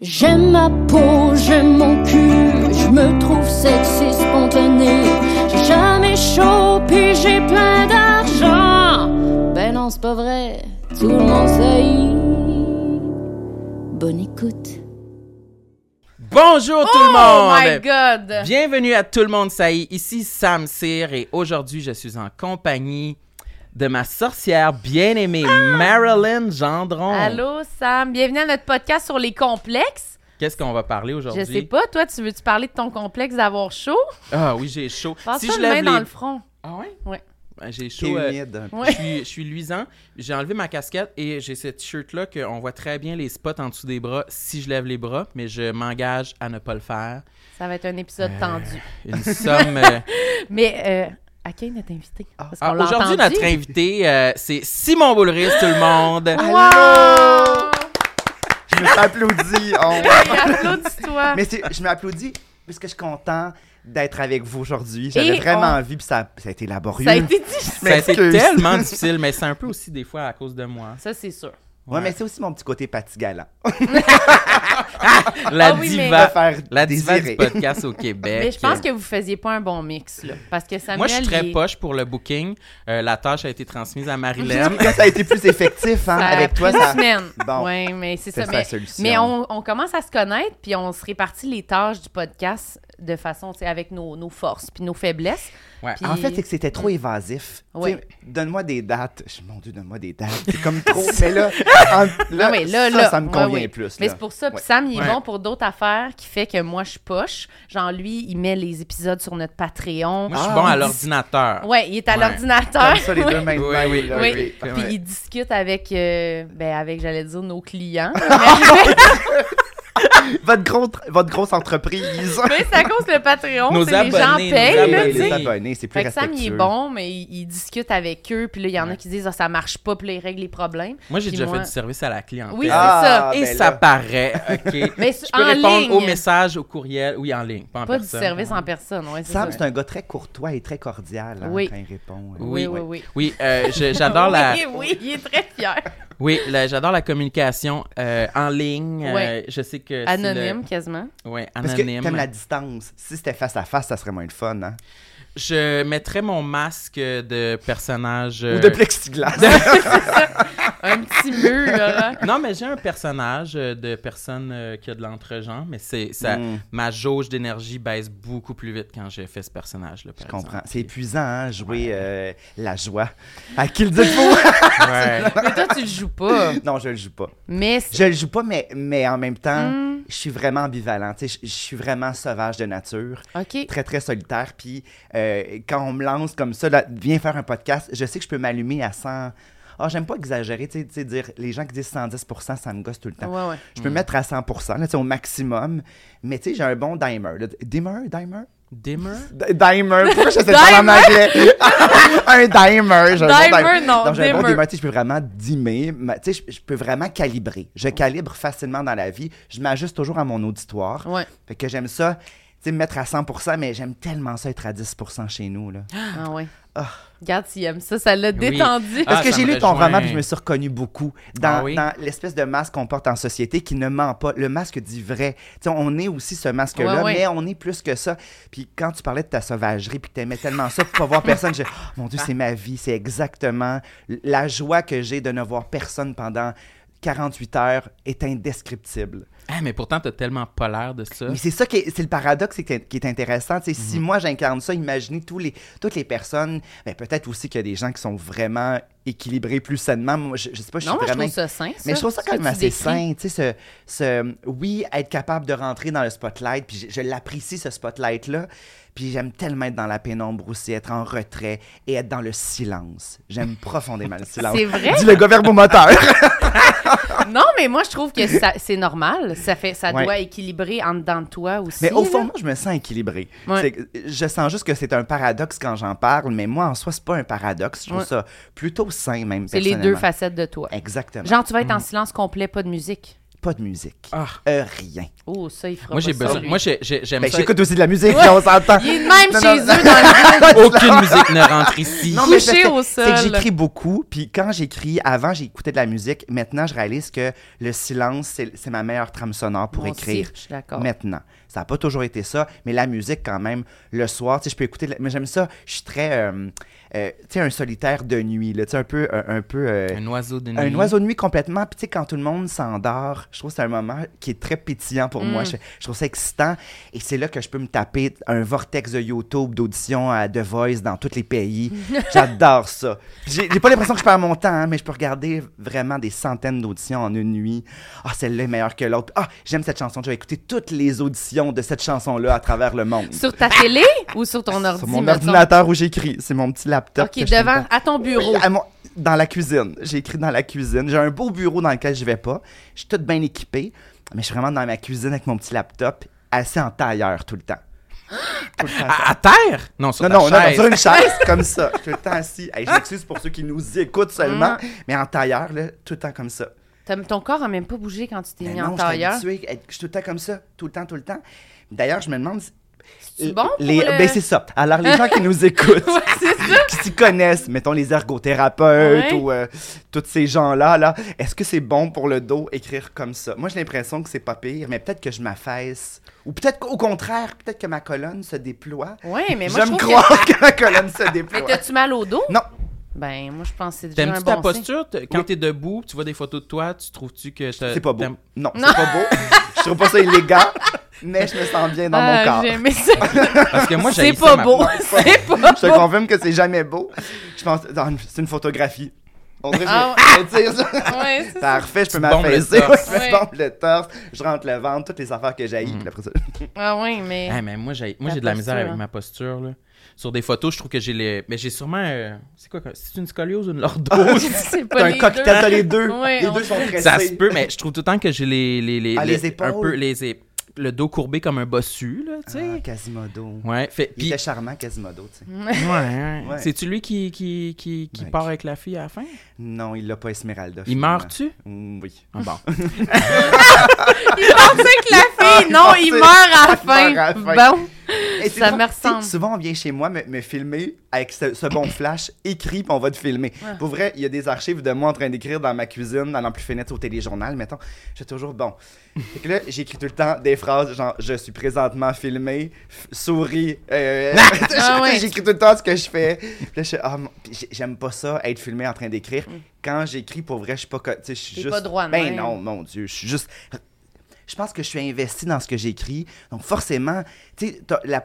J'aime ma peau, j'aime mon cul, je me trouve sexy spontané. J'ai jamais chaud, puis j'ai plein d'argent. Ben non, c'est pas vrai, tout le monde sait. Bonne écoute. Bonjour tout le Oh monde! my god! Bienvenue à Tout le monde saillit. Ici Sam Cyr et aujourd'hui je suis en compagnie de ma sorcière bien-aimée Marilyn Gendron. Allô Sam, bienvenue à notre podcast sur les complexes. Qu'est-ce qu'on va parler aujourd'hui? Je sais pas, toi, tu veux-tu parler de ton complexe d'avoir chaud? Ah oui, j'ai chaud. Passe si ça je lève main les... dans le front. Ah ouais? Ouais. Ben, J'ai chaud. euh. Ouais. je, suis, je suis luisant. J'ai enlevé ma casquette et j'ai cette t-shirt-là qu'on voit très bien les spots en dessous des bras si je lève les bras, mais je m'engage à ne pas le faire. Ça va être un épisode Euh, tendu. Une somme... euh, Mais euh, à qui est notre invité? Ah, l'a Aujourd'hui, notre invité, euh, c'est Simon Boulris, tout le monde. Wow! Je me suis applaudi. oh. Hey, Applaudis-toi! Mais je m'applaudis parce que je suis content d'être avec vous aujourd'hui. J'avais vraiment on- envie, puis ça, ça a été laborieux. Ça a été difficile. Ça a été tellement difficile, mais c'est un peu aussi des fois à cause de moi. Ça, c'est sûr. Ouais, mais c'est aussi mon petit côté patigalant. La Ah oui, mais- diva, faire la diva du podcast au Québec. Mais je pense que vous faisiez pas un bon mix, là. Parce que Samuel, Moi, je suis très il poche pour le booking. Euh, la tâche a été transmise à Marilyn. Là, ça a été plus effectif, hein, Ça a avec toi. Ça... semaine. Bon. Oui, mais c'est ça. Mais, mais on, on commence à se connaître, puis on se répartit les tâches du podcast de façon, tu sais, avec nos, nos forces puis nos faiblesses. Ouais. Puis- En fait, c'est que c'était trop évasif. Ouais. sais, Donne-moi des dates. Je- Mon Dieu, donne-moi des dates. C'est comme trop. mais là, en- là, Non, mais là, ça, là, ça me convient ouais. plus. Mais c'est pour ça. Puis Ouais. Sam, il est Ouais. bon pour d'autres affaires qui fait que moi, je poche. Genre, lui, il met les épisodes sur notre Patreon. Moi, je suis Ah, bon à dit- l'ordinateur. Ouais, il est à Ouais. l'ordinateur. Comme ça, les deux mains Oui, même, oui, Oui, puis il discute avec, euh, ben, avec, j'allais dire, nos clients. votre, gros, votre grosse entreprise. mais c'est à cause le Patreon. Nos sais, les gens abonnés, nos payent, là, abonnés. les abonnés, c'est plus Fait que Sam, il est respectueux. bon, mais il, il discute avec eux. Puis là, il y en a qui disent, ah, ça marche pas, puis là, ils règlent les problèmes. Moi, j'ai déjà moi- fait du service à la clientèle. Oui, c'est Ah, ça. Et ben ça là. paraît, OK. Mais Je peux en répondre ligne. aux messages, aux courriels. Oui, en ligne, pas en Pas du service en personne, Sam, ça. c'est un gars très courtois et très cordial hein, Oui. quand il répond. Oui, oui, oui. Oui, euh, j'adore la... Oui, oui, il est très fier. Oui, j'adore la communication euh, en ligne. euh, Ouais. je sais que c'est Anonyme, quasiment. Parce que anonyme. t'aimes la distance. Si c'était face à face, ça serait moins le fun, hein? Je mettrais mon masque de personnage. euh, Ou de plexiglas. Un petit mur, là. Non, mais j'ai un personnage euh, de personne euh, qui a de l'entre-genre, mais c'est ça. Mm. Ma jauge d'énergie baisse beaucoup plus vite quand j'ai fait ce personnage-là. Je comprends. C'est épuisant, hein, jouer euh, la joie. À qui le dites-vous? Ouais. Mais toi, tu le joues pas. non, je le joue pas. Mais Je le joue pas, mais, mais en même temps, Hmm, je suis vraiment ambivalent. Tu sais, Je je suis vraiment sauvage de nature. OK. très très solitaire puis euh, quand on me lance comme ça là, viens faire un podcast je sais que je peux m'allumer à 100 ah j'aime pas exagérer tu sais- sais dire les gens qui disent 110% ça me gosse tout le temps Ouais, ouais. je peux me mettre à 100% là, tu sais, au maximum mais tu sais j'ai un bon dimer là. dimer dimer? Dimmer? D- Dimer, pourquoi j'essaie de parler en anglais? un dimer, un bon Dimer, non, Donc, j'ai un bon dimmer. dimer, tu sais, je peux vraiment dimer, ma- tu sais, je, je peux vraiment calibrer. Je calibre facilement dans la vie, je m'ajuste toujours à mon auditoire. Ouais. Fait que j'aime ça, sais, me mettre à 100%, mais j'aime tellement ça être à 10% chez nous, là. Ah, ouais. Ah. Regarde s'il aime ça, ça l'a détendu. Ah, Parce que j'ai lu ton rejoint. roman puis je me suis reconnu beaucoup dans, Ah oui? dans l'espèce de masque qu'on porte en société qui ne ment pas. Le masque dit vrai. Tu sais, on est aussi ce masque-là, Ouais, ouais. mais on est plus que ça. Puis quand tu parlais de ta sauvagerie puis que t'aimais tellement ça pour pas voir personne, j'ai oh, mon Dieu, c'est ma vie. C'est exactement la joie que j'ai de ne voir personne pendant 48 heures est indescriptible. Ah, mais pourtant, t'as tellement pas l'air de ça. Mais c'est ça qui est, c'est le paradoxe qui est, qui est intéressant. Sais, Si moi j'incarne ça, imaginez tous les, toutes les personnes. Ben, peut-être aussi qu'il y a des gens qui sont vraiment équilibrés plus sainement. Moi, je, je sais pas, je suis Non, moi, je trouve ça sain, ça. mais je trouve ça quand même assez sain. Tu sais, ce, ce- oui, être capable de rentrer dans le spotlight, puis je, je l'apprécie ce spotlight-là. Puis j'aime tellement être dans la pénombre aussi, être en retrait et être dans le silence. J'aime profondément le silence. C'est vrai? Dis le gars verbomoteur. Non, mais moi, je trouve que c'est normal. Ça, fait, ça Ouais. doit équilibrer en dedans de toi aussi. Mais au fond, là. moi, je me sens équilibré. Ouais. Je sens juste que c'est un paradoxe quand j'en parle, mais moi, en soi, c'est pas un paradoxe. Je trouve Ouais. ça plutôt sain, même. c'est les deux facettes de toi. Exactement. Genre, tu vas être en silence complet, pas de musique. Pas de musique. Ah. Euh, rien. Oh, ça, il fera Moi, j'ai pas besoin. lui. Moi, j'ai- j'ai- j'aime Ben, ça. j'écoute aussi de la musique, là, on s'entend. Il est de même Non, chez non. eux dans le Aucune musique ne rentre ici. Non, mais Couché c'est- au c'est que sol. j'écris beaucoup, puis quand j'écris, avant j'écoutais de la musique, maintenant je réalise que le silence, c'est c'est ma meilleure trame sonore pour Moi aussi, écrire. je suis d'accord. Maintenant. Ça n'a pas toujours été ça, mais la musique quand même, le soir, tu sais, je peux écouter, la- mais j'aime ça, je suis très, euh, euh, tu sais, un solitaire de nuit, là, tu sais, un peu, un, un peu... euh, Un oiseau de nuit. un oiseau de nuit complètement. Puis tu sais, quand tout le monde s'endort, je trouve que c'est un moment qui est très pétillant pour moi. Mm. Je, je trouve ça excitant. Et c'est là que je peux me taper un vortex de YouTube d'audition à The Voice dans tous les pays. J'adore ça. J'ai pas l'impression que je perds mon temps, hein, mais je peux regarder vraiment des centaines d'auditions en une nuit. Ah, celle-là est meilleure que l'autre. Ah, j'aime cette chanson. Je vais écouter toutes les auditions de cette chanson-là à travers le monde. Sur ta télé ou sur ton ordi? Sur mon mettons? ordinateur où j'écris. C'est mon petit laptop. OK, que devant, à ton bureau. Oui, à mon- dans la cuisine. J'ai écrit dans la cuisine. J'ai un beau bureau dans lequel je vais pas. Je suis toute bien équipée, mais je suis vraiment dans ma cuisine avec mon petit laptop, assis en tailleur tout le temps. Tout le temps. À, à terre? Non, sur Non, ta non, non, non, chaise. sur une chaise, comme ça. Tout le temps assis. Hey, je m'excuse pour ceux qui nous écoutent seulement, Mm. mais en tailleur, là, tout le temps comme ça. Ton corps a même pas bougé quand tu t'es Mais mis non, en je tailleur. Je suis tout le temps comme ça. Tout le temps, tout le temps. D'ailleurs, je me demande. C'est bon pour les, le- Ben, c'est ça. Alors, les gens qui nous écoutent, Ouais, qui s'y connaissent, mettons les ergothérapeutes Ouais. ou euh, tous ces gens-là, là, est-ce que c'est bon pour le dos écrire comme ça? Moi, j'ai l'impression que c'est pas pire, mais peut-être que je m'affaisse. Ou peut-être qu'au contraire, peut-être que ma colonne se déploie. Ouais, mais moi, je J'aime trouve croire que... ma colonne se que... déploie. Mais t'as-tu mal au dos? Non. Ben, moi, je pense que c'est déjà T'aimes-tu un ta bon posture? Quand Oui. t'es debout, tu vois des photos de toi, tu trouves-tu que... t'as- C'est pas beau. t'aimes- Non, Non. c'est pas beau. je trouve pas ça élégant, mais je me sens bien dans Ah, mon corps. j'ai aimé ça. Parce que moi, c'est j'haïs ça, pas ma- beau. C'est pas Je te beau. confirme que c'est jamais beau. Je pense non, c'est une photographie. On dirait que Ah je vais- je dire ça. Ouais, c'est ça. Parfait, je peux Tu bombes le m'affaisser. torse. Je me Ouais. bombe le torse, je rentre le ventre, toutes les affaires que j'ai. Mm. puis après ça- Ah oui, mais... Ah, mais moi, j'ai, moi, La j'ai de la misère avec ma posture, là. Sur des photos, je trouve que j'ai les... Mais j'ai sûrement... euh, C'est quoi? C'est une scoliose ou une lordose? c'est T'as pas un les cocktail, deux. t'as les deux. Ouais, les deux sont pressés. Ça se peut, mais je trouve tout le temps que j'ai les... les, les, Ah, le- les épaules. Un peu les... ép- Le dos courbé comme un bossu, là, tu sais. Ah, Quasimodo. Ouais, fait... Il Puis... était charmant, Quasimodo, tu sais. Ouais, ouais. C'est-tu lui qui, qui, qui, qui Ouais. part avec la fille à la fin? Non, il l'a pas Esmeralda. Il meurt-tu? Mm, Oui. Ah bon. Il pensait que la fille, non, il meurt à la il meurt à la fin. fin. Bon. Et Ça me ressemble. Souvent, on vient chez moi me, me filmer avec ce, ce bon flash écrit, puis on va te filmer. Pour vrai, il y a des archives de moi en train d'écrire dans ma cuisine, dans plus fenêtre au téléjournal, mettons. Suis toujours bon. Fait que là, j'écris tout le temps des phrases genre Je suis présentement filmé, souris. euh, Ah ouais. J'écris tout le temps ce que je fais. Puis là, je ah, j'ai- j'aime pas ça, être filmé en train d'écrire. Quand j'écris, pour vrai, je suis pas. Tu sais, je suis juste. pas droit Ben même. non, mon Dieu, je suis juste je pense que je suis investi dans ce que j'écris. Donc, forcément, tu sais, t'as la,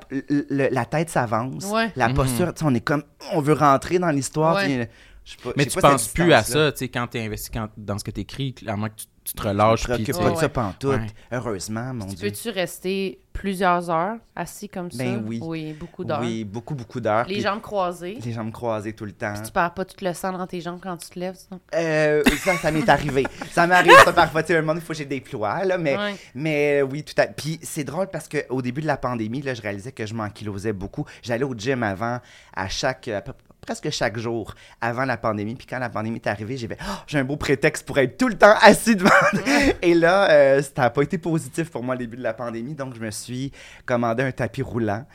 la tête s'avance. Ouais. La Mhm. posture, tu sais, on est comme, on veut rentrer dans l'histoire. Ouais. Tu sais, je sais pas- Mais tu pas penses plus à ça, tu sais, quand t'es investi quand- dans ce que t'écris, à moins que tu, tu te Je relâches. puis préoccupe tu- pas de ça pantoute. Ouais. Heureusement, mon Tu Dieu. peux-tu rester plusieurs heures assis comme ça? Ben oui. Oui, beaucoup d'heures. Oui, beaucoup, beaucoup d'heures. Les puis jambes croisées. Les jambes croisées tout le temps. Tu perds pas tout le sang dans tes jambes quand tu te lèves, sinon? Euh, ça, ça m'est arrivé. Ça m'arrive ça parfois. Tu sais, un moment, il faut que j'ai des ploies, là, mais, Ouais. mais euh, oui, tout à Puis c'est drôle parce qu'au début de la pandémie, là, je réalisais que je m'ankylosais beaucoup. J'allais au gym avant, à chaque, à peu- presque chaque jour avant la pandémie. Puis quand la pandémie est arrivée, j'ai fait Oh, j'ai un beau prétexte pour être tout le temps assis devant. Et là, euh, ça n'a pas été positif pour moi au début de la pandémie. Donc, je me suis commandé un tapis roulant.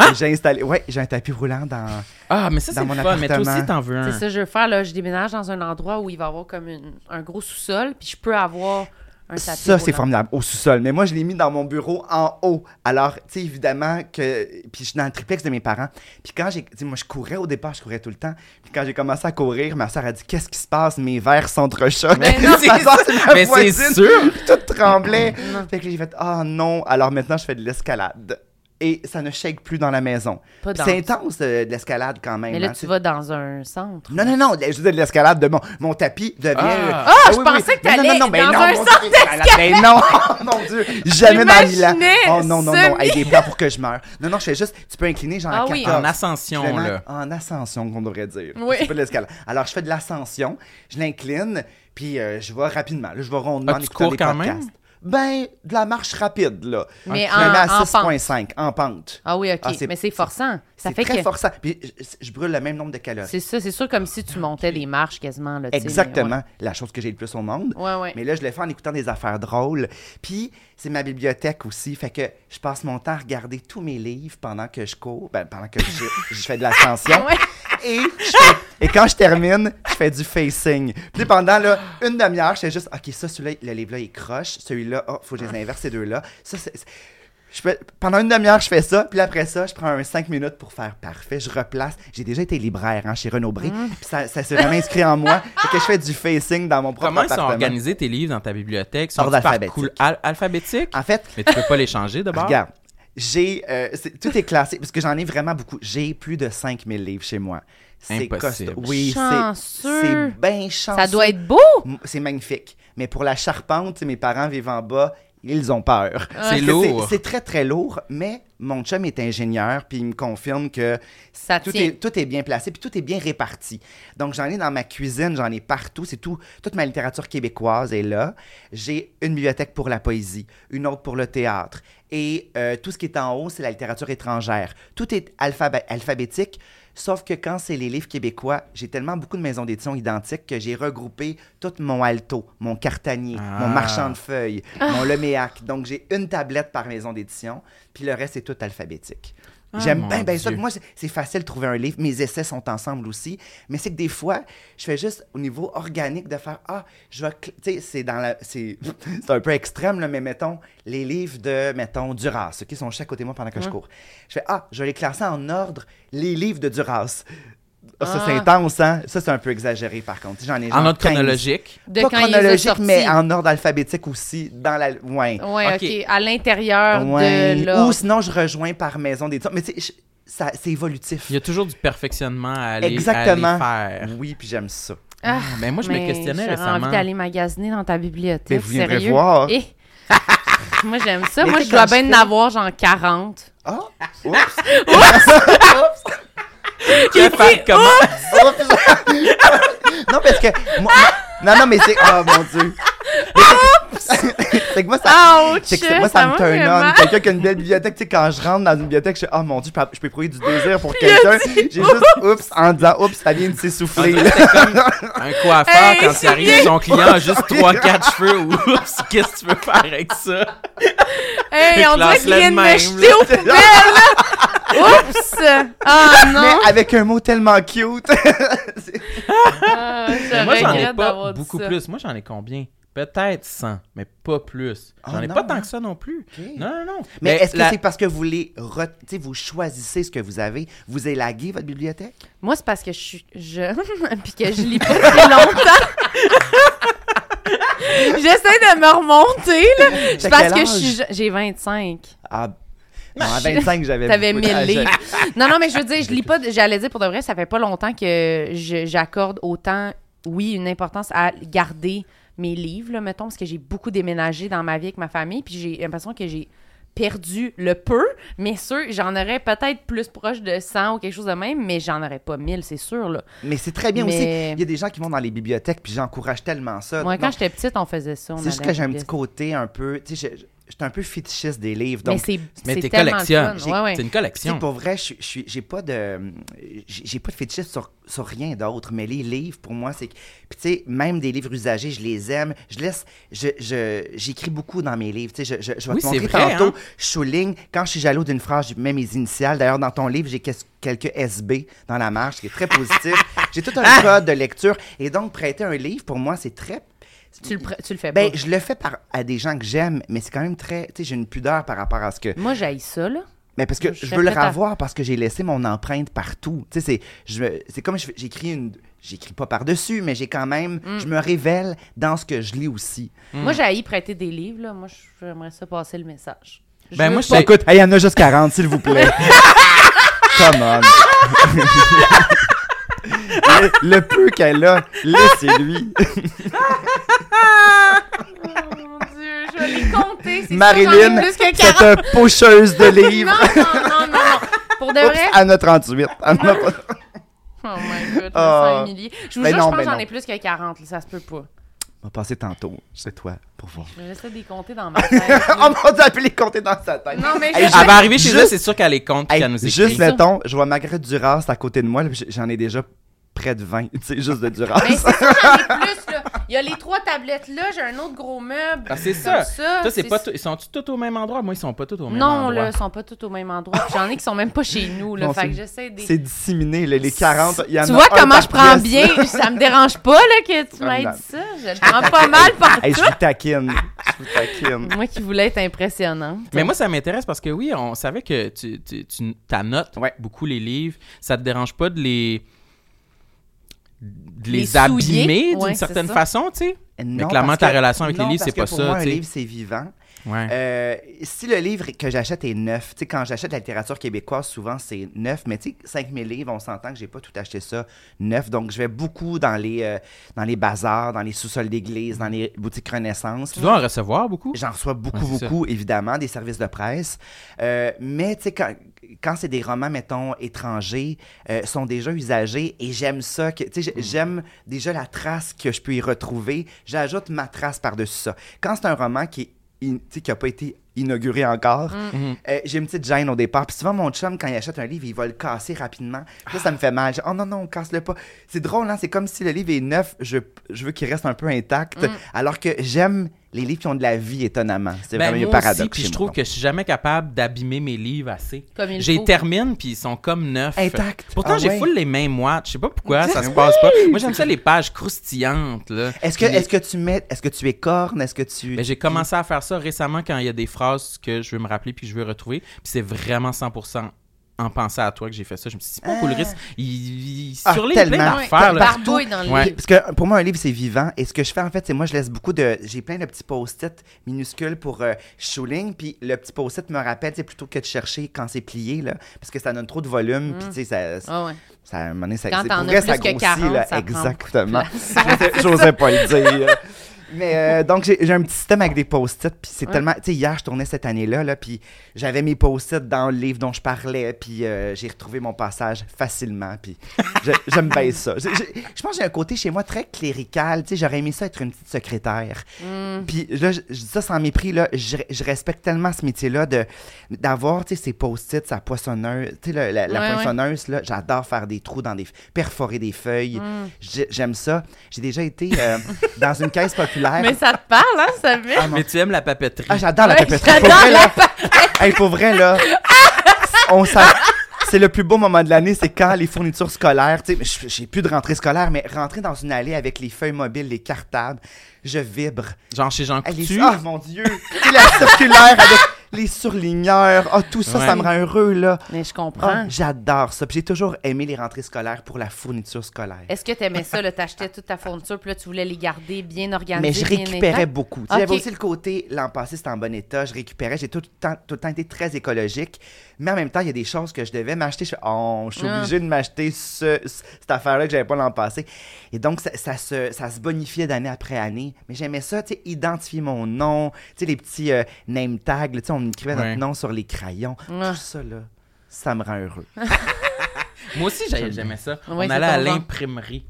Ah! J'ai installé. Ouais, j'ai un tapis roulant dans. Ah, mais ça, Dans c'est mon fun. Mais toi aussi, t'en veux un. C'est ça que je veux faire, là. Je déménage dans un endroit où il va y avoir comme une- un gros sous-sol, puis je peux avoir un tapis Ça, c'est formidable, au sous-sol. Mais moi, je l'ai mis dans mon bureau en haut. Alors, tu sais, évidemment que... Puis je suis dans le triplex de mes parents. Puis quand j'ai... Tu sais, moi, je courais au départ, je courais tout le temps. Puis quand j'ai commencé à courir, ma soeur a dit « Qu'est-ce qui se passe? Mes verres s'entrechoquent. » Mais c'est sûr. Tout tremblait. Fait que j'ai fait « Ah non! » Alors maintenant, je fais de l'escalade. Et ça ne shake plus dans la maison. C'est intense, euh, de l'escalade, quand même. Mais là, hein, tu vas dans un centre. Non, non, non, je disais de l'escalade de mon, mon tapis devient. Ah. Ah, je pensais que Non, non, t'allais non, dans non, un mon centre Dieu, Ben non, oh, mon Dieu, jamais dans Milan. Oh non, non, non, avec des plans pour que je meure. Non, non, je fais juste, tu peux incliner genre Ah à oui. 14. En ascension, Vraiment, là. En ascension, qu'on devrait dire. Oui. C'est pas de l'escalade. Alors, je fais de l'ascension, je l'incline, puis euh, je vais rapidement. Là, je vais rondement Ah, cours des quand podcasts. même? Ben, de la marche rapide, là. Mais me en- à en pente. 6,5 en pente. Ah oui, OK. Ah, mais c'est forçant. Ça C'est fait très que. forçant. Puis je, je brûle le même nombre de calories. C'est ça, c'est sûr comme si tu montais des marches quasiment. Là, Exactement. La chose que j'ai le plus au monde. Ouais, ouais. Mais là, je le fais en écoutant des affaires drôles. Puis, c'est ma bibliothèque aussi. Fait que je passe mon temps à regarder tous mes livres pendant que je cours, ben, pendant que je, je fais de l'ascension. Ouais. Et, je fais- et quand je termine, je fais du facing. Puis pendant là, une demi-heure, je fais juste, OK, ça, celui-là, le livre-là, il croche. Celui-là, oh, faut que je les inverse ces deux-là. Ça, c'est. Je fais, pendant une demi-heure, je fais ça, puis après ça, je prends un 5 minutes pour faire parfait. Je replace. J'ai déjà été libraire hein, chez Renaud Bré, Mm. puis ça, ça s'est vraiment inscrit en moi. Fait que je fais du facing dans mon propre Comment ils sont organisés tes livres dans ta bibliothèque? Sont alphabétique. al- alphabétique? En fait, Mais tu peux pas les changer d'abord? Regarde, j'ai. euh, tout est classé parce que j'en ai vraiment beaucoup. J'ai plus de 5000 livres chez moi. C'est costaud. Oui, c'est. Bien chanceux. Ça doit être beau! C'est magnifique. Mais pour la charpente, tu sais, mes parents vivent en bas. Ils ont peur. C'est lourd. C'est très, très lourd, mais mon chum est ingénieur, puis il me confirme que Ça tout est, tout est bien placé, puis tout est bien réparti. Donc, j'en ai dans ma cuisine, j'en ai partout. C'est tout. Toute ma littérature québécoise est là. J'ai une bibliothèque pour la poésie, une autre pour le théâtre. Et euh, tout ce qui est en haut, c'est la littérature étrangère. Tout est alphabé- alphabétique, sauf que quand c'est les livres québécois, j'ai tellement beaucoup de maisons d'édition identiques que j'ai regroupé tout mon Alto, mon Cartanier, Ah. mon Marchand de feuilles, mon Leméac. Donc, j'ai une tablette par maison d'édition, puis le reste, c'est tout alphabétique. Ah, J'aime bien, bien ça. Moi, c'est- facile de trouver un livre. Mes essais sont ensemble aussi. Mais c'est que des fois, je fais juste au niveau organique de faire Ah, je vais. Tu sais, c'est dans la. C'est un peu extrême, là, mais mettons, les livres de, mettons, Duras, qui sont chaque côté de moi pendant que je cours. Je fais Ah, je vais les classer en ordre, les livres de Duras. Ah, Ça, c'est intense, hein? Ça, c'est un peu exagéré, par contre. J'en ai En ordre 15. chronologique? De Pas quand chronologique, mais en ordre alphabétique aussi, dans la. Ouais. Ouais, Ok. À l'intérieur Ouais. de là. Ou sinon, je rejoins par maison d'édition. Mais tu sais, c'est évolutif. Il y a toujours du perfectionnement à aller, Exactement. à aller faire. Oui, puis j'aime ça. Ah, Mais moi, je me questionnais récemment. envie d'aller magasiner dans ta bibliothèque. Mais vous viendrez sérieux. voir. Eh. moi, j'aime ça. Mais moi, je dois bien fais- en avoir genre 40. Ah! Oups! Tu vas faire comment? non, parce que. moi- non, non, mais c'est. Oh mon Dieu! C'est- que moi, ça. Ouch! C'est que moi, ça, me turn on. Quelqu'un qui a une belle bibliothèque, tu sais, quand je rentre dans une bibliothèque, je fais Oh mon Dieu, je peux, je peux éprouver du désir pour quelqu'un. J'ai juste oups en disant oups, ça vient de s'essouffler. un coiffeur Hey, quand c'est il arrive, bien. son client a juste 3-4 cheveux. Oups, qu'est-ce que tu veux faire avec ça? Hey, on dirait qu'il vient de me jeter aux poubelles! Oups! Ah non! Mais avec un mot tellement cute. Ah, je moi, j'en ai pas beaucoup ça. plus. Moi, j'en ai combien? Peut-être 100, mais pas plus. J'en Oh ai non, pas tant hein? que ça non plus. Non, non, non. Mais, est-ce que c'est parce que vous les re- vous choisissez ce que vous avez, vous élaguez votre bibliothèque? Moi, c'est parce que je suis jeune puis que je lis pas depuis longtemps. J'essaie de me remonter, là. C'est parce que je suis je- J'ai 25. Ah, non, à 25, j'avais. T'avais beaucoup 1000 d'âge. livres. Non, non, mais je veux dire, je lis pas. J'allais dire pour de vrai, ça fait pas longtemps que j'accorde autant, oui, une importance à garder mes livres, là, mettons, parce que j'ai beaucoup déménagé dans ma vie avec ma famille, puis j'ai l'impression que j'ai perdu le peu, mais sûr, j'en aurais peut-être plus proche de 100 ou quelque chose de même, mais j'en aurais pas 1000, c'est sûr, là. Mais c'est très bien Mais- aussi. Il y a des gens qui vont dans les bibliothèques, puis j'encourage tellement ça. Moi, quand j'étais petite, on faisait ça. C'est juste que j'ai un petit côté un peu. Tu sais, j'étais un peu fétichiste des livres. Mais Donc, c'est Mais c'est fun. Ouais, ouais. C'est une collection. pour vrai, je, j'ai pas de, j'ai pas de fétichisme sur, sur rien d'autre. Mais les livres, pour moi, c'est, que- puis tu sais, même des livres usagés, je les aime. Je laisse, je, je- j'écris beaucoup dans mes livres. Tu sais, je, je, je vais Oui, te montrer vrai, tantôt. hein. Je souligne quand je suis jaloux d'une phrase, je mets mes initiales. D'ailleurs, dans ton livre, j'ai quelques SB dans la marge, ce qui est très positif. j'ai tout un Ah! code de lecture. Et donc, prêter un livre, pour moi, c'est très Tu le, tu le fais ben, pas. je le fais par, à des gens que j'aime, mais c'est quand même très. Tu sais, j'ai une pudeur par rapport à ce que. Moi, j'aille ça, là. Mais parce que Je je veux le à- revoir parce que j'ai laissé mon empreinte partout. Tu sais, c'est, je- c'est comme je- j'écris une. J'écris pas par-dessus, mais j'ai quand même. Mm. Je me révèle dans ce que je lis aussi. Moi, j'ai prêter des livres, là. Moi, j'aimerais ça passer le message. Je Ben, moi, je Écoute, hey, il y en a juste 40, s'il vous plaît. Come on. le, le peu qu'elle a, laissez-lui. Oh mon Dieu, je vais les compter. c'est Marilyn, c'est 40. un pocheuse de livres. Non, non, non, non. Pour de Oups, vrai? Anna 38. Anna pas- Oh my god, je me Ah. Je vous Ben jure, non, je pense ben que j'en ai plus que 40, là, ça se peut pas. va passer tantôt chez toi pour voir. Je vais essayer de les compter dans ma tête. dieu, elle peut les compter dans sa tête. non, mais Hey, je- Elle va arriver chez Juste- eux, c'est sûr qu'elle les compte Hey, qu'elle nous écrit. juste, mettons, je vois Marguerite Duras à côté de moi, j'en ai déjà près de 20, tu sais, juste de Duras. Mais c'est ça, j'en ai plus, là. Il y a les trois tablettes là, j'ai un autre gros meuble. Ah, c'est ça. Toi, c'est pas ils sont tous au même endroit? Moi, ils sont pas tous au même Non, endroit. là, ils sont pas tous au même endroit. J'en ai qui sont même pas chez nous, là. Non, fait c'est- que j'essaie de. C'est disséminé, là, les 40, il y en Tu a vois un comment par je prends pièce. bien? Ça me dérange pas, là, que tu m'aies non. dit ça. Je le prends pas mal partout. Hey, je vous taquine, je vous taquine. Moi qui voulais être impressionnante. Mais moi, ça m'intéresse parce que oui, on savait que tu, tu, tu notes Ouais. beaucoup les livres. Ça te dérange pas de les de les, Les abîmer d'une Ouais, certaine façon, tu sais. Non, clairement, ta relation avec les non, livres, parce c'est pas pour ça, Moi, un tu sais. livre, c'est vivant. Ouais. Euh, si le livre que j'achète est neuf, tu sais, quand j'achète la littérature québécoise, souvent c'est neuf, mais tu sais, 5000 livres, on s'entend que j'ai pas tout acheté ça neuf, donc je vais beaucoup dans les, euh, dans les bazars, dans les sous-sols d'église, dans les boutiques Renaissance. tu dois en recevoir beaucoup? J'en reçois beaucoup, Ouais, beaucoup, évidemment, des services de presse. Euh, mais, tu sais, quand, quand c'est des romans, mettons, étrangers, sont déjà usagés et j'aime ça. Tu sais, j'ai- j'aime déjà la trace que je peux y retrouver. J'ajoute ma trace par-dessus ça. Quand c'est un roman qui est in- qui n'a pas été inauguré encore. Mhm. Euh, j'ai une petite gêne au départ. Puis souvent, mon chum, quand il achète un livre, il va le casser rapidement. Puis Ça, ça me fait mal. Je oh non, non, casse-le pas. C'est drôle, hein? C'est comme si le livre est neuf, je, je veux qu'il reste un peu intact. Alors que j'aime les livres qui ont de la vie, étonnamment. C'est Ben, vraiment un paradoxe. aussi, puis je trouve que je suis jamais capable d'abîmer mes livres assez. Comme il J'ai faut. termine puis ils sont comme neufs. Intact. Pourtant, Ah j'ai ouais. full les mêmes watts. Je sais pas pourquoi ça se passe pas. Moi, j'aime ça les pages croustillantes là. Est-ce que, est-ce que tu mets, est-ce que tu écornes, est-ce que tu... Ben, j'ai commencé à faire ça récemment quand il y a des phrases que je veux me rappeler puis je veux retrouver. Puis c'est vraiment 100% en pensant à toi que j'ai fait ça. Je me suis dit, c'est pas cool, Riz. Il, il Ah, surligne plein tellement. d'affaires. là. Barbouille dans le Ouais. livre. Parce que pour moi, un livre, c'est vivant. Et ce que je fais, en fait, c'est moi, je laisse beaucoup de. J'ai plein de petits post-it minuscules pour euh. Puis le petit post-it me rappelle, c'est plutôt que de chercher quand c'est plié, là. Parce que ça donne trop de volume. Puis, tu sais, ça. ça, Ah ouais. ça, à un moment donné, ça, Quand t'en as vrai, plus ça que grossit, 40, là. ça Exactement. J'osais pas le dire. Mais euh, donc, j'ai un petit système avec des post-it, puis c'est Ouais. tellement... Tu sais, hier, je tournais cette année-là, là, puis j'avais mes post-it dans le livre dont je parlais, puis euh, j'ai retrouvé mon passage facilement, puis j'aime bien ça. Je, je- je pense que j'ai un côté chez moi très clérical, tu sais, j'aurais aimé ça être une petite secrétaire. Mm. Puis là, je, dis ça sans mépris, là, je, je respecte tellement ce métier-là d'avoir, tu sais, ces post-it, sa poissonneuse, tu sais, la, la- la Ouais, ouais. poinçonneuse, là, j'adore faire des trous dans des... perforer des feuilles, Mm. J'ai- j'aime ça. J'ai déjà été euh, dans une caisse populaire. Mais ça te parle, hein, ça fait. Mais tu aimes la papeterie. Ah, j'adore la Ouais, papeterie. Pour j'adore vrai, la là, hey, pour vrai, là, on s'en- C'est le plus beau moment de l'année, c'est quand les fournitures scolaires, tu sais, j'ai plus de rentrée scolaire, mais rentrer dans une allée avec les feuilles mobiles, les cartables, je vibre. Genre chez Jean les- Coutu? Ah, mon Dieu! Sais, la circulaire avec les surligneurs, ah, tout ça, Ouais. ça me rend heureux, là. Mais je Ah, comprends. J'adore ça. Puis j'ai toujours aimé les rentrées scolaires pour la fourniture scolaire. Est-ce que tu aimais ça, là, t'achetais toute ta fourniture, puis là, tu voulais les garder bien organisées, Mais je récupérais beaucoup. Tu sais, J'avais aussi le côté, l'an passé, c'était en bon état, je récupérais. J'ai tout, le temps- tout le temps été très écologique. Mais en même temps, il y a des choses que je devais m'acheter. Je, oh, je suis Ah. obligé de m'acheter ce- ce- cette affaire-là que j'avais pas l'an passé. Et donc, ça, ça se, ça se bonifiait d'année après année. Mais j'aimais ça, tu sais, identifier mon nom, tu sais, les petits euh, name tags, tu sais, on écrivait Ouais. notre nom sur les crayons. Ah. Tout ça, là, ça me rend heureux. Moi aussi, j'ai- j'aimais ça. Ouais, on allait à l'imprimerie.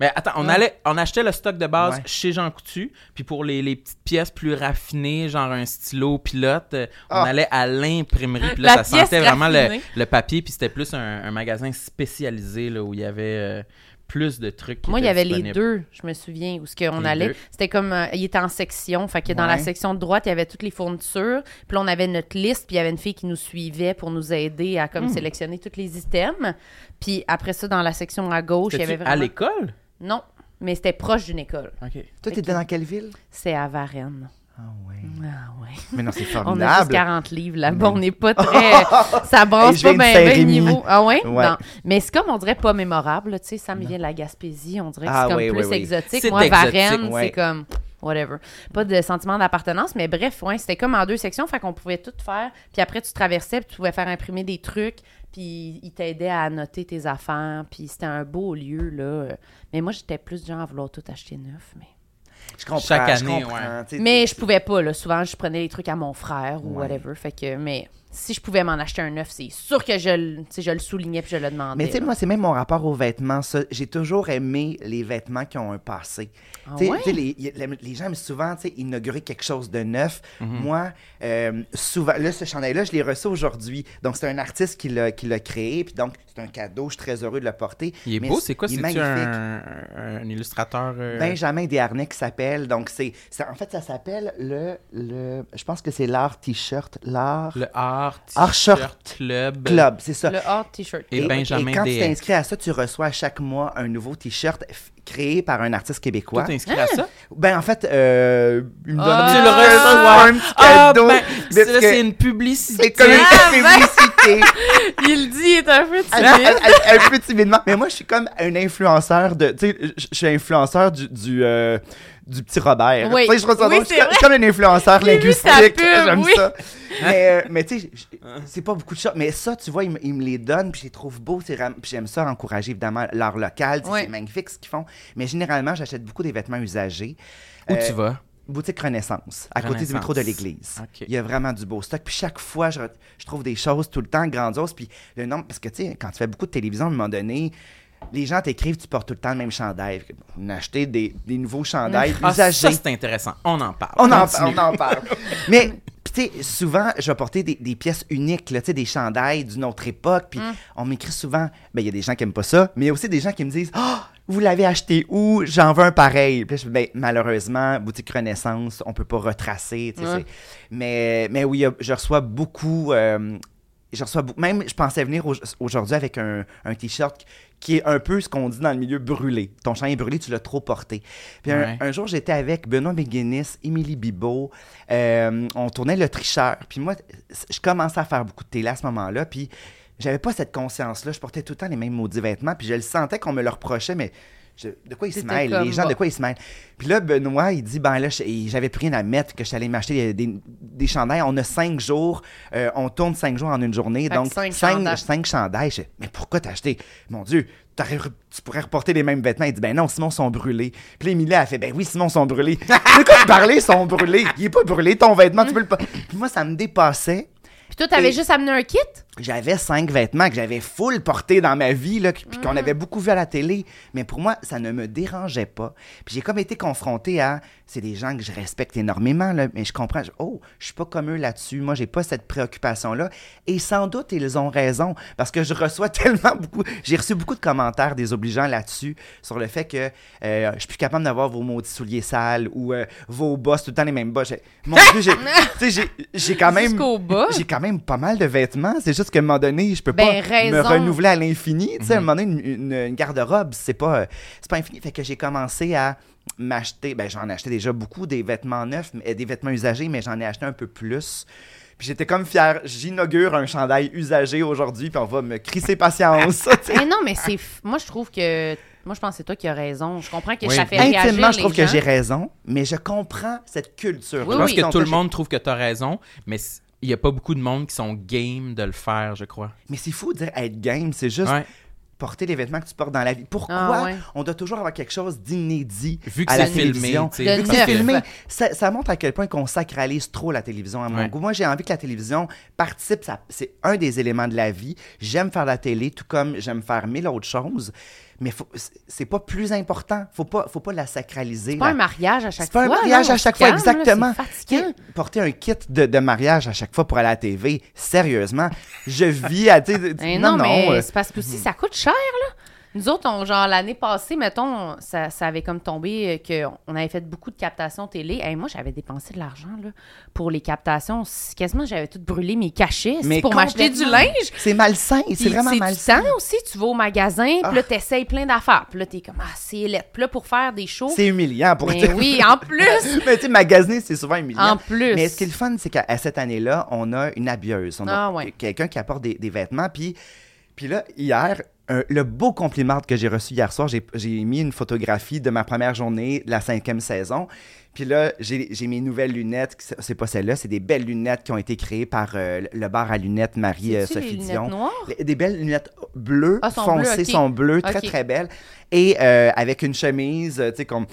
Mais attends, on, Ouais. allait, on achetait le stock de base Ouais. chez Jean Coutu. Puis pour les, les petites pièces plus raffinées, genre un stylo pilote, euh, on Ah. allait à l'imprimerie. Puis là, La ça sentait vraiment le, le papier. Puis c'était plus un, un magasin spécialisé là, où il y avait euh, plus de trucs. qui Moi, il y avait les deux, je me souviens, où ce qu'on allait. C'était comme, euh, il était en section, fait que dans la section de droite, il y avait toutes les fournitures, puis là, on avait notre liste, puis il y avait une fille qui nous suivait pour nous aider à Hmm. comme sélectionner tous les items. Puis après ça, dans la section à gauche, il y avait vraiment... à l'école? Non, mais c'était proche d'une école. OK. Toi, t'étais dans quelle ville? C'est à Varennes. Ah ouais. Ah ouais. Mais non, c'est On a juste formidable. 40 livres là-bas. On n'est pas très. ça brasse pas bien bien le Saint-Rémy. niveau. Ah ouais? Ouais. Non. Mais c'est comme, on dirait, pas mémorable. là, Tu sais, Sam il vient de la Gaspésie. On dirait que Ah c'est comme oui, plus oui, oui. exotique. Moi, exotique, Varennes, ouais. c'est comme. Whatever. Pas de sentiment d'appartenance, mais bref, ouais, c'était comme en deux sections, fait qu'on pouvait tout faire. Puis après, tu traversais, puis tu pouvais faire imprimer des trucs, puis ils t'aidaient à annoter tes affaires, puis c'était un beau lieu, là. Mais moi, j'étais plus du genre à vouloir tout acheter neuf, mais. Je comprends, Chaque je année, comprends, ouais. Mais je pouvais pas, là. Souvent, je prenais les trucs à mon frère ou Ouais. whatever. Fait que, mais si je pouvais m'en acheter un neuf, c'est sûr que je, je le soulignais puis je le demandais. Mais tu sais, moi, c'est même mon rapport aux vêtements, ça. J'ai toujours aimé les vêtements qui ont un passé. Ah Tu sais- ouais? tu sais, les, les- les gens aiment souvent tu sais, inaugurer quelque chose de neuf. Mhm. Moi, euh, souvent, là, ce chandail-là, je l'ai reçu aujourd'hui. Donc, c'est un artiste qui l'a qui l'a créé. Puis donc, c'est un cadeau. Je suis très heureux de le porter. Il est Mais beau, c'est quoi? il est C'est-tu magnifique. un, un illustrateur? euh, Benjamin Desharnais qui s'appelle. Donc, c'est. c'est- En fait, ça s'appelle le, le. Je pense que c'est l'art t-shirt. L'art Le Art Art T-shirt Shirt Club. Club, c'est ça. Le hot t-shirt. Et Benjamin quand tu t'inscris à ça, tu reçois chaque mois un nouveau t-shirt créé par un artiste québécois. t'es inscrit à ça? Ben, en fait, euh, il me donne un tu le reçois. un petit Ah, cadeau. ben, c'est une publicité. c'est comme une Ah, ben. publicité. Il dit, il est un peu un, timide. un- un peu timidement. Mais moi, je suis comme un influenceur de. Tu sais, je je suis influenceur du. du euh, du petit Robert. Oui. Tu sais, je trouve ça Oui, drôle. Je comme- je suis comme un influenceur linguistique. J'aime oui. ça. Mais, euh, mais tu sais, c'est pas beaucoup de choses. Mais ça, tu vois, ils, me- ils me les donnent, puis je les trouve beaux. Puis j'aime ça encourager, évidemment, l'art local. C'est magnifique ce qu'ils font. Mais généralement, j'achète beaucoup des vêtements usagés. Où Euh, tu vas? Boutique Renaissance, à côté du métro de l'église. Il y a vraiment du beau stock. Puis chaque fois, je, je trouve des choses tout le temps grandioses. Puis le nombre, parce que tu sais, quand tu fais beaucoup de télévision, à un moment donné, les gens t'écrivent, tu portes tout le temps le même chandail. On a acheté des, des nouveaux chandails Ah, ça, usagés. c'est intéressant. On en parle. on, en, Continue. on en parle. Mais, tu sais, souvent, je vais porter des, des pièces uniques, tu sais, des chandails d'une autre époque. Puis on m'écrit souvent, ben, il y a des gens qui aiment pas ça, mais il y a aussi des gens qui me disent, ah, vous l'avez acheté où? J'en veux un pareil. Puis je ben, malheureusement, boutique Renaissance, on peut pas retracer. Mais, mais oui, je reçois beaucoup. euh, je reçois. Même, je pensais venir au- aujourd'hui avec un, un t-shirt qui est un peu ce qu'on dit dans le milieu brûlé. Ton champ est brûlé, tu l'as trop porté. Puis un, jour, j'étais avec Benoît McGuinness, Émilie Bibot. euh, on tournait Le Tricheur. Puis moi, je commençais à faire beaucoup de télé à ce moment-là. Puis j'avais pas cette conscience-là. Je portais tout le temps les mêmes maudits vêtements. Puis je le sentais qu'on me le reprochait, mais je- de quoi ils se mêlent? Les gens, de quoi ils se mêlent? Puis là, Benoît, il dit, ben là, j'avais plus rien à mettre, que je suis allé m'acheter des, des, des chandails. On a cinq jours, euh, on tourne cinq jours en une journée. Fait donc, cinq cinq, chandails. cinq chandails. Je fais, mais pourquoi t'as acheté? Mon Dieu, tu pourrais reporter les mêmes vêtements. Il dit, ben non, Simon sont brûlés. Puis Emilia a fait, ben oui, Simon sont brûlés. de quoi tu parlais, ils sont brûlés? Il est pas brûlé, ton vêtement, tu peux le pas. Puis moi, ça me dépassait. Puis toi, t'avais Et- juste amené un kit? J'avais cinq vêtements que j'avais full portés dans ma vie, là, puis qu'on avait beaucoup vu à la télé. Mais pour moi, ça ne me dérangeait pas. Puis j'ai comme été confronté à. C'est des gens que je respecte énormément, là, mais je comprends. je- oh, je suis pas comme eux là-dessus. Moi, j'ai pas cette préoccupation-là. Et sans doute, ils ont raison. Parce que je reçois tellement beaucoup. J'ai reçu beaucoup de commentaires désobligeants là-dessus, sur le fait que euh, je suis plus capable d'avoir vos maudits souliers sales ou euh, vos bosses, tout le temps les mêmes. J'ai- Mon Dieu, j'ai- j'ai quand même. J'ai quand même pas mal de vêtements. C'est juste qu'à un moment donné, je peux Ben, pas me raison. renouveler à l'infini. Tu sais, à un moment donné, une, une- une garde-robe, c'est pas, euh, c'est pas infini. Fait que j'ai commencé à m'acheter. Ben, j'en ai acheté déjà beaucoup des vêtements neufs, mais- des vêtements usagés, mais j'en ai acheté un peu plus. Puis j'étais comme fier. J'inaugure un chandail usagé aujourd'hui, puis on va me crisser patience. Mais non, mais c'est. f- Moi, je trouve que. Moi, je pense que c'est toi qui as raison. Je comprends que Oui. ça fait réagir Intimement, je les trouve que j'ai raison, mais je comprends cette culture. Oui, Je pense oui. que tout le monde trouve que tu as raison, mais il n'y a pas beaucoup de monde qui sont game de le faire, je crois. Mais c'est fou de dire être game, c'est juste Ouais. porter les vêtements que tu portes dans la vie. Pourquoi Ah, ouais. on doit toujours avoir quelque chose d'inédit Vu que à la c'est filmé, vu que c'est filmé. Ça, ça montre à quel point qu'on sacralise trop la télévision à mon Ouais. goût. Moi, j'ai envie que la télévision participe. C'est un des éléments de la vie. J'aime faire la télé, tout comme j'aime faire mille autres choses. Mais c'est- pas plus important. Faut pas, faut pas la sacraliser. C'est pas un mariage à chaque C'est pas fois. un mariage non, à chaque fois, calme, exactement. Porter un kit de, de mariage à chaque fois pour aller à la TV, sérieusement, je vis à. non, non, mais euh, c'est parce que aussi, ça coûte cher, là. Nous autres, on, genre, l'année passée, mettons, ça, ça avait comme tombé qu'on avait fait beaucoup de captations télé. Et moi, j'avais dépensé de l'argent, là, pour les captations. Quasiment, j'avais tout brûlé mes cachets Mais pour m'acheter du linge. C'est malsain, c'est vraiment c'est du malsain. temps aussi. Tu vas au magasin, puis là, Ah. t'essayes plein d'affaires. Puis là, t'es comme, ah, c'est lettre. Puis là, pour faire des shows. C'est humiliant pour Mais oui, en plus. Mais tu sais, magasiner, c'est souvent humiliant. En plus. Mais ce qui est le fun, c'est qu'à cette année-là, on a une habilleuse. On a Ah ouais. quelqu'un qui apporte des, des vêtements. Puis, puis là, hier, un- le beau compliment que j'ai reçu hier soir, j'ai mis une photographie de ma première journée de la cinquième saison. Puis là, j'ai mes nouvelles lunettes. C'est- pas celles-là, c'est des belles lunettes qui ont été créées par euh, le bar à lunettes Marie-Sophie lunettes Dion. noires? Les- Des belles lunettes bleues, Ah, sont foncées, ok. sont bleues, très très belles. Et euh, avec une chemise, euh, tu sais, comme.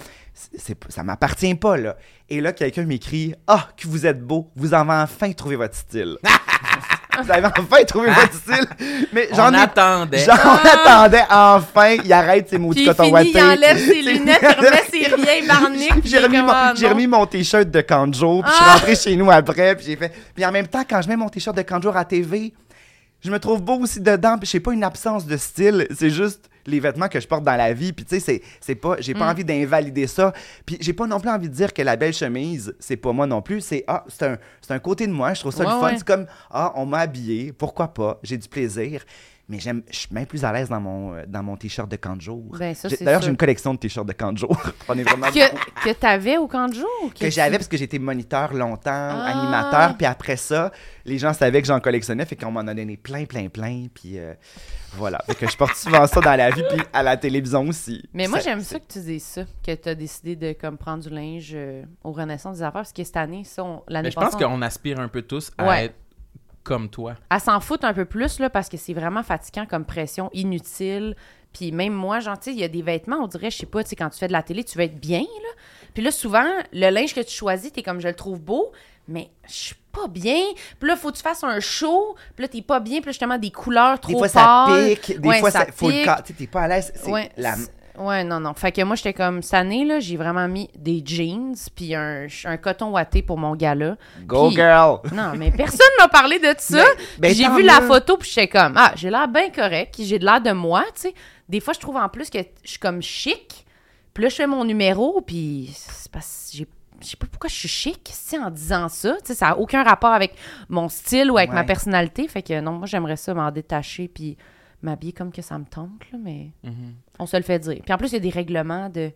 ça m'appartient pas, là. Et là, quelqu'un m'écrit Ah, que vous êtes beau, vous avez enfin trouvé votre style. vous avez enfin trouvé votre style. Mais j'en On ai. attendait. J'en attendais enfin. Il arrête ses mots de coton il enlève ses C'est- lunettes, il remet ses vieilles barniques. j'ai remis, mon, Ah, remis mon t-shirt de Kanjo, puis je suis Ah! rentré chez nous après, puis j'ai fait. Puis en même temps, quand je mets mon t-shirt de Kanjo à TV, je me trouve beau aussi dedans, puis j'ai pas une absence de style, c'est juste les vêtements que je porte dans la vie, puis tu sais, c'est, c'est pas, j'ai pas Mm. envie d'invalider ça, puis j'ai pas non plus envie de dire que la belle chemise, c'est pas moi non plus, c'est ah, c'est un, un côté de moi, je trouve ça Ouais, le fun, ouais. c'est comme ah, on m'a habillé, pourquoi pas, j'ai du plaisir. Mais j'aime, je suis bien plus à l'aise dans mon, euh, dans mon t-shirt de Kanjo. Ben, ça, J'ai- c'est D'ailleurs, sûr. j'ai une collection de t-shirts de Kanjo. On est vraiment Que, que t'avais au camp de jour? ou que tu- j'avais parce que j'étais moniteur longtemps, Ah. animateur, puis après ça, les gens savaient que j'en collectionnais, fait qu'on m'en a donné plein, plein, plein, puis euh, voilà. Fait que je porte souvent ça dans la vie, puis à la télévision aussi. Mais moi, Ça- j'aime ça que tu dises ça, que tu as décidé de comme, prendre du linge euh, au Renaissance des affaires, parce que cette année, ça, on- l'année Mais je pense passée, on- qu'on aspire un peu tous à Ouais. être comme toi. elle s'en fout un peu plus, là, parce que c'est vraiment fatigant comme pression, inutile. Puis même moi, sais, il y a des vêtements, on dirait, je sais pas, tu sais, quand tu fais de la télé, tu veux être bien, là. Puis là, souvent, le linge que tu choisis, t'es comme, je le trouve beau, mais je suis pas bien. Puis là, faut que tu fasses un show, puis là, t'es pas bien, puis là, justement, des couleurs trop Des fois, ça pique, des Ouais, fois, ça, faut le pique. ca- Tu sais, t'es pas à l'aise. c'est Ouais, la- c'est- ouais, non, non. Fait que moi, j'étais comme, cette année, là, j'ai vraiment mis des jeans, puis un, un coton ouaté pour mon gala. Go girl! Non, mais personne m'a parlé de ça. Ben- ben, j'ai vu la photo, puis j'étais comme, ah, j'ai l'air bien correct, puis j'ai de l'air de moi, tu sais. Des fois, je trouve en plus que je suis comme chic. Puis là, je fais mon numéro, puis c'est parce que j'ai. Je sais pas pourquoi je suis chic, si en disant ça, tu sais, ça n'a aucun rapport avec mon style ou avec ma personnalité. Fait que non, moi, j'aimerais ça m'en détacher puis m'habiller comme que ça me tente, là, mais Mhm. on se le fait dire. Puis en plus, il y a des règlements de,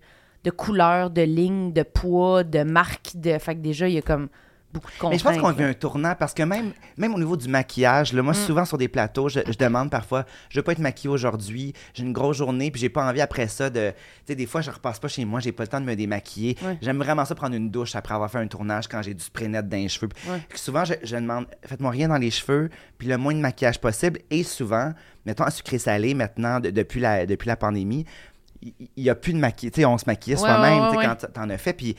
de couleurs, de lignes, de poids, de marques. De... Fait que déjà, il y a comme beaucoup de contraintes. Mais je pense qu'on vit un tournant parce que même, même au niveau du maquillage, là, moi, Mm. souvent sur des plateaux, je, je demande parfois, je veux pas être maquillée aujourd'hui, j'ai une grosse journée, puis j'ai pas envie après ça de. Tu sais, des fois, je repasse pas chez moi, j'ai pas le temps de me démaquiller. J'aime vraiment ça prendre une douche après avoir fait un tournage quand j'ai du spray net dans les cheveux. Souvent, je, je demande, faites-moi rien dans les cheveux, puis le moins de maquillage possible. Et souvent, mettons, à sucré-salé, maintenant, de- depuis, la, depuis la pandémie, il il y, a plus de maquillage. Tu sais, on se maquillait Ouais, soi-même, ouais, tu ouais, quand t'en as fait, puis.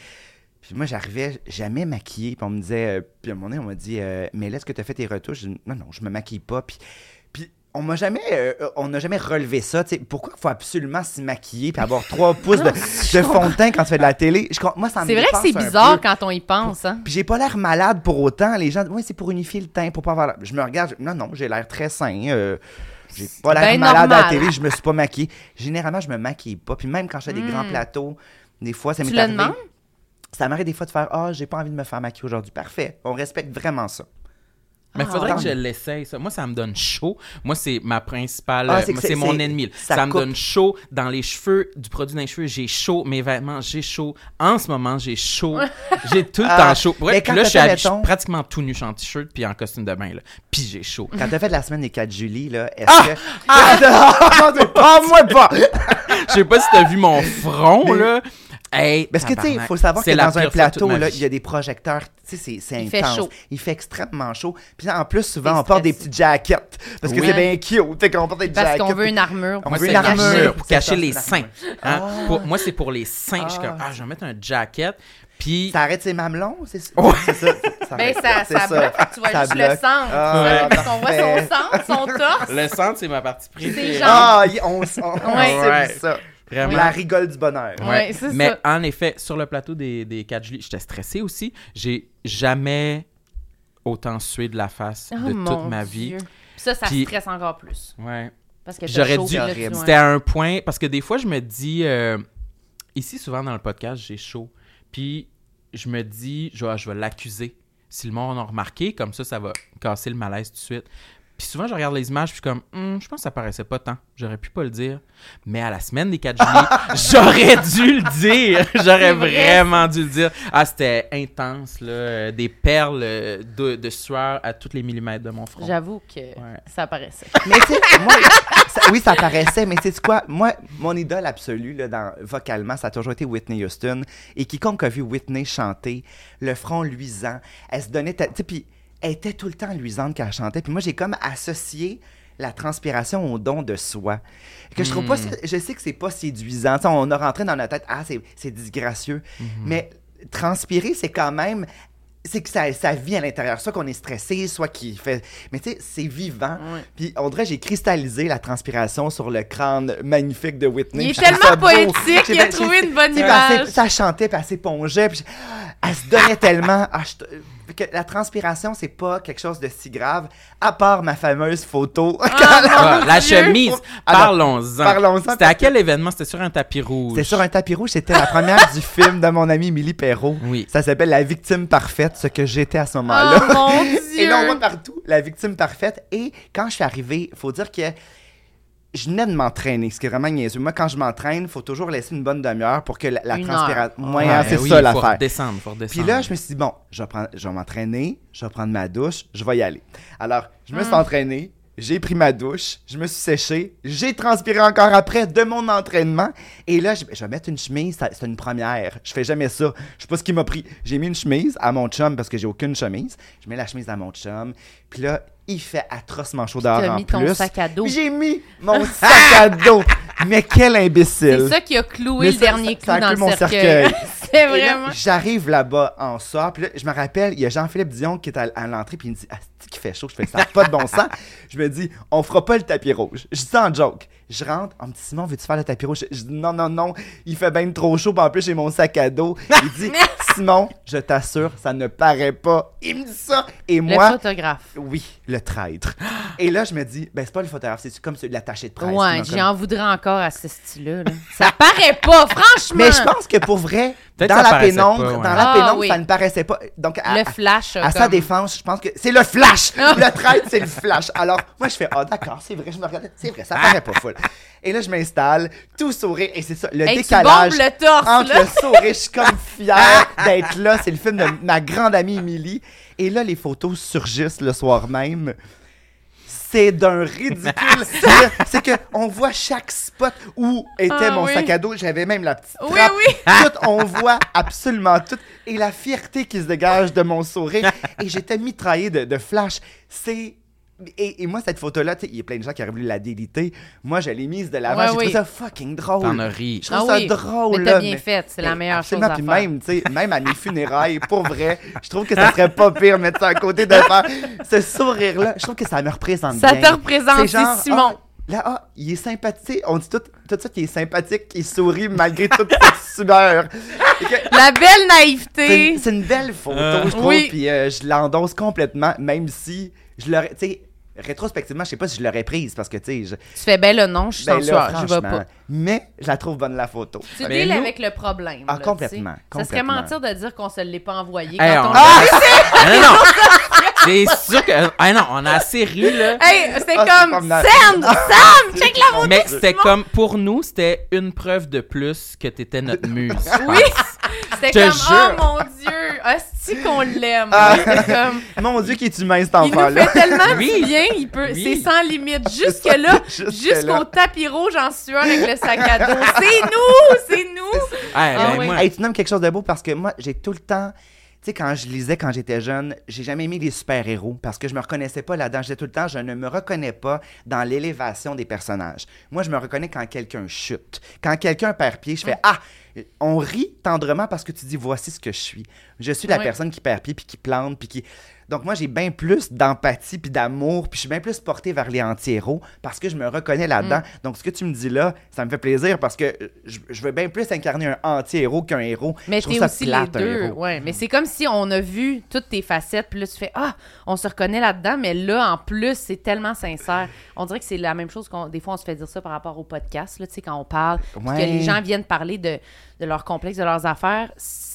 Puis moi, j'arrivais jamais maquillée. Puis on me disait, euh, puis à un moment donné, on m'a dit, euh, mais là, est-ce que tu as fait tes retouches? Je dis, non, non, je me maquille pas. Puis, puis on m'a jamais, euh, on n'a jamais relevé ça. tu sais. Pourquoi il faut absolument se maquiller puis avoir trois pouces de, de fond de teint quand tu fais de la télé? Je moi, ça me C'est vrai que c'est bizarre quand on y pense, hein? Puis j'ai pas l'air malade pour autant. Les gens disent, ouais, c'est pour unifier le teint, pour pas avoir. Je me regarde, je- non, non, j'ai l'air très sain. euh, j'ai pas l'air Ben malade à la télé, je me suis pas maquillée. Généralement, je me maquille pas. Puis même quand je fais des Mm. grands plateaux, des fois, ça m'est arrivé. demandes? Ça m'arrive des fois de faire Ah, j'ai pas envie de me faire maquiller aujourd'hui. Parfait. On respecte vraiment ça. Mais il Ah, faudrait que je l'essaye, ça. Moi, ça me donne chaud. Moi, c'est ma principale. Ah, euh, c'est mon ennemi. ça Ça, me donne chaud dans les cheveux, du produit dans les cheveux. J'ai chaud. Mes vêtements, j'ai chaud. En ce moment, j'ai chaud. j'ai tout le Ah, temps chaud. Ouais, là, je t'as suis, fait, habillé- je suis pratiquement tout nu. Je suis en t-shirt puis en costume de bain. Là. Puis j'ai chaud. Quand t'as fait la semaine des 4 juillet, là, est-ce Ah! que. Ah! Ah, moi pas! Je sais pas si t'as vu mon front, là. Hey, Parce que, tu sais, faut savoir que dans un plateau, là, il y a des projecteurs. Tu sais, c'est- c'est Il fait intense. chaud. Il fait extrêmement chaud. Puis en plus, souvent, on porte des petites jaquettes. Parce que Oui. c'est bien cute. Tu sais, qu'on porte des Parce jaquettes. qu'on veut une armure. On veut une armure. pour cacher les seins. Hein? Ah. Moi, c'est pour les seins. Je suis Ah. comme, ah, je vais mettre un jacket. Puis, Ça arrête ses mamelons, c'est ça? Ouais. C'est ça. ça Ben, ça, ça, bloque, tu vois juste bloque. le centre. Ah, Parce qu'on voit son centre, son torse. le centre, c'est ma partie préférée. Ah, on, on, Ouais. ça. Vraiment. La rigole du bonheur. Ouais, Mais ça. en effet, sur le plateau des, des 4 juillet, j'étais stressé aussi. J'ai jamais autant sué de la face Oh, de toute ma vie. Dieu. Ça, ça Puis- stresse encore plus. Ouais. Parce que j'aurais dû- C'était à un point, parce que des fois, je me dis, euh, ici, souvent dans le podcast, j'ai chaud. Puis je me dis, je vais, je vais l'accuser. Si le monde en a remarqué, comme ça, ça va casser le malaise tout de suite. Puis souvent, je regarde les images, puis je suis comme, Hum, je pense que ça paraissait pas tant. J'aurais pu pas le dire. Mais à la semaine des 4 juillet, j'aurais dû le dire. J'aurais vrai, vraiment dû le dire. Ah, c'était intense, là. euh, Des perles euh, de, de sueur à tous les millimètres de mon front. J'avoue que Ouais. ça apparaissait. Mais tu sais, moi, ça- oui, ça paraissait, mais c'est quoi? Moi, mon idole absolue, là, dans, vocalement, ça a toujours été Whitney Houston. Et quiconque a vu Whitney chanter, le front luisant, elle se donnait. ta- Tu sais, puis elle était tout le temps luisante quand elle chantait. Puis moi, j'ai comme associé la transpiration au don de soi. Que je trouve pas. Hmm. Je sais que c'est pas séduisant. On a rentré dans notre tête, ah, c'est c'est disgracieux. Mhm. Mais transpirer, c'est quand même. C'est que ça, ça vit à l'intérieur. Soit qu'on est stressé, soit qu'il fait. Mais tu sais, c'est vivant. Ouais. Puis on dirait j'ai cristallisé la transpiration sur le crâne magnifique de Whitney. Il est tellement poétique, J'ai il a trouvé une bonne image. Ça chantait, puis elle s'épongeait. Puis elle se donnait tellement. Ah, je- que la transpiration, c'est pas quelque chose de si grave, à part ma fameuse photo. Ah, la Dieu. chemise, Alors, parlons-en. parlons-en, C'était à quel événement? C'était sur un tapis rouge. C'était sur un tapis rouge, c'était la première du film de mon ami Émilie Perrault. Oui. Ça s'appelle La victime parfaite, ce que j'étais à ce moment-là. Oh mon Et Dieu! là, on voit partout la victime parfaite. Et quand je suis arrivé, faut dire que je venais de m'entraîner, ce qui est vraiment niaiseux. Moi, quand je m'entraîne, il faut toujours laisser une bonne demi-heure pour que la, transpiration. heure. Ouais, hein, c'est oui, ça Faut l'affaire. faut redescendre. Puis là, je me suis dit, bon, je vais, prendre- je vais m'entraîner, je vais prendre ma douche, je vais y aller. Alors, je me suis Hmm. entraîné, j'ai pris ma douche, je me suis séché, j'ai transpiré encore après de mon entraînement. Et là, je, je vais mettre une chemise, c'est une première. Je fais jamais ça. Je sais pas ce qui m'a pris. J'ai mis une chemise à mon chum parce que j'ai aucune chemise. Je mets la chemise à mon chum. Puis là, il fait atrocement chaud dehors en mis ton sac à dos. J'ai mis mon sac à dos. Mais quel imbécile. C'est ça qui a cloué Mais le ça- dernier ça- clou ça a dans cloué le cercueil. C'est vraiment... J'arrive là-bas en sort, puis là, je me rappelle, il y a Jean-Philippe Dion qui est à, à l'entrée, puis il me dit Ah, fait chaud, je fais ça, n'a pas de bon sens. Je me dis On fera pas le tapis rouge. Je dis ça en joke. Je rentre, on me dit Simon, veux-tu faire le tapis rouge? Je dis Non, non, non, il fait bien trop chaud, puis en plus, j'ai mon sac à dos. Il dit Simon, je t'assure, ça ne paraît pas. Il me dit ça. Et Le moi, photographe. oui, le traître. Et là, je me dis Ben, c'est pas le photographe, c'est comme celui de l'attaché de presse. Ouais, m'a j'y comme- en voudrais encore à ce style-là. là. Ça paraît pas, franchement! Mais je pense que pour vrai, dans la paraissait pénombre, pas, ouais. dans la Ah, pénombre, oui. ça ne paraissait pas. Donc, à, Le flash. à comme- sa défense, je pense que c'est le flash. Ah. le traître, c'est le flash. Alors, moi, je fais, ah, d'accord, c'est vrai, je me regarde, c'est vrai, ça paraît pas full. Et là, je m'installe, tout sourire, et c'est ça, le Hey, décalage. bombes le torse, entre là. le sourire, je suis comme fier d'être là. C'est le film de ma grande amie Émilie. Et là, les photos surgissent le soir même. C'est d'un ridicule. C'est- c'est que on voit chaque spot où était Ah, mon oui. sac à dos. J'avais même la petite Oui, trappe. oui. Tout, on voit absolument tout. Et la fierté qui se dégage de mon sourire. Et j'étais mitraillé de, de flash. C'est. Et, et moi, cette photo-là, tu sais, il y a plein de gens qui auraient voulu la déliter. Moi, je l'ai mise de l'avant. Ouais, J'ai trouvé oui. ça fucking drôle. T'en as ri. Je trouve Ah ça oui, drôle. mais t'as bien fait, c'est la Mais meilleure chose à puis faire. même, tu sais, même à mes funérailles, pour vrai, je trouve que ça serait pas pire mettre ça à côté de faire ce sourire-là. Je trouve que ça me représente Ça bien. te représente, genre, c'est Simon. ah, là, ah, il est sympathique. On dit tout, tout ça qu'il est sympathique, qu'il sourit malgré toute cette que- La belle C'est naïveté. une, c'est une belle photo, Euh. je trouve, Oui. puis euh, je l'endosse complètement, même si je l'aurais, tu sais, rétrospectivement, je sais pas si je l'aurais prise, parce que, tu sais, je- Tu fais belle le nom, je suis ben là, je vais pas. mais je la trouve bonne, la photo. Tu Mais deals nous- avec le problème. Ah, là, complètement, sais. Ça serait complètement. mentir de dire qu'on se l'est pas envoyé Hey, quand on- on... Ah, non, non! C'est sûr que. Ah non, on a assez ri, là. Hey, c'était Ah, c'est comme. Sam, Sam, check la photo. Mais c'était comme, pour nous, c'était une preuve de plus que t'étais notre muse. Oui, c'était comme jure. oh mon dieu, hostie qu'on l'aime. Ah. C'était comme Mon Dieu, qui est humain, cet il nous enfant-là. fait tellement Oui. du bien, il peut, Oui. c'est sans limite. Jusque là, Jusque jusqu'au tapis rouge en sueur avec le sac à dos. C'est nous, c'est nous. Ah, ben, oui. moi, Hey, tu nommes quelque chose de beau parce que moi, j'ai tout le temps. Tu sais, quand je lisais quand j'étais jeune, j'ai jamais aimé les super-héros parce que je me reconnaissais pas là-dedans. Je disais tout le temps, je ne me reconnais pas dans l'élévation des personnages. Moi, je me reconnais quand quelqu'un chute. Quand quelqu'un perd pied, je fais Ah! On rit tendrement parce que tu dis voici ce que je suis. Je suis la personne qui perd pied puis qui plante puis qui. Donc moi j'ai bien plus d'empathie puis d'amour puis je suis bien plus porté vers les anti-héros parce que je me reconnais là-dedans. Mm. Donc ce que tu me dis là, ça me fait plaisir parce que je, je veux bien plus incarner un anti-héros qu'un héros. Mais je ça aussi les plate, deux. Ouais, mais c'est comme si on a vu toutes tes facettes, puis là tu fais ah, on se reconnaît là-dedans, mais là en plus c'est tellement sincère. On dirait que c'est la même chose qu'on des fois on se fait dire ça par rapport au podcast là, tu sais quand on parle, Ouais. que les gens viennent parler de de leur complexe, de leurs affaires,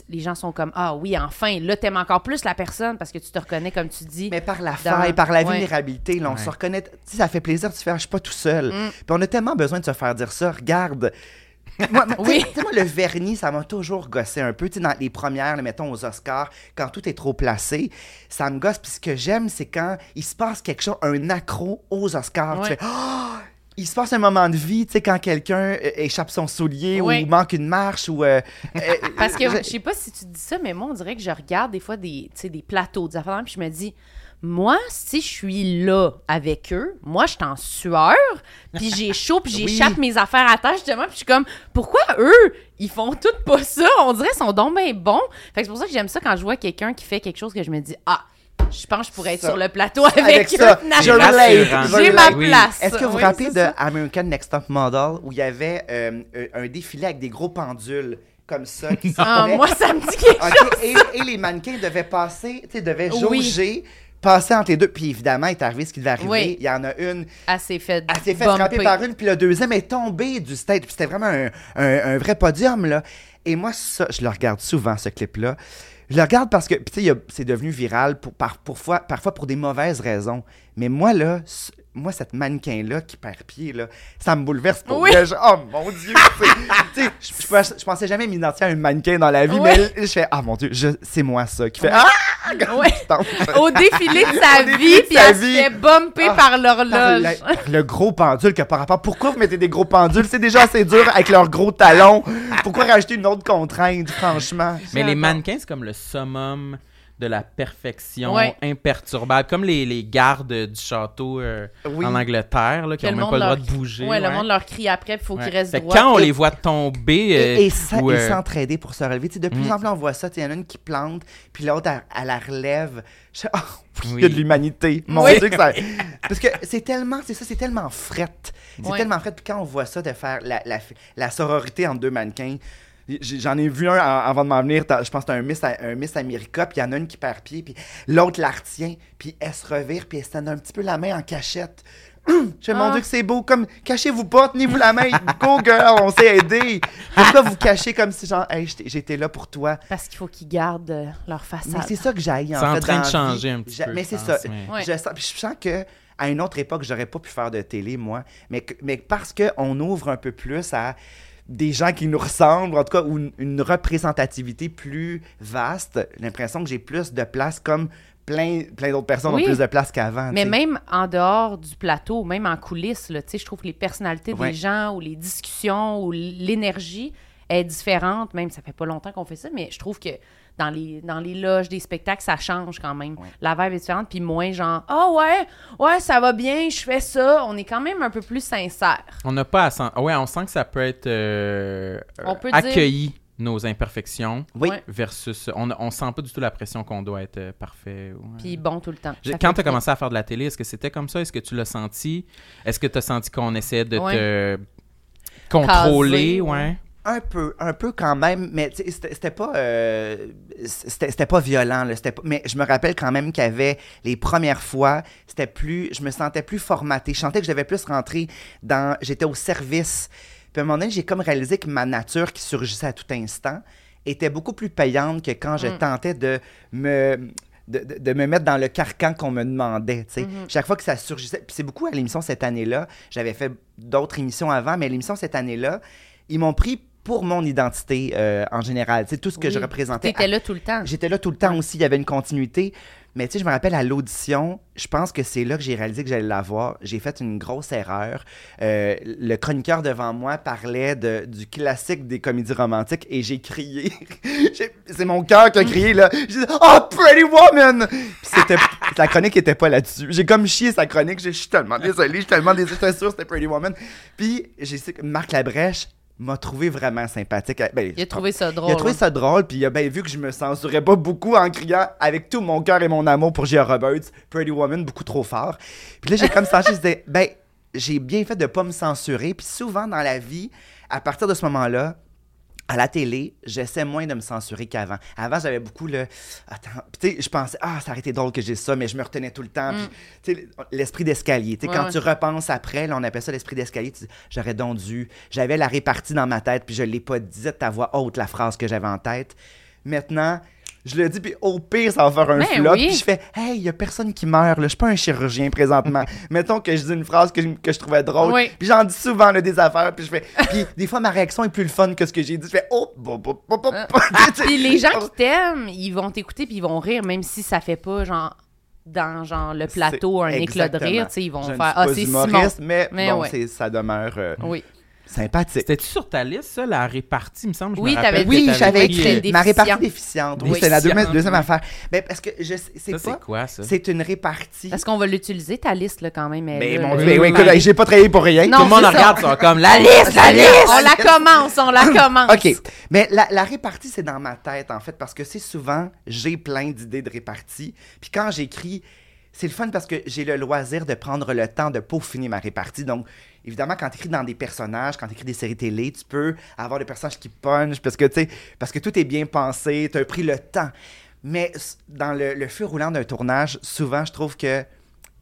les gens sont comme ah oui, enfin, là t'aimes encore plus la personne parce que tu te reconnais comme tu dis. Mais par la Dans- faille, par la ouais. vulnérabilité, là, on Ouais. se reconnaît. Tu sais, ça fait plaisir de se faire, je suis pas tout seul. Mm. Puis on a tellement besoin de se faire dire ça. Regarde. Moi, Oui. moi, le vernis, ça m'a toujours gossé un peu. Tu sais, dans les premières, là, mettons aux Oscars, quand tout est trop placé, ça me gosse. Puis ce que j'aime, c'est quand il se passe quelque chose, un accro aux Oscars. Tu fais, Oh! Il se passe un moment de vie, tu sais, quand quelqu'un euh, échappe son soulier ou manque une marche ou. euh, euh, Parce que je- je sais pas si tu dis ça, mais moi, on dirait que je regarde des fois des, des plateaux, des affaires, puis je me dis, moi, si je suis là avec eux, moi, je suis en sueur, puis j'ai chaud, puis j'échappe mes affaires à terre, justement, puis je suis comme, pourquoi eux, ils font tout pas ça? On dirait qu'ils sont donc bien bons. Fait que c'est pour ça que j'aime ça quand je vois quelqu'un qui fait quelque chose que je me dis, ah, je pense que je pourrais être Ça. sur le plateau avec, Avec ça, J'ai ma. Oui. place. Est-ce que vous vous Oui, rappelez de ça. American Next Top Model où il y avait euh, un défilé avec des gros pendules comme ça qui Ah, moi, ça me dit quelque chose. Et, et les mannequins devaient passer, tu sais, devaient Oui. jauger, passer entre les deux. Puis évidemment, il est arrivé ce qui devait arriver. Oui. Il y en a une, Elle s'est fait elle s'est fait frapper par une, puis le deuxième est tombé du stage. Puis c'était vraiment un, un- un vrai podium, là. Et moi, ça, je le regarde souvent, ce clip-là. Je le regarde parce que, tu sais, c'est devenu viral pour, par, parfois, pour des mauvaises raisons. Mais moi, là, moi, cette mannequin-là qui perd pied, là, ça me bouleverse pour Oui. vrai. Je- oh mon Dieu! tu sais, je, je, pensais- je pensais jamais m'identifier à un mannequin dans la vie, Oui. mais je fais, ah mon Dieu, je- c'est moi ça, qui fait, ah! Ouais. Tant- Au défilé de sa Au vie, puis sa elle se vie. fait bumper Ah, par l'horloge. le, gros pendule que par rapport. Pourquoi vous mettez des gros pendules? C'est déjà assez dur avec leurs gros talons. Pourquoi rajouter une autre contrainte, franchement? Mais les mannequins, c'est comme le summum de la perfection Ouais. imperturbable. Comme les, les gardes du château euh, Oui. en Angleterre, là, qui n'ont même pas le droit leur- de bouger. Ouais, le monde leur crie après, il faut qu'ils restent droits. quand on Et- les voit tomber. euh, Et, et ou, et euh, s'entraider pour se relever. Tu sais, de plus Mm. en plus, on voit ça. Il y en a une qui plante, puis l'autre, elle, elle la relève. Je oh, oui, il y Oui. a de l'humanité. Mon Oui. Dieu que ça... Parce que c'est tellement, c'est ça, c'est tellement frette. C'est tellement frette. Puis quand on voit ça, de faire la, la, la sororité entre deux mannequins, J'en ai vu un avant de m'en venir, je pense que c'était un Miss, un Miss America, puis il y en a une qui perd pied, puis l'autre la retient, puis elle se revire, puis elle se donne un petit peu la main en cachette. Je fais, mon Ah. Dieu que c'est beau, comme, cachez-vous pas, tenez-vous la main, go girl, on s'est aidé. Pourquoi vous cachez comme si, genre, hey, j'étais- j'étais là pour toi? Parce qu'il faut qu'ils gardent euh, leur Mais façade. c'est ça que j'aille en C'est en fait. train de changer vie. un petit peu, Mais c'est ça. mais-. Je, sens, puis je sens que à une autre époque, j'aurais pas pu faire de télé, moi. Mais, mais parce qu'on ouvre un peu plus à des gens qui nous ressemblent, en tout cas, ou une, une représentativité plus vaste, j'ai l'impression que j'ai plus de place comme plein, plein d'autres personnes Oui. ont plus de place qu'avant. Mais même en dehors du plateau, même en coulisses, là, tu sais, je trouve que les personnalités Ouais. des gens ou les discussions ou l'énergie est différente. Même, ça fait pas longtemps qu'on fait ça, mais je trouve que dans les, dans les loges des spectacles, ça change quand même. Ouais. La vibe est différente, puis moins genre « Ah ouais, ouais, ça va bien, je fais ça. » On est quand même un peu plus sincère. On n'a pas à sen- Ouais, on sent que ça peut être euh, On peut dire- accueilli, nos imperfections, Oui. Versus. On, on sent pas du tout la pression qu'on doit être euh, parfait. ouais. Puis bon tout le temps. Ça Quand tu as commencé à faire de la télé, est-ce que c'était comme ça? Est-ce que tu l'as senti? Est-ce que tu as senti qu'on essayait de Ouais. te contrôler? Caser, ouais. Un peu, un peu quand même, mais c'était pas, euh, c'était pas violent, là, c'était pas- mais je me rappelle quand même qu'il y avait les premières fois, c'était plus, je me sentais plus formaté, je sentais que je devais plus rentrer dans, j'étais au service. Puis à un moment donné, j'ai comme réalisé que ma nature qui surgissait à tout instant était beaucoup plus payante que quand je Mm. tentais de me de, de- de me mettre dans le carcan qu'on me demandait. sais. Mm-hmm. Chaque fois que ça surgissait, puis c'est beaucoup à l'émission cette année-là. J'avais fait d'autres émissions avant, mais l'émission cette année-là, ils m'ont pris pour mon identité euh, en général. C'est tout ce que Oui. je représentais. T'étais là tout le temps. J'étais là tout le temps aussi, il y avait une continuité. Mais tu sais, je me rappelle à l'audition, je pense que c'est là que j'ai réalisé que j'allais l'avoir. J'ai fait une grosse erreur. Euh, le chroniqueur devant moi parlait de, du classique des comédies romantiques et j'ai crié. C'est mon cœur qui a crié là. J'ai dit Oh, Pretty Woman! C'était, la chronique était pas là-dessus. J'ai comme chié sa chronique. Je suis tellement désolé, je suis tellement désolé. J'étais sûr que c'était Pretty Woman. Puis j'ai su que Marc Labrèche m'a trouvé vraiment sympathique. Ben, Il a trouvé ça drôle. il a trouvé ça drôle, puis il a bien vu que je me censurais pas beaucoup en criant avec tout mon cœur et mon amour pour Gia Roberts, Pretty Woman, beaucoup trop fort. Puis là, j'ai comme senti, je disais, ben, j'ai bien fait de pas me censurer. Puis souvent dans la vie, à partir de ce moment-là, à la télé, j'essaie moins de me censurer qu'avant. Avant, j'avais beaucoup le. Attends, tu sais, je pensais, ah, ça aurait été drôle que j'ai ça, mais je me retenais tout le temps. Puis, tu sais, l'esprit d'escalier. Tu sais, Mm. Ouais, quand ouais. tu repenses après, là, on appelle ça l'esprit d'escalier, tu dis, j'aurais donc dû. J'avais la répartie dans ma tête, puis je l'ai pas dit de ta voix haute, la phrase que j'avais en tête. Maintenant, je le dis, puis au pire, ça va faire un Ben flop. oui. Puis je fais, hey, il y a personne qui meurt, là. Je suis pas un chirurgien présentement. Mettons que je dis une phrase que je, que je trouvais drôle. Oui. Puis j'en dis souvent là, des affaires, puis je fais. Puis des fois, ma réaction est plus le fun que ce que j'ai dit. Je fais, oh, bop, bop, bop, bop. Tu sais, Puis les gens qui t'aiment, ils vont t'écouter puis ils vont rire, même si ça fait pas genre dans genre le plateau un éclat de rire, tu sais, ils vont Je faire ah c'est Simon. mais, Mais bon, ouais. ça demeure euh, Oui. Sympathique. C'était-tu sur ta liste, ça, la répartie, il me semble? Je Oui, me rappelle Oui, j'avais écrit euh, ma répartie déficiente. Oui, c'est la deuxième, deuxième affaire. Ben, parce que je sais- c'est Ça, quoi? c'est quoi, ça? C'est une répartie. Parce qu'on va l'utiliser ta liste là quand même. elle, Mais là, mon. Dieu, ben, oui, j'ai pas travaillé pour rien. Non, Tout le monde ça. regarde, ils sont comme la liste, la liste! On la commence, on la commence. OK. Mais la, la répartie, c'est dans ma tête, en fait, parce que c'est souvent, j'ai plein d'idées de répartie. Puis quand j'écris, c'est le fun parce que j'ai le loisir de prendre le temps de peaufiner ma répartie. Donc, évidemment, quand tu écris dans des personnages, quand tu écris des séries télé, tu peux avoir des personnages qui punchent parce que, tu sais, parce que tout est bien pensé, tu as pris le temps. Mais dans le feu roulant d'un tournage, souvent, je trouve que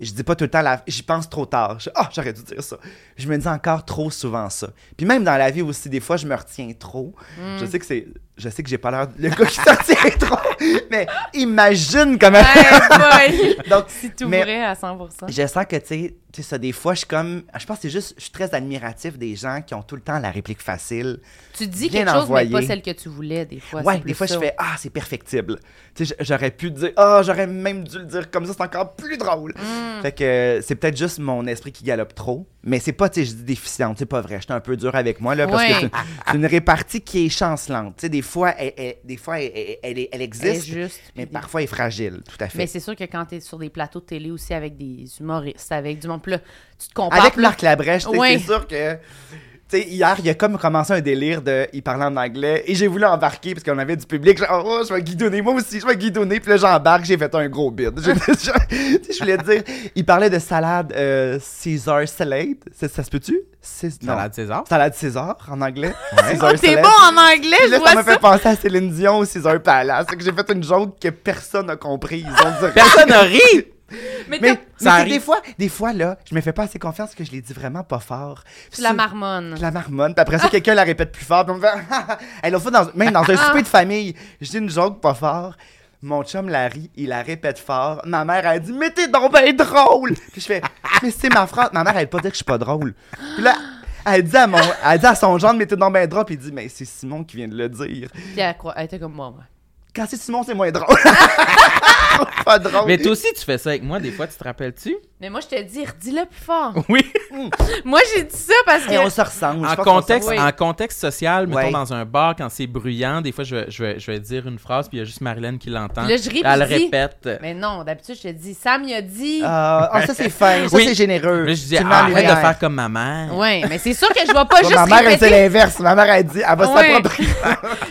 je dis pas tout le temps, la- j'y pense trop tard. Je- Ah, j'aurais dû dire ça. Je me dis encore trop souvent ça. Puis même dans la vie aussi, des fois, je me retiens trop. Je sais que c'est, je sais que j'ai pas l'air le gars qui s'en tient trop, mais imagine comment. Boy. Donc, tout mais vrai à 100%. je sens que tu sais, tu ça, des fois, je suis comme, je pense que c'est juste, je suis très admiratif des gens qui ont tout le temps la réplique facile. Tu dis quelque chose, mais pas celle que tu voulais, des fois. Ouais, des fois, ça. je fais Ah, c'est perfectible. Tu sais, j'aurais pu dire Ah, j'aurais même dû le dire comme ça, c'est encore plus drôle. Mm. Fait que euh, c'est peut-être juste mon esprit qui galope trop. Mais c'est pas, tu sais, je dis déficiente, c'est pas vrai. J'étais un peu dur avec moi, là, parce Ouais. que c'est- une répartie qui est chancelante. Tu sais, des fois, elle, elle- des fois, elle, existe, juste. mais puis- parfois, elle est fragile, tout à fait. Mais c'est sûr que quand t'es sur des plateaux de télé aussi avec des humoristes, avec du monde, là, tu te compares. Avec Marc Labrèche, tu Ouais. c'est sûr que. Tu sais, hier, il a comme commencé un délire de. Il parlait en anglais et j'ai voulu embarquer parce qu'on avait du public. Genre, oh, je vais guidonner. Moi aussi, je vais guidonner. Puis là, j'embarque, j'ai fait un gros bid. Je, voulais dire. Il parlait de salade euh, Caesar salad. Ça, ça se peut-tu? C'est-. Salade César? Salade César en anglais. Oh, Caesar t'es bon en anglais, Puis je là, ça vois m'a fait penser à Céline Dion au Caesar Palace. Fait que j'ai fait une joke que personne n'a compris. Ils ont dit Personne n'a ri! Mais, mais, t'as- mais des fois, des fois, là, je me fais pas assez confiance que je l'ai dit vraiment pas fort. tu la C'est- marmonne. je la marmonne. Puis après ça, quelqu'un la répète plus fort. Puis on me fait... Elle a fait dans, même dans un souper de famille. Je dis une joke pas fort. Mon chum la rit, il la répète fort. Ma mère, elle dit Mais t'es donc ben drôle! Puis je fais Mais c'est ma phrase. Ma mère, elle pas dire que je suis pas drôle. Puis là, elle dit à, mon, elle dit à son gendre Mais t'es donc ben drôle. Puis il dit Mais c'est Simon qui vient de le dire. Puis elle, elle était comme moi, moi. Quand c'est Simon, c'est moins drôle. pas drôle. Mais toi aussi, tu fais ça avec moi, des fois, tu te rappelles-tu? Mais moi, je te dis, redis-le plus fort. Oui. moi, j'ai dit ça parce que. Et on se ressemble. Je En contexte, Oui. en contexte social, mettons Ouais. dans un bar, quand c'est bruyant, des fois, je vais, je, vais, je vais dire une phrase, puis il y a juste Marilyn qui l'entend. Là, je ris, Elle répète. Mais non, d'habitude, je te dis, Sam, il a dit. Ah, ah, ça c'est fin, ça Oui. c'est généreux. Mais je dis, en arrête de lumière. faire comme ma mère. Ouais, mais c'est sûr que je vais pas juste ma mère, elle dit répéter. l'inverse. Ma mère, elle dit, elle va s'approprier.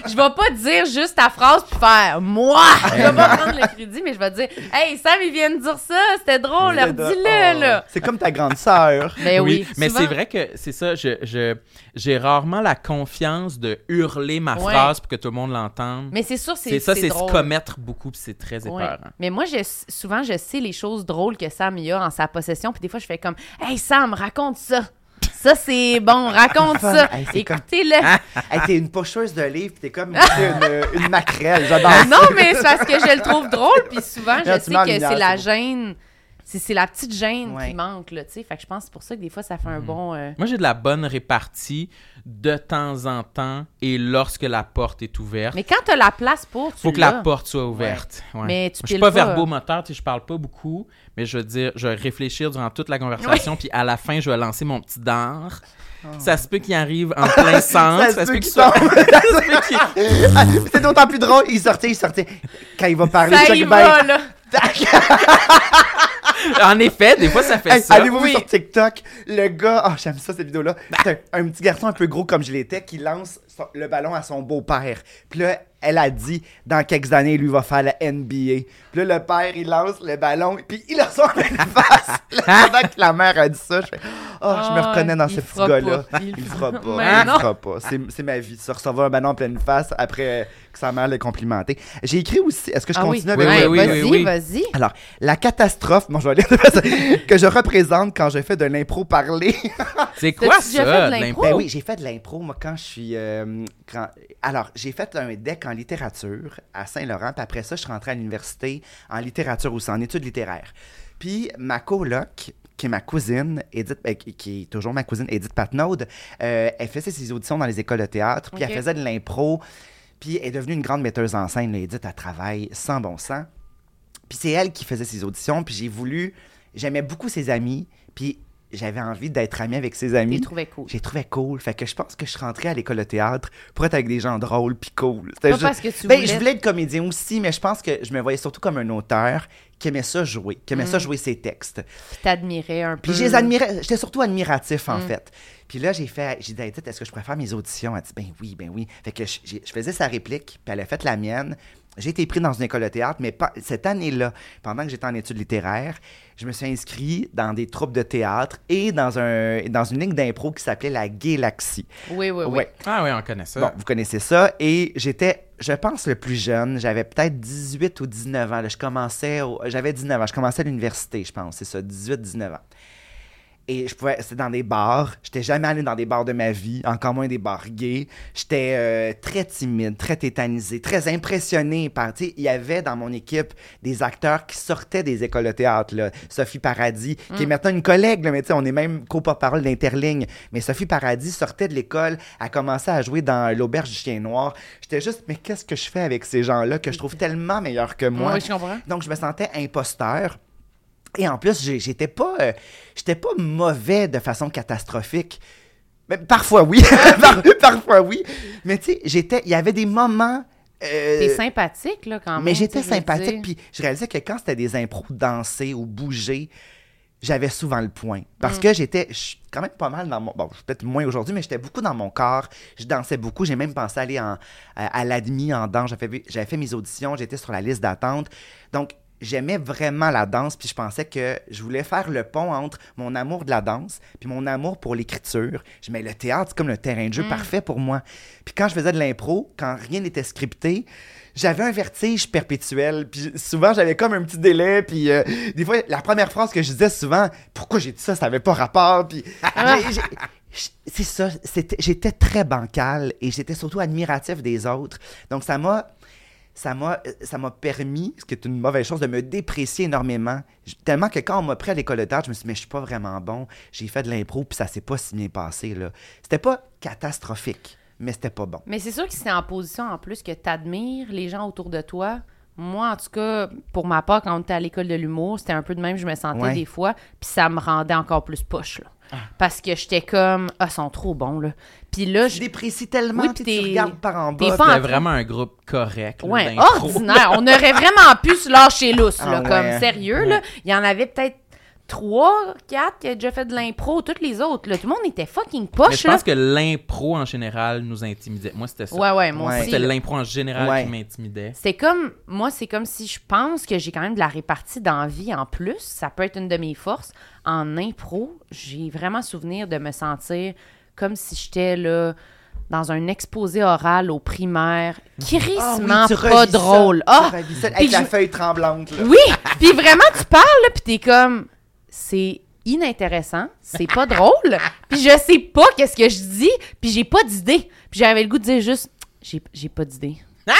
Je vais pas dire juste ta phrase puis faire moi. Je vais pas prendre le crédit, mais je vais dire Hey, Sam, il vient de dire ça, c'était drôle, C'est dis-le, oh, là. C'est comme ta grande sœur. Mais oui, mais c'est vrai que c'est ça, je, je- j'ai rarement la confiance de hurler ma Ouais. phrase pour que tout le monde l'entende. Mais c'est sûr, c'est C'est ça, c'est se drôle. commettre beaucoup, puis c'est très Ouais. épeurant. Mais moi, je, souvent, je sais les choses drôles que Sam y a en sa possession. Puis des fois, je fais comme Hey, Sam, raconte ça. Ça, c'est bon, raconte ça. Hey, c'est comme- Écoutez-le. Hey, t'es une pocheuse de livres, pis t'es comme une, une maquerelle. J'adore Ah ça. non, mais c'est parce que je le trouve drôle. Puis souvent, je sais que c'est la gêne. C'est c'est la petite gêne Ouais. qui manque, là, tu sais. Fait que je pense que c'est pour ça que des fois, ça fait un bon... euh, Moi, j'ai de la bonne répartie de temps en temps et lorsque la porte est ouverte. Mais quand t'as la place pour, tu faut que la porte soit ouverte. Ouais. Mais tu je suis pas, pas. verbomoteur, tu sais, je parle pas beaucoup, mais je veux dire, je vais réfléchir durant toute la conversation, puis à la fin, je vais lancer mon petit dard. Ça se peut qu'il arrive en plein centre. Oh. Ça se peut qu'il ça se peut qu'il- Ah, C'est d'autant plus drôle. Il sortait, il sortait. Quand il va parler, Ça back. va, là. En effet, des fois, ça fait Hey, ça. Allez-vous Oui. sur TikTok, le gars, ah j'aime ça cette vidéo-là, c'est un, un petit garçon un peu gros comme je l'étais qui lance le ballon à son beau-père. Puis là, elle a dit, dans quelques années, lui va faire la NBA. Puis là, le père, il lance le ballon, puis il a son pleine face. Là, Pendant que la mère a dit ça, je fais, Ah, je me Ah, reconnais dans il ce petit gars-là. Il Il le fera pas. Mais Il le non. fera pas. C'est ma vie. Se recevoir un ballon en pleine face après que sa mère l'ait complimenté. J'ai écrit aussi. Est-ce que je Ah oui. continue avec Oui, Ouais, oui, vas-y, oui, oui. vas-y. Alors, la catastrophe, bon, je vais lire que je représente quand je fais de l'impro parler. C'est quoi déjà fait ça, de? Ben oui, j'ai fait de l'impro, moi, quand je suis. euh, quand- Alors, j'ai fait un deck en littérature à Saint-Laurent, puis après ça, je suis rentré à l'université en littérature aussi, en études littéraires. Puis ma coloc, qui est ma cousine, Edith, euh, qui- est toujours ma cousine, Edith Patnaud, euh, elle faisait ses auditions dans les écoles de théâtre, puis elle faisait de l'impro, puis elle est devenue une grande metteuse en scène, là, Edith, elle travaille sans bon sens. Puis c'est elle qui faisait ses auditions, puis j'ai voulu. J'aimais beaucoup ses amis, puis j'avais envie d'être amie avec ses amis. les trouvais cool. J'ai trouvé cool. Fait que je pense que je suis rentrée à l'école de théâtre pour être avec des gens drôles puis cool. Pas juste- parce que tu Ben, voulais. je voulais être comédien aussi, mais je pense que je me voyais surtout comme un auteur qui aimait ça jouer, qui aimait Mm. ça jouer ses textes. Puis t'admirais un peu. Puis j'étais surtout admiratif en Mm. fait. Puis là, j'ai fait, j'ai dit, est-ce que je pourrais faire mes auditions? Elle dit, ben oui, ben oui. Fait que je, j'ai- je faisais sa réplique, puis elle a fait la mienne. J'ai été pris dans une école de théâtre, mais pas, cette année-là, pendant que j'étais en études littéraires, je me suis inscrit dans des troupes de théâtre et dans, un, dans une ligne d'impro qui s'appelait la Galaxie. Oui, oui, oui. Ouais. Ah oui, on connaît ça. Bon, vous connaissez ça. Et j'étais, je pense, le plus jeune. J'avais peut-être 18 ou 19 ans. là. Je commençais, au- j'avais 19 ans. Je commençais à l'université, je pense. C'est ça, 18-19 ans. Et je pouvais, c'était dans des bars. J'étais jamais allé dans des bars de ma vie, encore moins des bars gays. J'étais euh, très timide, très tétanisé, très impressionné par, tu sais, il y avait dans mon équipe des acteurs qui sortaient des écoles de théâtre, là. Sophie Paradis, qui est maintenant une collègue, là, mais tu sais, on est même co-porte-parole d'Interligne. Mais Sophie Paradis sortait de l'école, a commencé à jouer dans L'Auberge du Chien Noir. J'étais juste, mais qu'est-ce que je fais avec ces gens-là que je trouve tellement meilleurs que moi? Oui, je comprends. Donc, je me sentais imposteur. Et en plus, j'étais pas, euh, j'étais pas mauvais de façon catastrophique. Mais parfois oui, Par- parfois oui. Mais tu sais, j'étais, il y avait des moments. euh, T'es sympathique, là, quand même. mais j'étais sympathique, puis je réalisais que quand c'était des impros dansés ou bouger, j'avais souvent le point. Mm. Parce que j'étais quand même pas mal dans mon... Bon, peut-être moins aujourd'hui, mais j'étais beaucoup dans mon corps. Je dansais beaucoup. J'ai même pensé aller en, à, à l'admis en danse. J'avais fait, j'avais fait mes auditions. J'étais sur la liste d'attente. Donc, j'aimais vraiment la danse, puis je pensais que je voulais faire le pont entre mon amour de la danse puis mon amour pour l'écriture. Je mais le théâtre, c'est comme le terrain de jeu parfait pour moi. Puis quand je faisais de l'impro, quand rien n'était scripté, j'avais un vertige perpétuel. Puis souvent, j'avais comme un petit délai. Puis euh, des fois, la première phrase que je disais souvent, pourquoi j'ai dit ça, ça n'avait pas rapport. Puis j- c'est ça, j'étais très bancal et j'étais surtout admiratif des autres. Donc ça m'a ça m'a euh, ça m'a permis, ce qui est une mauvaise chose, de me déprécier énormément. Tellement que quand on m'a pris à l'école de théâtre, je me suis dit, mais je suis pas vraiment bon. J'ai fait de l'impro, puis ça s'est pas si bien passé. là. C'était pas catastrophique, mais c'était pas bon. Mais c'est sûr que c'est en position, en plus, que t'admires les gens autour de toi. Moi, en tout cas, pour ma part, quand on était à l'école de l'humour, c'était un peu de même, je me sentais Ouais. des fois, puis ça me rendait encore plus poche, là. Parce que j'étais comme, ah, ils sont trop bons, là. Puis là, Je déprécie tellement, Oui, puis tu t'es- regardes par en t'es bas. C'était vraiment un groupe correct. là, Ouais, ordinaire. On aurait vraiment pu se lâcher lousse, là, Ah comme ouais. sérieux, là. Il y en avait peut-être trois, quatre qui avaient déjà fait de l'impro, toutes les autres, là. Tout le monde était fucking Mais poche, je là. pense que l'impro en général nous intimidait. Moi, c'était ça. Ouais, ouais, moi Ouais. aussi. C'était l'impro en général Ouais. qui m'intimidait. C'est comme, moi, c'est comme si je pense que j'ai quand même de la répartie d'envie en plus. Ça peut être une de mes forces. En impro, j'ai vraiment souvenir de me sentir comme si j'étais là dans un exposé oral au primaire. Ah Crissement oui, tu pas drôle. tu Ah! Puis avec la je- feuille tremblante. Là. Oui! Puis vraiment, tu parles, là, puis t'es comme, c'est inintéressant, c'est pas drôle, puis je sais pas qu'est-ce que je dis, puis j'ai pas d'idée. Puis j'avais le goût de dire juste, j'ai j'ai pas d'idée.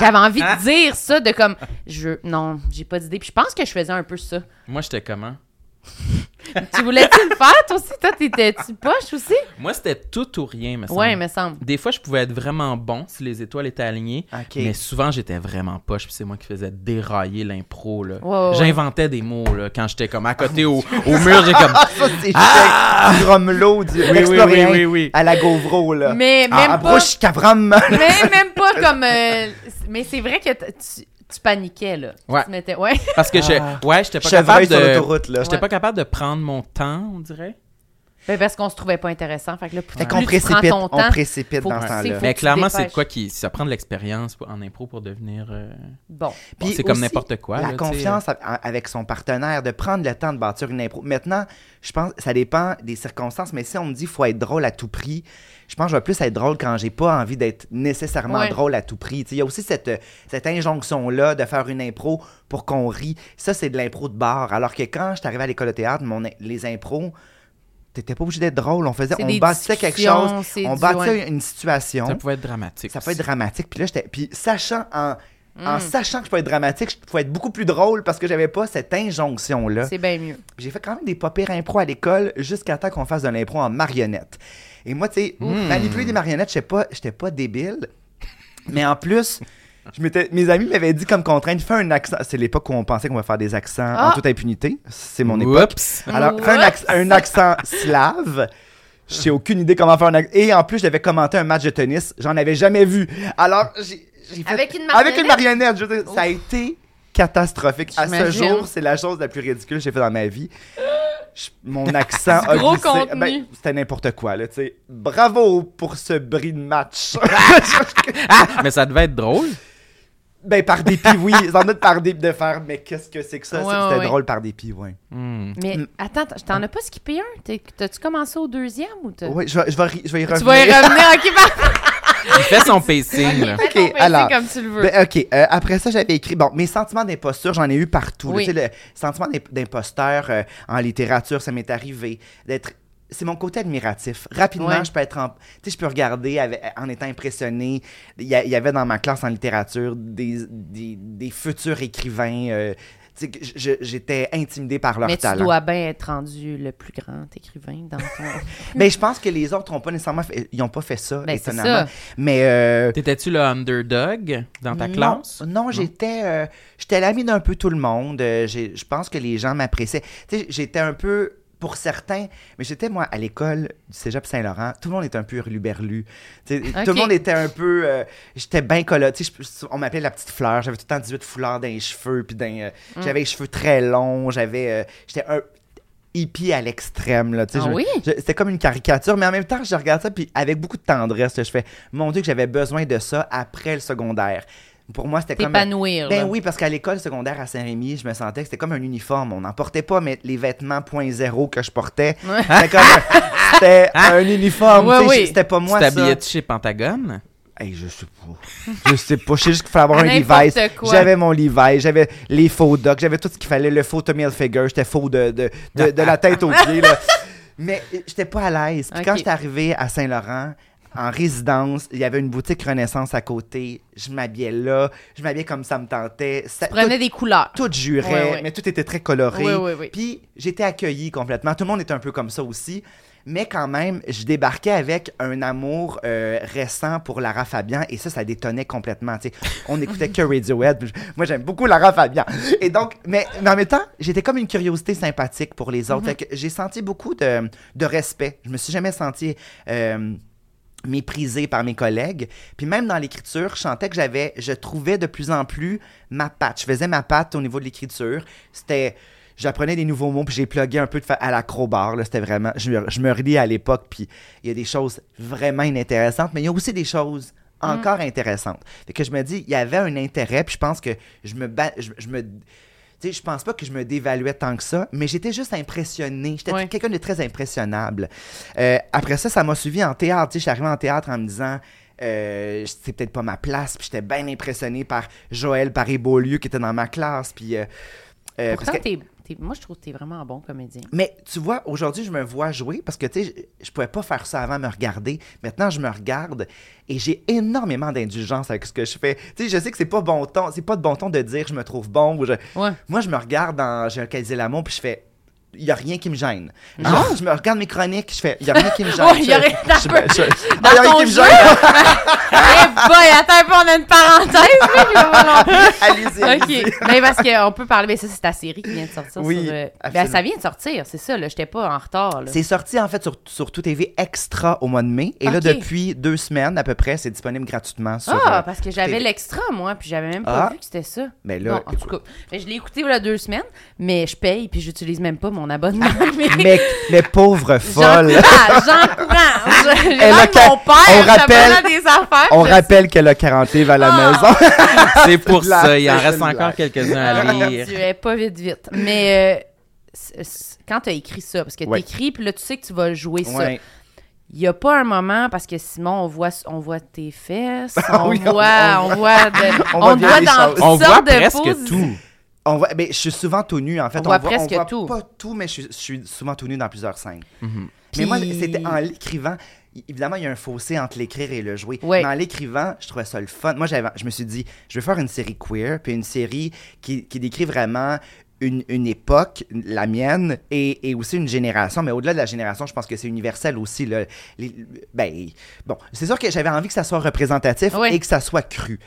J'avais envie de dire ça, de comme, je non, j'ai pas d'idée. Puis je pense que je faisais un peu ça. Moi, j'étais comment? Tu voulais-tu le faire, toi aussi? Toi, t'étais-tu poche aussi? Moi, c'était tout ou rien, me semble. Ouais, me semble. Des fois, je pouvais être vraiment bon si les étoiles étaient alignées, OK. mais souvent, j'étais vraiment poche, puis c'est moi qui faisais dérailler l'impro. là. Ouais. J'inventais des mots là, quand j'étais comme à côté au, au mur, j'ai comme... Ah, ça, c'est Ah! du Gromelot, du oui, Exploréen oui, oui. à la Gauvreau, là. Mais Ah, même à pas. Mais même pas comme. euh, mais c'est vrai que tu, tu paniquais, là. Ouais. Tu mettais, ouais. Parce que je, Ah. ouais, j'étais pas Chevreuil capable sur de... l'autoroute, là. J'étais Ouais. pas capable de prendre mon temps, on dirait. Ben, parce qu'on se trouvait pas intéressant. Fait que là, Fait plus qu'on précipite, ton on temps, précipite dans ce temps-là. Mais clairement, c'est quoi qui. Ça prend de l'expérience en impro pour devenir. euh, Bon. c'est comme n'importe quoi. La là, confiance a- avec son partenaire, de prendre le temps de bâtir une impro. Maintenant, je pense ça dépend des circonstances, mais si on me dit qu'il faut être drôle à tout prix, je pense que je vais plus être drôle quand j'ai pas envie d'être nécessairement Ouais. drôle à tout prix. Il y a aussi cette, cette injonction-là de faire une impro pour qu'on rit. Ça, c'est de l'impro de bar. Alors que quand je suis arrivé à l'école de théâtre, mon, les impros, t'étais pas obligé d'être drôle. On faisait, on bâtissait quelque chose, on bâtissait ouais. une situation. Ça pouvait être dramatique. Ça peut être aussi. dramatique. Puis là, j'étais. Puis sachant en. Mm. En sachant que je peux être dramatique, je pouvais être beaucoup plus drôle parce que j'avais pas cette injonction-là. C'est bien mieux. J'ai fait quand même des pas pires impro à l'école jusqu'à temps qu'on fasse de l'impro en marionnette. Et moi, tu sais, Mm. manipuler des marionnettes, j'étais pas, j'étais pas débile. Mais en plus, je m'étais, mes amis m'avaient dit comme contrainte, fais un accent. C'est l'époque où on pensait qu'on va faire des accents Ah! en toute impunité. C'est mon époque. Oups! Alors, fais un, acc- un accent slave. J'ai aucune idée comment faire un accent. Et en plus, je devais commenter un match de tennis. J'en avais jamais vu. Alors, j'ai j'ai fait... Avec une Avec une marionnette? marionnette. je veux dire, ça a été catastrophique. À ce jour, c'est la chose la plus ridicule que j'ai fait dans ma vie. Je- mon accent a Gros glissé. contenu. Ben, C'était n'importe quoi, là, tu sais. Bravo pour ce bris de match. Mais ça devait être drôle. Ben, par dépit, oui. Sans doute par dépit de faire, mais qu'est-ce que c'est que ça? Ouais, C'était ouais, ouais. drôle par dépit, ouais. Hmm. Mais Mm. attends, t- t'en as pas skippé un? T'as-tu commencé au deuxième ou t'as. Ouais, je vais, je vais, je y Tu revenir. vas y revenir, ok. Il fait son pacing, là. Ok, alors, comme tu le veux. Ben, OK. euh, après ça, j'avais écrit. Bon, mes sentiments d'imposture, j'en ai eu partout. Oui. Tu sais, le sentiment d'im- d'imposteur euh, en littérature, ça m'est arrivé. D'être. C'est mon côté admiratif. Rapidement, Ouais. je peux être en. Tu sais, je peux regarder avec- en étant impressionné. Il y, a- il y avait dans ma classe en littérature des, des, des futurs écrivains. euh, tu j'étais intimidé par leur Mais tu talent. dois bien être rendu le plus grand écrivain dans ton. Mais je pense que les autres n'ont pas nécessairement fait, ils ont pas fait ça, Ben, étonnamment. ça. Mais euh, T'étais-tu le underdog dans ta non, classe? Non, j'étais euh, j'étais l'ami d'un peu tout le monde. Euh, je pense que les gens m'appréciaient. Tu sais, j'étais un peu pour certains, mais j'étais moi à l'école du Cégep Saint-Laurent, tout le monde était un peu hurluberlu. Tout le monde était un peu euh, j'étais bien je- on m'appelait la petite fleur, j'avais tout le temps 18 foulards dans les cheveux puis dans, euh, Mm. j'avais les cheveux très longs, j'avais euh, j'étais un hippie à l'extrême là, tu sais, Ah oui? c'était comme une caricature, mais en même temps, je regarde ça, puis avec beaucoup de tendresse, je fais, mon Dieu, que j'avais besoin de ça après le secondaire. Pour moi, c'était comme. T'épanouir. Ben là. oui, parce qu'à l'école secondaire à Saint-Rémy, je me sentais que c'était comme un uniforme. On n'en portait pas, mais les vêtements point zéro que je portais, Ouais. c'était comme un, c'était un uniforme. Ouais, oui. C'était pas moi tu ça. t'habillais-tu chez Pentagone? Hey, je sais pas. Je sais pas. Je sais juste qu'il fallait avoir un Levi's. J'avais mon Levi's, j'avais les faux docs, j'avais tout ce qu'il fallait, le faux Tommy Hilfiger. J'étais faux de, de, de, de la tête aux pieds. Là. Mais j'étais pas à l'aise. Puis quand j'étais arrivé à Saint-Laurent, en résidence, il y avait une boutique Renaissance à côté. Je m'habillais là. Je m'habillais comme ça me tentait. Ça- Tu prenais des couleurs. tout, tout jurait, mais tout était très coloré. Oui, oui, oui. Puis j'étais accueilli complètement. Tout le monde était un peu comme ça aussi. Mais quand même, je débarquais avec un amour euh, récent pour Lara Fabian et ça, ça détonnait complètement. tu sais. On écoutait que Radiohead. Moi, j'aime beaucoup Lara Fabian. Et donc, mais, mais en même temps, j'étais comme une curiosité sympathique pour les autres. Que j'ai senti beaucoup de, de respect. Je me suis jamais senti euh, méprisé par mes collègues. Puis même dans l'écriture, je sentais que j'avais, je trouvais de plus en plus ma patte. Je faisais ma patte au niveau de l'écriture. C'était, j'apprenais des nouveaux mots, puis j'ai plugué un peu de fa- à l'acrobar. Là, c'était vraiment, je, me- je me relis à l'époque, puis il y a des choses vraiment inintéressantes, mais il y a aussi des choses encore intéressantes. Fait que je me dis, il y avait un intérêt, puis je pense que je me, je me tu sais, je pense pas que je me dévaluais tant que ça, mais j'étais juste impressionné. J'étais Ouais. quelqu'un de très impressionnable. Euh, après ça, ça m'a suivi en théâtre. Tu sais, je suis arrivé en théâtre en me disant, euh, c'est peut-être pas ma place. Puis j'étais bien impressionné par Joël Paré-Beaulieu qui était dans ma classe. Puis, euh, euh, Pourtant, parce que- moi, je trouve que t'es vraiment un bon comédien. mais tu vois, aujourd'hui, je me vois jouer parce que, tu sais, je, je pouvais pas faire ça avant, me regarder. Maintenant, je me regarde et j'ai énormément d'indulgence avec ce que je fais. Tu sais, je sais que c'est pas bon ton, c'est pas de bon ton de dire je me trouve bon ou je... Ouais. Moi, je me regarde dans J'ai localisé l'amour puis je fais il y a rien qui me gêne. Genre, je me regarde mes chroniques, je fais il y a rien qui me gêne. Il y a rien- je- Dans Ah, il y a rien qui me gêne. Eh boy, attends un peu, on a une parenthèse, là, Allez-y, allez-y. OK. Mais parce qu'on peut parler, mais ça, c'est ta série qui vient de sortir. Oui, sur, euh, ben, ça vient de sortir, c'est ça, là. J'étais pas en retard, là. C'est sorti en fait sur, sur Tout TV Extra au mois de mai. Et là, depuis deux semaines à peu près, c'est disponible gratuitement sur. Ah, euh, parce que j'avais l'extra, moi, puis j'avais même pas Ah. vu que c'était ça. Mais là, Bon, en tout cas, je l'ai écouté a deux semaines, mais je paye, puis j'utilise même pas mon abonnement. mais Mais, mais pauvre folle. j'encourage, j'encourage. Elle a mon père, on rappelle- à des affaires. On rappelle qu'elle a 40 livres à la Ah! maison. C'est pour ça. Il en reste encore blague. quelques-uns à Ah, lire. Elle est pas vite, vite. Mais euh, quand tu as écrit ça, parce que Ouais. t'écris, puis là, tu sais que tu vas jouer ça. Ouais. Il n'y a pas un moment, parce que Simon, on voit, on voit tes fesses, Ah on, oui, on- voit, on on, voit, de- on on, voit dans choses. toutes On voit de presque poses. tout. On voit, ben, je suis souvent tout nu, en fait. On voit voit, presque voit tout. pas tout, mais je suis, je suis souvent tout nu dans plusieurs scènes. Mhm. Mais moi, c'était en l'écrivant. i- Évidemment, il y a un fossé entre l'écrire et le jouer. Ouais. Mais en l'écrivant, je trouvais ça le fun. Moi, j'avais, je me suis dit, je vais faire une série queer, puis une série qui, qui décrit vraiment une, une époque, la mienne, et, et aussi une génération. Mais au-delà de la génération, je pense que c'est universel aussi. Là. Les- ben, bon, c'est sûr que j'avais envie que ça soit représentatif Oui. et que ça soit cru.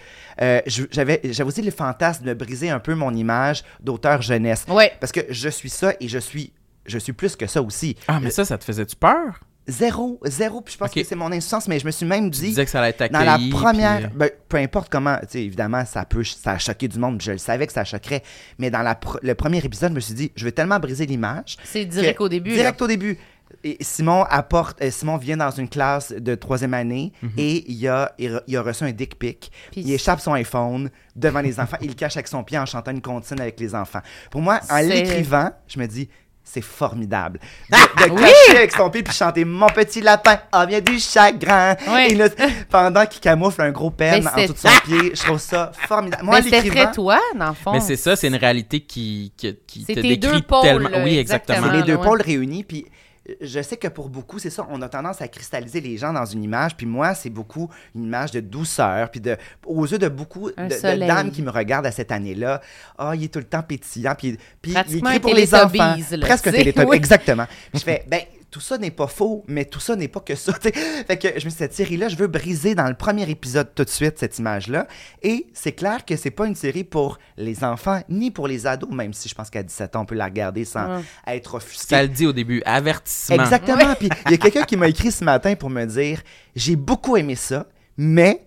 Euh, j'avais, j'avais aussi le fantasme de briser un peu mon image d'auteur jeunesse. Parce que je suis ça et je suis, je suis plus que ça aussi. Ah, mais ça, ça te faisait-tu peur? Zéro, zéro. Puis je pense que c'est mon insouciance, mais je me suis même Tu dit, disais que ça allait être dans accueilli. la première, puis, euh, ben, peu importe comment, tu sais, évidemment, ça peut, ça a choqué du monde, je le savais que ça choquerait, mais dans la pr- le premier épisode, je me suis dit, je vais tellement briser l'image. C'est direct que- au début. Direct au début. Et Simon apporte, euh, Simon vient dans une classe de troisième année Mhm. et il a, il, a- il a reçu un dick pic. Il échappe son iPhone devant les enfants. Il le cache avec son pied en chantant une comptine avec les enfants. Pour moi, en l'écrivant, je me dis, c'est formidable. De, de Oui! cacher avec son pied puis chanter Mon petit lapin, ah bien du chagrin. Oui. Et là, pendant qu'il camoufle un gros pen Mais en c'est- dessous de son pied, je trouve ça formidable. Moi, Mais très toi, dans le fond. Mais c'est ça, c'est une réalité qui, qui, qui C'est te décrit deux pôles, tellement. là, Oui, exactement. exactement. C'est les deux ouais. pôles réunis, puis je sais que pour beaucoup, c'est ça, on a tendance à cristalliser les gens dans une image, puis moi, c'est beaucoup une image de douceur, puis de, aux yeux de beaucoup de, de dames qui me regardent à cette année-là, ah, il est tout le temps pétillant, puis, puis il écrit pour les enfants. Là, Presque exactement. Je fais, ben, tout ça n'est pas faux, mais tout ça n'est pas que ça. Fait que je me suis dit, cette série-là, je veux briser dans le premier épisode tout de suite cette image-là. Et c'est clair que c'est pas une série pour les enfants ni pour les ados, même si je pense qu'à 17 ans, on peut la regarder sans Ouais. être offusqué. Ça le dit au début, avertissement. Exactement. Puis il y a quelqu'un qui m'a écrit ce matin pour me dire j'ai beaucoup aimé ça, mais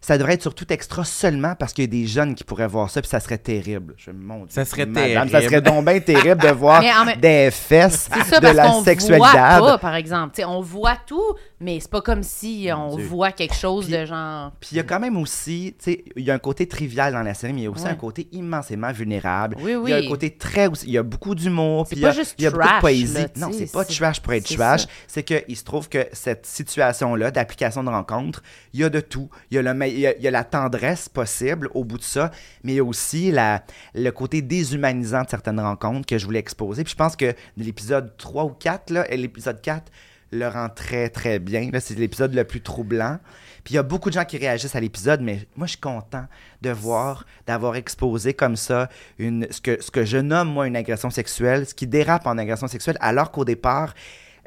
ça devrait être surtout extra seulement parce qu'il y a des jeunes qui pourraient voir ça, puis ça serait terrible. Je mon Dieu, Ça serait madame, terrible. Ça serait donc bien terrible de voir Mais des fesses C'est ça de parce la qu'on sexualité. voit pas, par exemple. T'sais, on voit tout, mais c'est pas comme si on Dieu. voit quelque chose Puis- de genre. Puis il y a quand même aussi, tu sais, il y a un côté trivial dans la série, mais il y a aussi Ouais. un côté immensément vulnérable. Oui, Il y a un côté très aussi, il y a beaucoup d'humour, C'est puis il y a, pas juste il y a beaucoup de trash, poésie. là, non, c'est pas trash pour être c'est trash. C'est qu'il se trouve que cette situation-là d'application de rencontre, il y a de tout. Il y a, le, me- il il y a la tendresse possible au bout de ça, mais il y a aussi le côté déshumanisant de certaines rencontres que je voulais exposer. Puis je pense que l'épisode 3 ou 4, là, l'épisode 4 le rend très, très bien. Là, c'est l'épisode le plus troublant. Puis il y a beaucoup de gens qui réagissent à l'épisode, mais moi, je suis content de voir, d'avoir exposé comme ça une, ce, que, ce que je nomme, moi, une agression sexuelle, ce qui dérape en agression sexuelle, alors qu'au départ,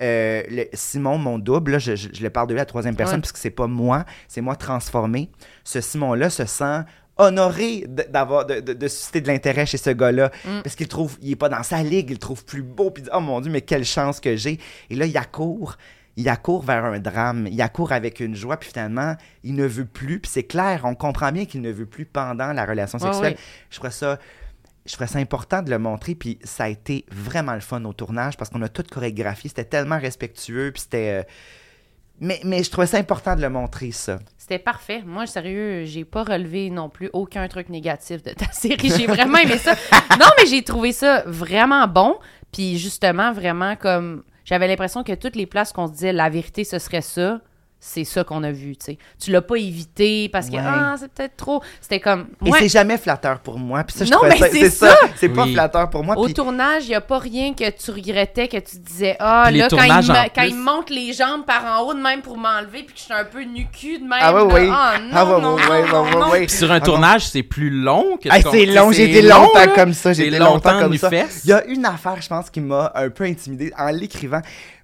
euh, le- Simon, mon double, là, je, je- je le parle de lui à la troisième personne, Ouais. puisque c'est pas moi, c'est moi transformé. Ce Simon-là se sent honoré d'avoir de, de- de susciter de l'intérêt chez ce gars-là Mm. parce qu'il trouve il est pas dans sa ligue il le trouve plus beau puis il dit oh mon dieu mais quelle chance que j'ai et là il accourt il accourt vers un drame il accourt avec une joie puis finalement il ne veut plus puis c'est clair on comprend bien qu'il ne veut plus pendant la relation sexuelle ouais. je trouvais ça je trouvais ça important de le montrer, puis ça a été vraiment le fun au tournage parce qu'on a tout chorégraphié. C'était tellement respectueux, puis c'était. euh, Mais, mais je trouvais ça important de le montrer, ça. C'était parfait. Moi, sérieux, j'ai pas relevé non plus aucun truc négatif de ta série. J'ai vraiment aimé ça. Non, mais j'ai trouvé ça vraiment bon. Puis justement, vraiment comme. J'avais l'impression que toutes les places qu'on se disait la vérité, ce serait ça. C'est ça qu'on a vu, tu sais. Tu l'as pas évité parce que, Ouais. ah, c'est peut-être trop. C'était comme. Et Ouais, c'est jamais flatteur pour moi. Puis ça, je Non, mais ça- c'est ça. C'est pas Oui. flatteur pour moi. Au puis- tournage, il n'y a pas rien que tu regrettais, que tu disais Ah, Puis là, quand, il, me, quand il monte les jambes par en haut de même pour m'enlever, puis que je suis un peu nu-cul de même. Ah ouais, là, oui. Ah non, Ah ouais, non, ouais, non, ouais, non, sur un Ah tournage, c'est plus long que Ah, tu c'est long, j'ai été longtemps comme ça, j'ai été longtemps comme nu ça. Il y a une affaire, je pense, qui m'a un peu intimidé en l'écrivant.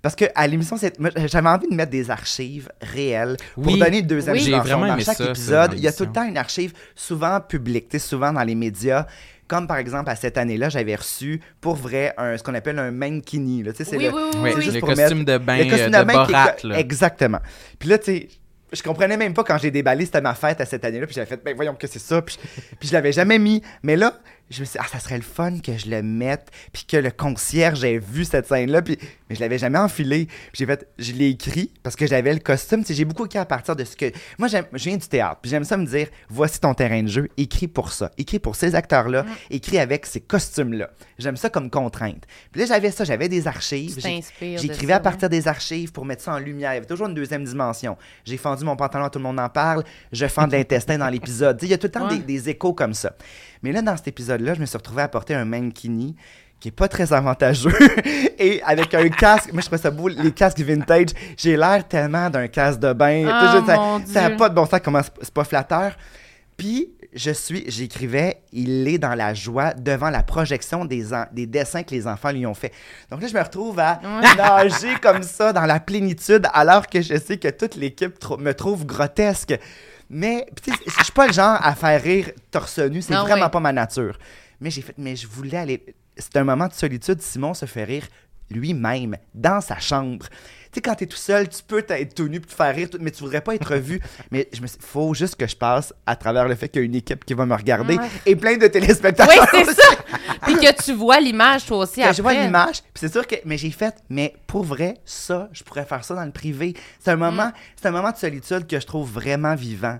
Parce que à l'émission, c'est- moi, j'avais envie de mettre des archives réelles pour Oui. donner une deuxième Oui. J'ai dimension. vraiment Dans chaque ça, ça, épisode, dans il y a tout le temps une archive souvent publique, tu sais, souvent dans les médias. Comme par exemple, à cette année-là, j'avais reçu pour vrai un, ce qu'on appelle un mankini. Là. Tu sais, c'est Oui, le- oui, oui, Oui, oui. juste le pour costume de bain le costume euh, de de bain qui est Borat. co- là. Exactement. Puis là, tu sais, je comprenais même pas quand j'ai déballé, c'était ma fête à cette année-là, puis j'avais fait, ben voyons que c'est ça, puis, puis je l'avais jamais mis. Mais là, je me suis dit, ah, ça serait le fun que je le mette, puis que le concierge ait vu cette scène-là, puis mais je l'avais jamais enfilé. J'ai fait, je l'ai écrit parce que j'avais le costume. J'ai beaucoup écrit à partir de ce que. Moi, j'aime, je viens du théâtre, puis j'aime ça me dire, voici ton terrain de jeu, écris pour ça, écris pour ces acteurs-là, Mm. écris avec ces costumes-là. J'aime ça comme contrainte. Puis là, j'avais ça, j'avais des archives. J'écrivais à partir des archives pour mettre ça en lumière. Il y avait toujours une deuxième dimension. J'ai fendu mon pantalon, tout le monde en parle. Je fends de l'intestin dans l'épisode. Il y a tout le temps Ouais. des, des échos comme ça. Mais là, dans cet épisode-là, je me suis retrouvé à porter un mankini qui est pas très avantageux et avec un casque. Moi, je trouve ça beau, les casques vintage. J'ai l'air tellement d'un casque de bain. Ah, ça- n'a pas de bon sens comment c'est pas flatteur. Puis, je suis, j'écrivais, il est dans la joie devant la projection des, en- des dessins que les enfants lui ont fait. Donc là, je me retrouve à nager comme ça dans la plénitude, alors que je sais que toute l'équipe me trouve grotesque. Mais, je suis pas le genre à faire rire torse nu, c'est vraiment ouais. pas ma nature. Mais j'ai fait, mais je voulais aller. C'est un moment de solitude. Simon se fait rire lui-même, dans sa chambre. Tu sais, quand t'es tout seul, tu peux être tout nu puis te faire rire, mais tu voudrais pas être vu. mais je me suis faut juste que je passe à travers le fait qu'il y a une équipe qui va me regarder Ouais. et plein de téléspectateurs. Oui, c'est ça. Puis que tu vois l'image, toi aussi, Que après. je vois l'image, puis c'est sûr que mais j'ai fait mais pour vrai ça, je pourrais faire ça dans le privé. C'est un moment, c'est un moment de solitude que je trouve vraiment vivant.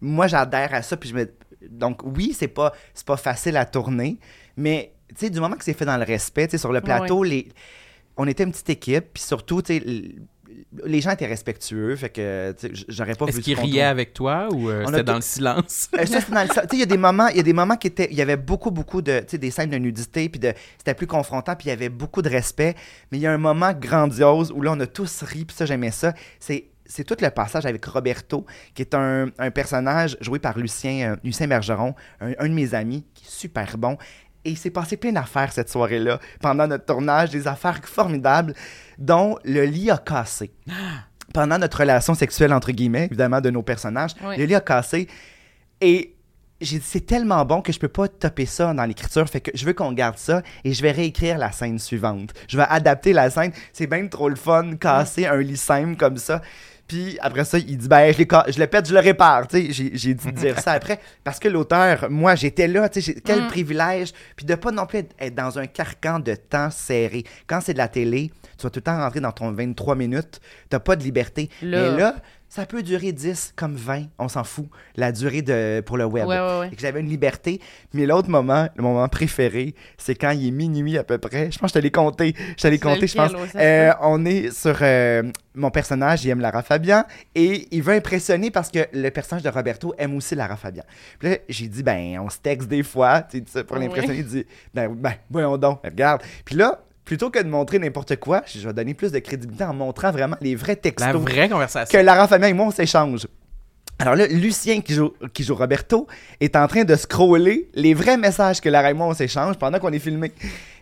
Moi, j'adhère à ça puis je me donc oui, c'est pas c'est pas facile à tourner, mais tu sais du moment que c'est fait dans le respect, tu sais sur le plateau les on était une petite équipe, puis surtout tu sais les gens étaient respectueux, fait que j'aurais pas Est-ce vu qu'il du riait contour. avec toi ou euh, On a c'était tout- dans le silence? Euh, ça, dans le sais, il y a des moments, il y a des moments qui étaient, il y avait beaucoup, beaucoup de, tu sais, des scènes de nudité, puis de, c'était plus confrontant, puis il y avait beaucoup de respect. Mais il y a un moment grandiose où là, on a tous ri, puis ça, j'aimais ça. C'est, c'est tout le passage avec Roberto, qui est un, un personnage joué par Lucien, euh, Lucien Bergeron, un, un de mes amis, qui est super bon. Et il s'est passé plein d'affaires cette soirée-là, pendant notre tournage, des affaires formidables, dont le lit a cassé. Pendant notre relation sexuelle, entre guillemets, évidemment, de nos personnages, Oui. le lit a cassé. Et j'ai dit, c'est tellement bon que je peux pas topper ça dans l'écriture. Fait que je veux qu'on garde ça et je vais réécrire la scène suivante. Je vais adapter la scène. C'est bien trop le fun, casser un lit simple comme ça. Puis après ça, il dit, ben, je, je le pète, je le répare. Tu sais, j'ai, de dire ça après. Parce que l'auteur, moi, j'étais là. Tu sais, quel Mm. privilège. Puis de pas non plus être, être dans un carcan de temps serré. Quand c'est de la télé, tu vas tout le temps rentrer dans ton 23 minutes. T'as pas de liberté. Là. Mais là, ça peut durer 10 comme 20. On s'en fout. La durée de, pour le web Ouais, ouais, ouais. et que j'avais une liberté. Mais l'autre moment, le moment préféré, c'est quand il est minuit à peu près. Je pense que je te l'ai compté. Je te l'ai compté, je pense. Euh, on est sur euh, mon personnage, il aime Lara Fabian, et il veut impressionner parce que le personnage de Roberto aime aussi Lara Fabian. Puis là, j'ai dit, ben, on se texte des fois, tu sais, pour l'impressionner. Il dit, ben, ben, voyons donc, regarde. Puis là, plutôt que de montrer n'importe quoi, je vais donner plus de crédibilité en montrant vraiment les vrais textos La vraie que conversation. Lara Fabian et moi, on s'échange. Alors là, Lucien, qui joue, qui joue Roberto, est en train de scroller les vrais messages que Lara et moi, on s'échange pendant qu'on est filmé.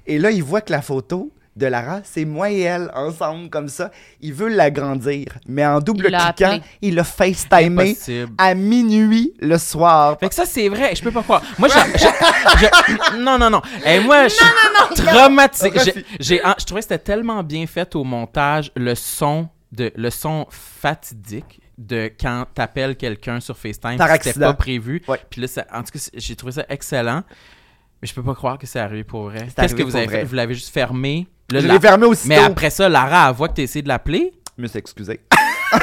Et là, il voit que la photo de Lara, c'est moi et elle, ensemble, comme ça. Il veut l'agrandir, mais en double Il cliquant, il l'a FaceTimé à minuit le soir. Fait que ça, c'est vrai. Je peux pas croire. Moi, je... je- je- Non, non, non. Et moi, je suis traumatisé. non. J'ai- j'ai- ah, Je trouvais que c'était tellement bien fait au montage, le son, de... le son fatidique de quand t'appelles quelqu'un sur FaceTime. C'était pas prévu. Ouais. Puis là, ça- en tout cas, j'ai trouvé ça excellent. Mais je peux pas croire que c'est arrivé pour vrai. Qu'est-ce que vous avez vrai. fait? Vous l'avez juste fermé? Là, Je la- l'ai fermé aussitôt. Mais après ça, Lara, elle voit que t'as essayé de l'appeler? Je me suis excusé.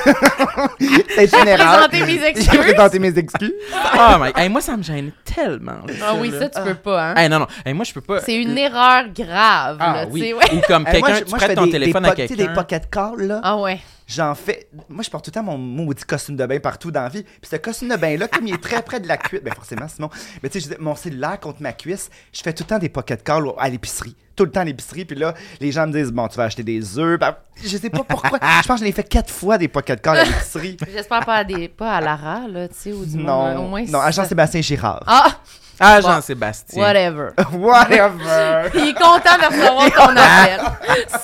c'est une erreur. Présenter mes J'ai excuses. présenté mes excuses. Oh my... Hey, moi, ça me gêne tellement. Ah oui, ça, tu peux pas, hein? Hey, non, non. Hey, moi, je peux pas. C'est une erreur grave, Ah là, tu oui. ouais. Ou comme Euh, quelqu'un, tu prêtes ton des- téléphone des à po- tu sais, quelqu'un. des pocket calls, là. Ah ouais. J'en fais. Moi, je porte tout le temps mon maudit costume de bain partout dans la vie. Puis ce costume de bain-là, comme il est très près de la cuisse, ben forcément, Simon. Mais tu sais, mon cellulaire contre ma cuisse, je fais tout le temps des pocket calls à l'épicerie. Tout le temps à l'épicerie. Puis là, les gens me disent, bon, tu vas acheter des œufs. Ben, je sais pas pourquoi. je pense que je l'ai fait quatre fois des pocket calls à l'épicerie. J'espère pas à, des, pas à Lara, là, tu sais, ou du. Non, Au moins, non, à Jean-Sébastien Girard. Ah, Ah, Jean-Sébastien. whatever. Whatever. Il est content de recevoir ton appel.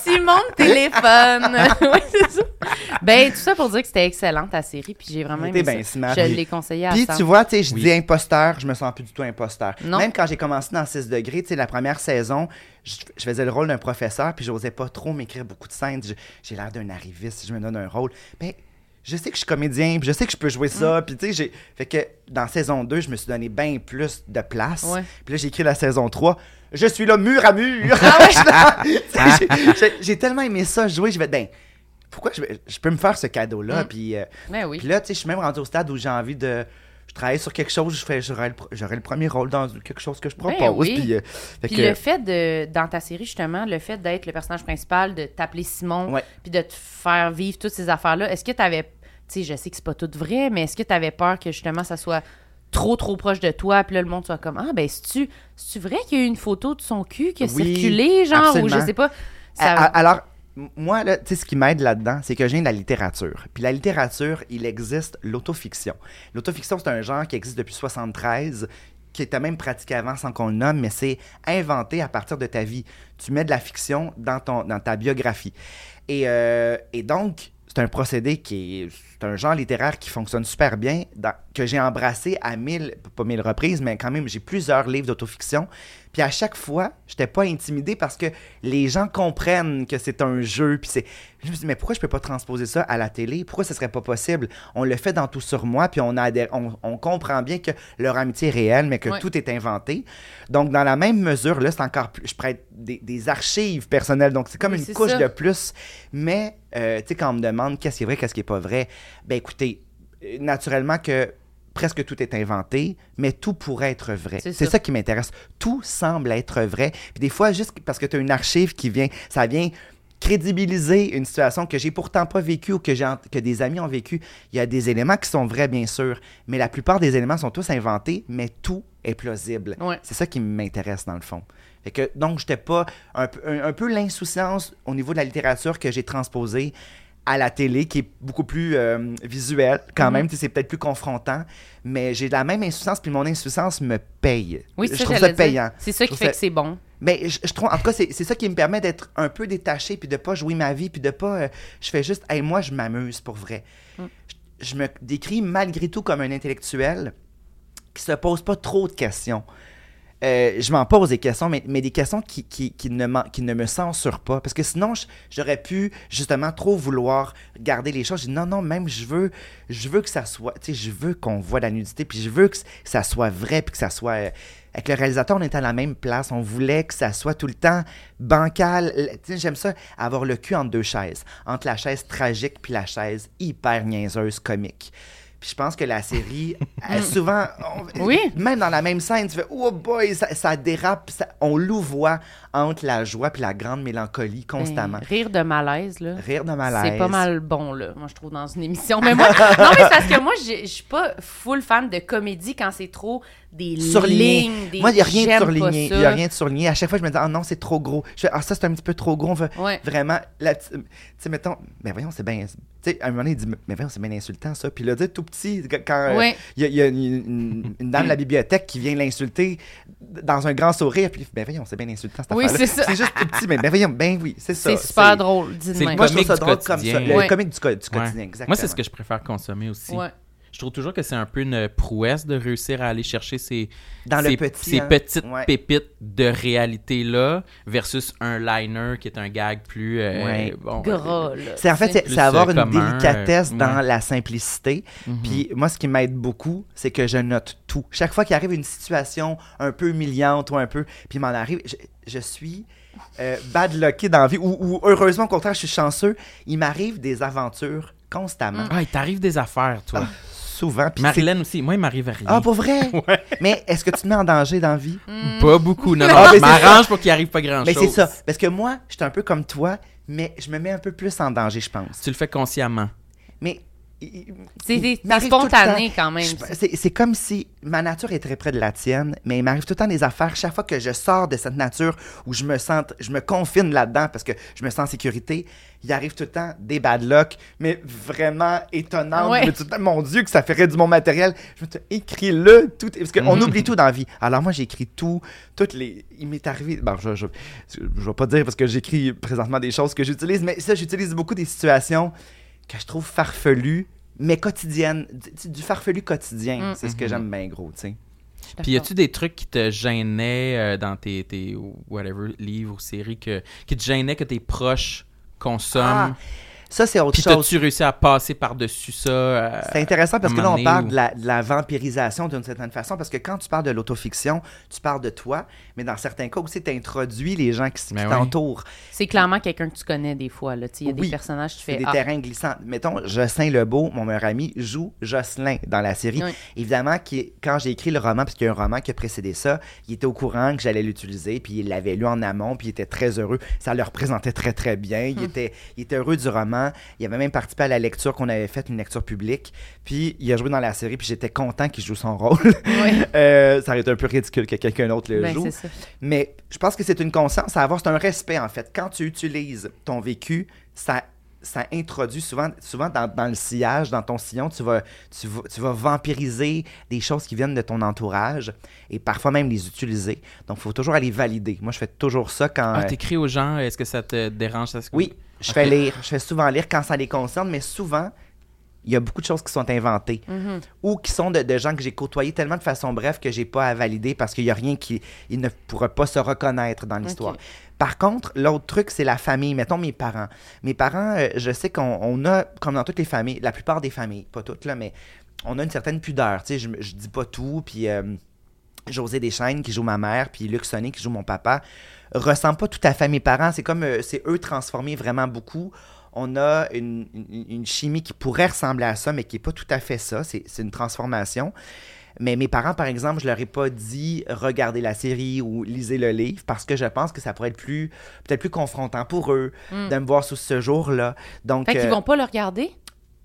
Simon de téléphone. oui, c'est ça. Ben, tout ça pour dire que c'était excellent, ta série, puis j'ai vraiment T'es aimé bien ça. smart. Je l'ai conseillé à Puis tu vois, tu sais, je Oui. dis imposteur, je me sens plus du tout imposteur. Non. Même quand j'ai commencé dans 6 degrés, tu sais, la première saison, je, je faisais le rôle d'un professeur, puis j'osais pas trop m'écrire beaucoup de scènes. J'ai l'air d'un arriviste si je me donne un rôle. Ben, je sais que je suis comédien, puis je sais que je peux jouer Mm. ça, puis tu sais, j'ai... Fait que dans saison 2, je me suis donné bien plus de place. Ouais. Puis là, j'ai écrit la saison 3. Je suis là, mur à mur. Ah j'ai- tellement aimé ça jouer, je vais ben, pourquoi je, je peux me faire ce cadeau-là? Mm. Puis, euh, Ben oui. puis là, tu sais, je suis même rendu au stade où j'ai envie de... Je travaille sur quelque chose, je fais, j'aurai le, premier rôle dans quelque chose que je propose. Ben oui. Puis, euh, fait Puis que- le fait de, dans ta série, justement, le fait d'être le personnage principal, de t'appeler Simon, Ouais. puis de te faire vivre toutes ces affaires-là, est-ce que tu avais, tu sais, je sais que c'est pas tout vrai, mais est-ce que tu avais peur que justement ça soit trop, trop proche de toi, puis là, le monde soit comme, ah, ben, c'est-tu c'est-tu vrai qu'il y a eu une photo de son cul qui a Oui, circulé, genre, ou je sais pas. Ça... Alors, moi, là, tu sais, ce qui m'aide là-dedans, c'est que viens de la littérature. Puis la littérature, il existe l'autofiction. L'autofiction, c'est un genre qui existe depuis 73 qui était même pratiqué avant sans qu'on le nomme, mais c'est inventé à partir de ta vie. Tu mets de la fiction dans, ta biographie. Et, euh, et donc, c'est un procédé qui est... Un genre littéraire qui fonctionne super bien, que j'ai embrassé à mille... Pas mille reprises, mais quand même, j'ai plusieurs livres d'autofiction. Puis à chaque fois, j'étais pas intimidé parce que les gens comprennent que c'est un jeu. Puis c'est... Je me dit, mais pourquoi je peux pas transposer ça à la télé? Pourquoi ce serait pas possible? On le fait dans Tout sur moi, puis on, a on, on comprend bien que leur amitié est réelle, mais que Ouais. tout est inventé. Donc, dans la même mesure, là, c'est encore plus... Je prête des, des archives personnelles. Donc, c'est comme Oui, une couche ça. de plus. Mais, euh, tu sais, quand on me demande qu'est-ce qui est vrai, qu'est-ce qui est pas vrai, ben écoutez, euh, naturellement que presque tout est inventé, mais tout pourrait être vrai. C'est ça. ça. qui m'intéresse. Tout semble être vrai. Puis des fois, juste parce que tu as une archive qui vient, ça vient crédibiliser une situation que j'ai pourtant pas vécue ou que, des amis ont vécu. Il y a des éléments qui sont vrais, bien sûr, mais la plupart des éléments sont tous inventés, mais tout est plausible. Ouais. C'est ça qui m'intéresse dans le fond. Fait que, donc, j'étais pas un, peu- un, un peu l'insouciance au niveau de la littérature que j'ai transposée à la télé, qui est beaucoup plus euh, visuelle quand Mhm. même. C'est peut-être plus confrontant, mais j'ai la même insouciance, puis mon insouciance me paye. oui, je c'est trouve ça, ça payant. C'est ça qui fait ça- que c'est bon. Mais je, je trouve, en tout cas, c'est c'est ça qui me permet d'être un peu détaché, puis de pas jouer ma vie, puis de pas. euh, je fais juste, hey, moi, je m'amuse pour vrai. Mm. Je, je me décris malgré tout comme un intellectuel qui se pose pas trop de questions. Euh, je m'en pose des questions, mais, des questions qui, ne me censurent pas. Parce que sinon, j'aurais pu justement trop vouloir garder les choses. Je dis non, non, même je veux, je veux que ça soit, tu sais, je veux qu'on voit la nudité, puis je veux que ça soit vrai, puis que ça soit. euh, avec le réalisateur, on était à la même place. On voulait que ça soit tout le temps bancal. J'aime ça, avoir le cul entre deux chaises. Entre la chaise tragique puis la chaise hyper niaiseuse, comique. Puis je pense que la série, elle, souvent, on- Oui. même dans la même scène, tu fais Oh boy, ça, ça dérape, ça- on louvoie entre la joie puis la grande mélancolie constamment. Ben, rire de malaise, là. Rire de malaise. C'est pas mal bon, là, moi, je trouve, dans une émission. Mais moi, non, mais c'est parce que moi, je suis pas full fan de comédie quand c'est trop des Surligné. lignes, des Moi, il n'y a rien de surligné. Il n'y a rien de surligné. À chaque fois, je me dis, ah non, c'est trop gros. Je fais, ah, ça, c'est un petit peu trop gros. On veut Ouais. vraiment. la Tu sais, mettons, mais voyons, c'est bien. Tu sais, à un moment donné, il dit, mais voyons, c'est bien insultant, ça. Puis là, tout petit, quand euh, il Ouais. y, a, il y a une, une- une dame de la bibliothèque qui vient l'insulter dans un grand sourire. Puis, ben voyons, c'est bien insultant, cette Oui, affaire-là. c'est ça. C'est juste tout petit, mais ben voyons, ben oui, c'est ça. C'est super drôle, dis. Moi, je trouve Comique ça du drôle comme ça. quotidien. Le Ouais. comique du, co- du Ouais. quotidien, exactement. Moi, c'est ce que je préfère consommer aussi. Je trouve toujours que c'est un peu une prouesse de réussir à aller chercher ces, Dans le ces, petit, ces hein. petites Ouais. pépites de réalité-là versus un liner qui est un gag plus... euh, Ouais. bon, Gras, là. C'est en fait, c'est avoir euh, une commun, délicatesse euh, dans ouais. la simplicité. Mhm. Puis moi, ce qui m'aide beaucoup, c'est que je note tout. Chaque fois qu'il arrive une situation un peu humiliante ou un peu, puis il m'en arrive, je, je suis euh, bad lucky dans la vie, ou, ou heureusement, au contraire, je suis chanceux. Il m'arrive des aventures constamment, Ah, il t'arrive des affaires, toi. Souvent. puis c'est- Marilyn aussi. Moi, il m'arrive rien. Ah, pour vrai? Ouais. Mais est-ce que tu te mets en danger dans la vie? Pas beaucoup. Non, non, Ah, je m'arrange pour qu'il arrive pas grand-chose. Mais c'est ça. Parce que moi, je suis un peu comme toi, mais je me mets un peu plus en danger, je pense. Tu le fais consciemment. Mais. C'est spontané temps- quand même. C'est c'est comme si ma nature est très près de la tienne, mais il m'arrive tout le temps des affaires. Chaque fois que je sors de cette nature où je me sens, je me confine là-dedans parce que je me sens en sécurité, il arrive tout le temps des bad luck, mais vraiment étonnantes. Ouais. Mon Dieu, que ça ferait du mon matériel. Je me dis, écris-le tout. Parce qu'on Mhm. oublie tout dans la vie. Alors moi, j'écris tout. Toutes les. Il m'est arrivé. Bon, je, je, je vais pas dire parce que j'écris présentement des choses que j'utilise, mais ça, j'utilise beaucoup des situations que je trouve farfelues, mais quotidiennes. Du, du farfelu quotidien. Mm. C'est ce que j'aime bien gros, tu sais. Puis y a-tu des trucs qui te gênaient euh, dans tes, tes whatever livres ou séries que qui te gênaient que tes proches consomment? Ah, Ça, c'est autre Puis chose. t'as-tu réussi à passer par-dessus ça? euh, C'est intéressant parce que là, on parle de la, de la vampirisation d'une certaine façon, parce que quand tu parles de l'autofiction, tu parles de toi, mais dans certains cas aussi, tu introduis les gens qui, qui Ben oui. t'entourent. C'est clairement quelqu'un que tu connais des fois. là. Tu sais, Il y a Oui. des personnages que tu C'est fais. des ah, terrains glissants. Mettons, Jocelyn Lebeau, mon meilleur ami, joue Jocelyn dans la série. Oui. Évidemment, qui, quand j'ai écrit le roman, parce qu'il y a un roman qui a précédé ça, il était au courant que j'allais l'utiliser, puis il l'avait lu en amont, puis il était très heureux. Ça le représentait très, très bien. Il, était, il était heureux du roman. Il avait même participé à la lecture qu'on avait faite, une lecture publique. Puis il a joué dans la série, puis j'étais content qu'il joue son rôle. Oui. Euh, ça aurait été un peu ridicule que quelqu'un d'autre le Ben, joue. Mais je pense que c'est une conscience à avoir, c'est un respect en fait. Quand tu utilises ton vécu, ça, ça introduit souvent, souvent dans, dans le sillage, dans ton sillon, tu vas, tu, vas, tu vas vampiriser des choses qui viennent de ton entourage et parfois même les utiliser. Donc il faut toujours aller valider. Moi, je fais toujours ça quand. Ah, t'écris aux gens, est-ce que ça te dérange? Ça, se- oui, je fais lire. Je fais souvent lire quand ça les concerne, mais souvent, il y a beaucoup de choses qui sont inventées Mhm. ou qui sont de, de gens que j'ai côtoyés tellement de façon bref que j'ai pas à valider parce qu'il y a rien qui il ne pourra pas se reconnaître dans l'histoire. Par contre, l'autre truc, c'est la famille. Mettons mes parents. Mes parents, euh, je sais qu'on on a, comme dans toutes les familles, la plupart des familles, pas toutes, là, mais on a une certaine pudeur. Tu sais, je, je dis pas tout, puis euh, José Deschaines, qui joue ma mère, puis Luc Sonné, qui joue mon papa, ressemble pas tout à fait à mes parents. C'est comme, euh, c'est eux transformés vraiment beaucoup. On a une, une- une chimie qui pourrait ressembler à ça, mais qui est pas tout à fait ça. C'est une transformation. Mais mes parents, par exemple, je leur ai pas dit regardez la série ou lisez le livre parce que je pense que ça pourrait être plus peut-être plus confrontant pour eux de me voir sous ce jour-là. Donc Fait qu'ils euh, vont pas le regarder?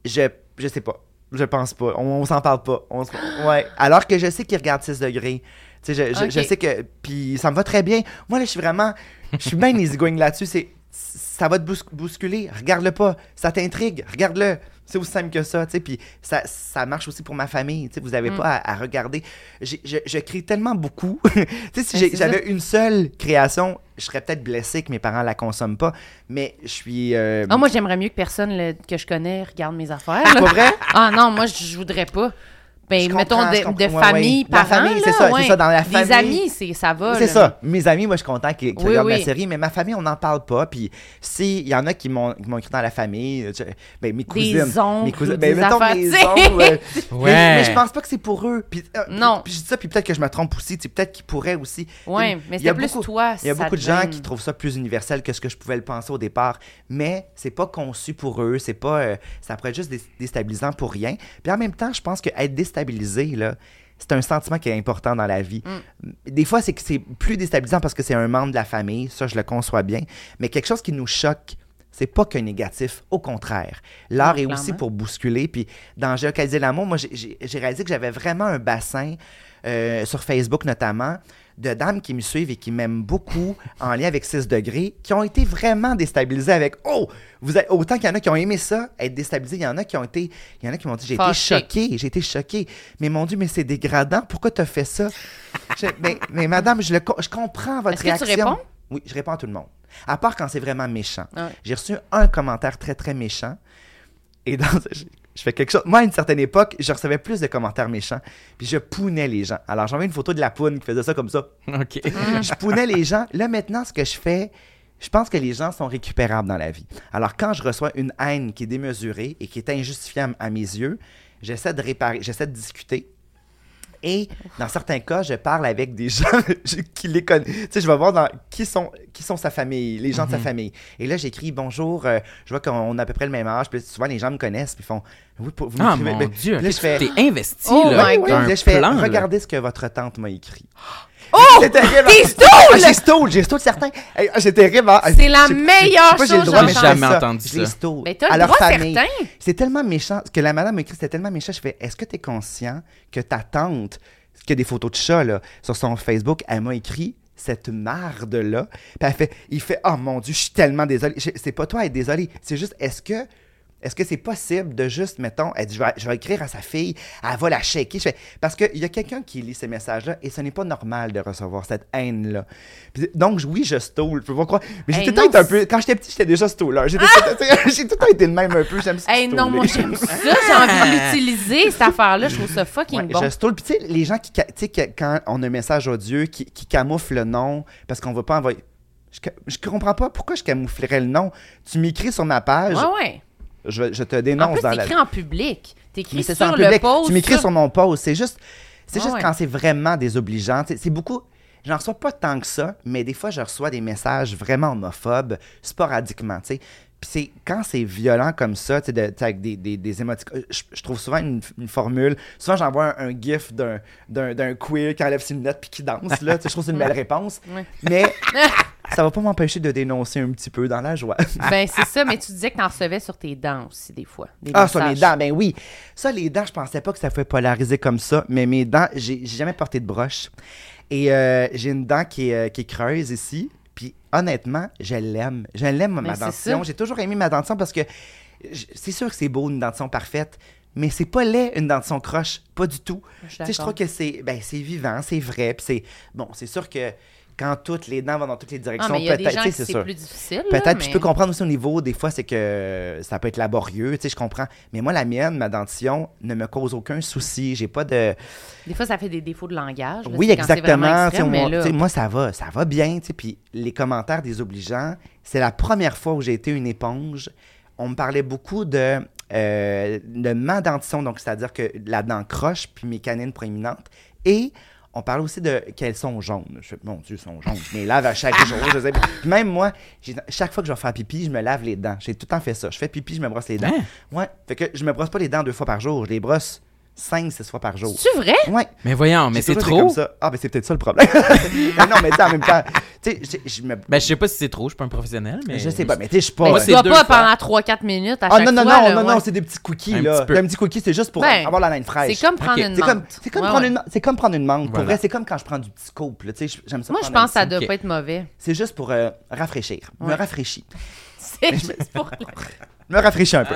je je sais pas. Je pense pas. On, on s'en parle pas. On ouais. Alors que je sais qu'ils regardent 6 degrés. Je, je- je sais que. Puis ça me va très bien. Moi, là, je suis vraiment. Je suis bien easygoing là-dessus. C'est. Ça va te bous- bousculer. Regarde-le pas. Ça t'intrigue. Regarde-le. C'est aussi simple que ça, tu sais. Puis ça, ça marche aussi pour ma famille. Tu sais, vous avez Mm. pas à, à regarder. Je, je crée tellement beaucoup. tu sais, si Ben, j'avais une seule création, je serais peut-être blessé que mes parents la consomment pas. Mais je suis. euh, Ah, moi, j'aimerais mieux que personne le- que je connais regarde mes affaires. c'est là. pas vrai? Ah non, moi, je je voudrais pas. Ben, Je mettons, de, de Ouais, famille, ouais. Parents, famille, c'est là, ça, c'est ouais. ça, dans la Des famille. amis, c'est, ça va. C'est ça. Mes amis, moi, je suis content qu'ils qu'ils Oui, regardent oui. la série, mais ma famille, on n'en parle pas. Puis, s'il y en a qui m'ont qui m'ont écrit dans la famille, je- ben, mes cousines. oncles mes cousines. ou Ben, des mettons affaires, mes oncles, euh, Ouais. mais, mais je pense pas que c'est pour eux. Puis, euh, Non. Puis, je dis ça, puis peut-être que je me trompe aussi. Peut-être qu'ils pourraient aussi. Ouais, Il- mais c'était plus beaucoup- toi. Il y a ça beaucoup de gens qui trouvent ça plus universel que ce que je pouvais le penser au départ, mais c'est pas conçu pour eux, c'est pas euh, ça pourrait être juste dé- déstabilisant pour rien. Puis en même temps, je pense que être déstabilisé là, c'est un sentiment qui est important dans la vie. Mm. Des fois, c'est que c'est plus déstabilisant parce que c'est un membre de la famille, ça je le conçois bien, mais quelque chose qui nous choque c'est pas que négatif, au contraire. L'art Non, est aussi pour bousculer. Puis dans Géocaliser l'amour, moi, j'ai- j'ai j'ai réalisé que j'avais vraiment un bassin, euh, sur Facebook notamment, de dames qui me suivent et qui m'aiment beaucoup en lien avec 6 degrés, qui ont été vraiment déstabilisées avec Oh, vous êtes, autant qu'il y en a qui ont aimé ça, être déstabilisés, il y en a qui ont été, il y en a qui m'ont dit J'ai été Fâchées. choqué, j'ai été choqué. Mais mon Dieu, mais c'est dégradant, pourquoi tu as fait ça? Je- mais, mais madame, je, le, je comprends votre que tu réaction. réponds? Oui, je réponds à tout le monde. À part quand c'est vraiment méchant. Ouais. J'ai reçu un commentaire très, très méchant. Et dans, je, fais quelque chose. Moi, à une certaine époque, je recevais plus de commentaires méchants. Puis je pounais les gens. Alors, j'envoyais une photo de la poune qui faisait ça comme ça. OK. je pounais les gens. Là, maintenant, ce que je fais, je pense que les gens sont récupérables dans la vie. Alors, quand je reçois une haine qui est démesurée et qui est injustifiable à mes yeux, j'essaie de réparer, j'essaie de discuter. Et dans certains cas, je parle avec des gens qui les connaissent. Tu sais, je vais voir dans, qui, sont, qui sont sa famille, les gens de sa famille. Et là, j'écris bonjour, euh, je vois qu'on a à peu près le même âge. Puis souvent, les gens me connaissent, puis font oui, pour, vous Ah, mon Dieu. puis là, je fais T'es investi, Oh là. oui, T'as un là, je fais plan, là. regardez ce que votre tante m'a écrit. Oh! C'est terrible. T'es Ah, stool! J'ai stool, j'ai stool certain. Hey, ah, C'est terrible. hein. C'est la meilleure j'ai chose mais j'ai jamais ça. entendu les ça. stool. Mais t'as À le leur droit famille. certain. C'est tellement méchant. Ce que la madame m'a écrit, c'était tellement méchant. Je fais Est-ce que tu es conscient que ta tante, qui a des photos de chat là, sur son Facebook, elle m'a écrit cette marde-là? Puis elle fait Il fait Oh mon Dieu, je suis tellement désolé. Je- C'est pas toi à être désolé. C'est juste Est-ce que. Est-ce que c'est possible de juste, mettons, elle dit, je vais, je vais écrire à sa fille, elle va la shaker. Je fais, parce qu'il y a quelqu'un qui lit ces messages-là et ce n'est pas normal de recevoir cette haine-là. Donc, oui, je stole, je peux pas croire. Mais j'ai Hey, tout le temps été un peu. Quand j'étais petit, j'étais déjà. J'étais- J'ai tout le temps été le même un peu. J'aime ça. Hey, non, moi, j'aime ça. J'ai envie de l'utiliser, cette affaire-là. Je trouve ça fucking Ouais, bon. Je stole. Puis tu sais, les gens qui, tu sais, quand on a un message odieux, qui, qui camouflent le nom parce qu'on va pas envoyer. Je, je comprends pas pourquoi je camouflerais le nom. Tu m'écris sur ma page. Ouais, ouais. Je, je te En dénonce plus, dans la t'écris en public. T'écris sur ça en le public. post. Tu m'écris sur mon post. C'est juste, c'est Ah juste ouais. quand c'est vraiment désobligeant. C'est beaucoup. J'en reçois pas tant que ça, mais des fois, je reçois des messages vraiment homophobes, sporadiquement, tu sais. Puis c'est quand c'est violent comme ça, tu sais, de- avec des, des, des émoticônes, je, je trouve souvent une, une formule. Souvent, j'envoie un, un gif d'un, d'un, d'un queer qui enlève ses lunettes puis qui danse, là. Tu sais, je trouve que c'est une belle réponse. Mais ça va pas m'empêcher de dénoncer un petit peu dans la joie. Ben, c'est ça, mais tu disais que t'en recevais sur tes dents aussi, des fois. des Ah, sur les dents, ben oui. Ça, les dents, je pensais pas que ça pouvait polariser comme ça, mais mes dents, j'ai j'ai jamais porté de broche. Et euh, j'ai une dent qui est, euh, qui est creuse ici. Honnêtement, je l'aime. Je l'aime, ma Mais c'est dentition. J'ai toujours aimé ma dentition parce que c'est sûr que c'est beau, une dentition parfaite. Mais c'est pas laid, une dentition croche. Pas du tout. Je trouve que c'est ben, c'est vivant, c'est vrai. C'est. Bon, c'est sûr que quand toutes les dents vont dans toutes les Ah, directions, mais il y a des peut-être, c'est plus difficile. Peut-être, puis je mais- peux comprendre aussi au niveau, des fois, c'est que ça peut être laborieux, tu sais, je comprends. Mais moi, la mienne, ma dentition, ne me cause aucun souci. J'ai pas de. Des fois, ça fait des défauts de langage. là, oui, exactement. extrême, mais moi, là- moi, ça va, ça va bien, tu sais. Puis les commentaires désobligeants, c'est la première fois où j'ai été une éponge. On me parlait beaucoup de, euh, de ma dentition, donc c'est-à-dire que la dent croche, puis mes canines proéminentes. Et on parlait aussi de qu'elles sont jaunes. Je fais, mon Dieu, elles sont jaunes. Je me les lave à chaque jour. Je sais. Puis Même moi, chaque fois que je vais faire pipi, je me lave les dents. J'ai tout le temps fait ça. Je fais pipi, je me brosse les dents. Hein? Ouais. Fait que je me brosse pas les dents deux fois par jour. Je les brosse cinq, six fois par jour. C'est vrai? Ouais. Mais voyons, mais c'est trop. comme ça. Ah, ben c'est peut-être ça le problème. mais non, mais en même temps, tu sais, je- je me. Ben, je sais pas si c'est trop, je suis pas un professionnel, mais. Je sais pas, mais tu sais, je suis pas. Moi, tu c'est dois pas fois. pendant 3-4 minutes à Ah chaque non, non, fois. non, là, non, ouais. non, c'est des petits cookies, Un là. petit peu. Un petit cookie, c'est juste pour Ben, avoir la laine fraîche. C'est comme prendre une C'est comme, menthe. c'est comme, Ouais, prendre ouais. une, c'est comme prendre une menthe. Pour vrai, c'est comme quand je prends du petit là, tu sais, j'aime ça. Moi, je pense que ça doit pas être mauvais. C'est juste pour euh, rafraîchir. Me rafraîchir. C'est juste pour... Me rafraîchir un peu.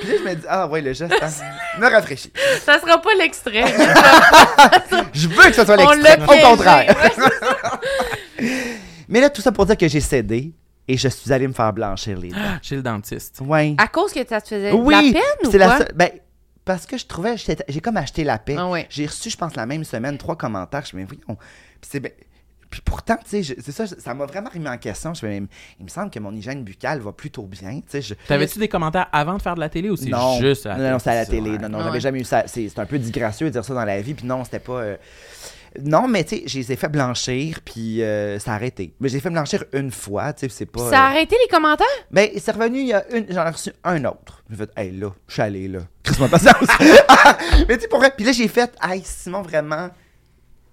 Puis là, je me dis, ah ouais, le geste, hein, me rafraîchir. ça sera pas l'extrait. Je veux que ce soit l'a Au contraire. Mais là, tout ça pour dire que j'ai cédé et je suis allé me faire blanchir les dents. Chez le dentiste. Ouais. à cause que ça te faisait Oui, de la peine ou quoi? la seule- ben, parce que je trouvais, j'ai comme acheté la paix. Ah ouais. J'ai reçu, je pense, la même semaine, trois commentaires. Je me dis, voyons. Puis, c'est ben- puis pourtant, tu sais, c'est ça, ça m'a vraiment remis en question. Je me dis, il me semble que mon hygiène buccale va plutôt bien. Tu sais, je- T'avais-tu des commentaires avant de faire de la télé ou c'est non, juste à la non, non, c'est à la télé? télé. Ouais. Non, non, Ah j'avais jamais eu ça. C'est c'est un peu disgracieux de dire ça dans la vie. Puis non, c'était pas. euh, Non, mais tu sais, je les ai fait blanchir, puis euh, ça a arrêté. Mais j'ai fait blanchir une fois, tu sais, c'est pas. Ça a euh, arrêté les commentaires? Ben, c'est revenu, il y a une. J'en ai reçu un autre. J'ai fait, hey, là, je suis allé, là. Chris-moi patience. mais tu sais, pour vrai. Puis là, j'ai fait, hey, Simon, vraiment.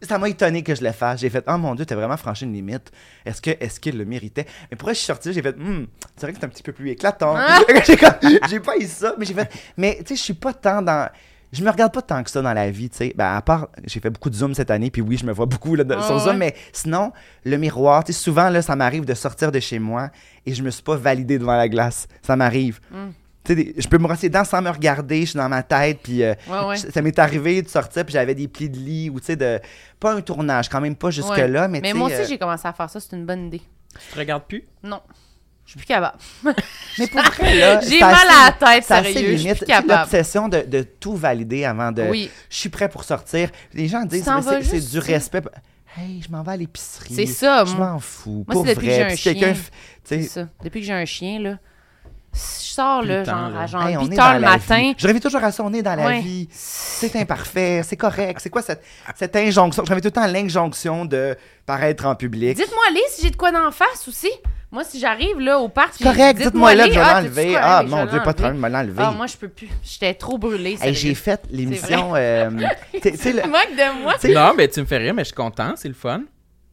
Ça m'a étonné que je le fasse. J'ai fait, oh mon Dieu, t'as vraiment franchi une limite. Est-ce que, est-ce qu'il le méritait? Mais pourquoi je suis sorti, j'ai fait, Hmm, c'est vrai que c'est un petit peu plus éclatant. Ah! j'ai, pas eu ça, mais j'ai fait, mais tu sais, je suis pas tant dans. Je me regarde pas tant que ça dans la vie, tu sais. Ben, à part, j'ai fait beaucoup de Zoom cette année, puis oui, je me vois beaucoup là, de- Ah sur ouais? Zoom, mais sinon, le miroir, tu sais, souvent, là, ça m'arrive de sortir de chez moi et je me suis pas validé devant la glace. Ça m'arrive. Mm. Tu sais, des- je peux me brosser les dents sans me regarder, je suis dans ma tête, puis euh, Ouais, ouais. je- ça m'est arrivé de sortir, puis j'avais des plis de lit, ou tu sais, de. Pas un tournage, quand même pas Ouais. jusque-là, mais tu sais, moi aussi, euh, j'ai commencé à faire ça. C'est une bonne idée. Tu te regardes plus? Non. Je suis plus capable. Mais pour vrai, là. J'ai mal assez- à la tête, sérieux. Je suis plus capable. L'obsession de, de tout valider avant de. Oui. Je suis prêt pour sortir. Les gens disent, mais c'est du respect. Hey, je m'en vais à l'épicerie. C'est ça, Je moi. m'en fous. Moi, pour c'est depuis que vrai. j'ai un chien. Depuis que j'ai un chien, là, je sors, là, genre, là. à genre hey, on 8 est heures dans le matin. vie. Je rêvais toujours à ça, on est dans la Ouais. vie. C'est imparfait, c'est correct. C'est quoi cette, cette injonction? Je rêvais tout le temps à l'injonction de paraître en public. Dites-moi, les si j'ai de quoi d'en face aussi. Moi, si j'arrive, là, au parc, puis correct, dites-moi là je vais ah, l'enlever. Ah, je mon vais Dieu, pas de problème, me l'enlever. Ah, moi, je peux plus. J'étais trop brûlée, j'ai fait l'émission. euh, tu sais, le- Moque de moi. sais- Non, mais tu me fais rire, mais je suis content, c'est le fun.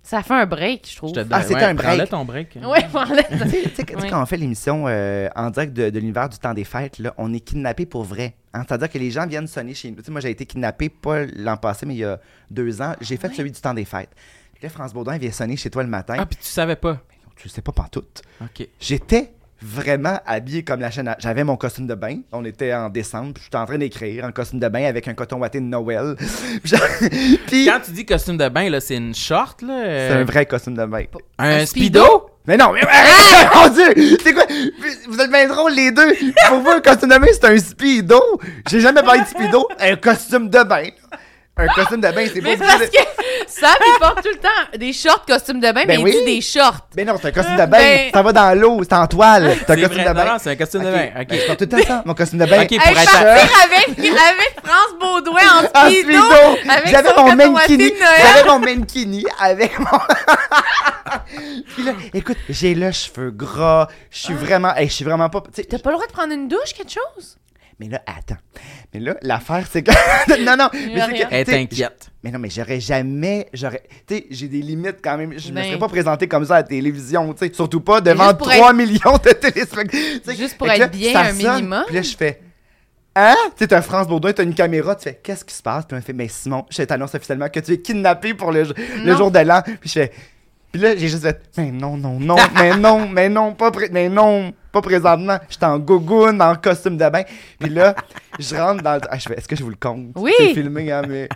Ça fait un break, je trouve. Je te Ah, c'était ouais, un break. ton break. Ouais, voilà. Tu sais, Oui. quand on fait l'émission euh, en direct de, de l'univers du temps des fêtes, là, on est kidnappé pour vrai. Hein? C'est-à-dire que les gens viennent sonner chez nous. Tu sais, moi, j'ai été kidnappé pas l'an passé, mais il y a deux ans. J'ai fait celui du temps des fêtes. Puis là, France Baudin vient sonner chez toi le matin. Ah, puis tu savais pas? Tu le sais pas pantoute. OK. J'étais vraiment habillé comme la chaîne. à- J'avais mon costume de bain. On était en décembre. puis J'étais en train d'écrire en costume de bain avec un coton watté de Noël. Puis Quand tu dis costume de bain, là, c'est une short, là? c'est euh, un vrai costume de bain. Un, un speedo? speedo? Mais non, mais arrête, mon Dieu! C'est quoi? Vous êtes bien drôles les deux! Pour vous, un costume de bain, c'est un speedo! J'ai jamais parlé de speedo, un costume de bain. Un costume de bain, c'est pas Mais parce de- que Sam, il porte tout le temps des shorts costume de bain, Ben mais il oui. dit des shorts. Mais non, c'est un costume de bain. Ben- Ça va dans l'eau, c'est en toile. C'est un costume vrai. de bain. Non, non, c'est un costume de Ok. bain. Ben, OK. je porte tout le temps ça, mon costume de bain. Ok, Hey, pour être partir avec, avec France Baudouin en En speedo. J'avais mon mankini. J'avais mon mankini avec mon. Puis là, écoute, j'ai le cheveu gras. Je suis vraiment. hey, je suis vraiment pas. T'as pas le droit de prendre une douche, quelque chose? Mais là, attends. Mais là, l'affaire, c'est que. non, non. Mais, c'est que, Elle est inquiète. Mais non, mais j'aurais jamais. J'aurais. Tu sais, j'ai des limites quand même. Je me Ben. serais pas présenté comme ça à la télévision, tu sais. Surtout pas devant juste pour 3 millions de téléspectateurs. Tu sais, Juste pour être bien, un sonne, minimum. Puis là, je fais. Hein? Tu sais, t'as France Baudouin, t'as une caméra, tu fais, qu'est-ce qui se passe? Puis on fait, mais Simon, je t'annonce officiellement que tu es kidnappé pour le, le jour de l'an. Puis je fais. Puis là, j'ai juste fait, mais non, non, non, mais non, mais non, pas, pré- mais non, pas présentement. J'étais en gogoune, en costume de bain. Puis là, je rentre dans le. Ah, je fais, est-ce que je vous le compte? Oui. C'est filmé, hein, mais.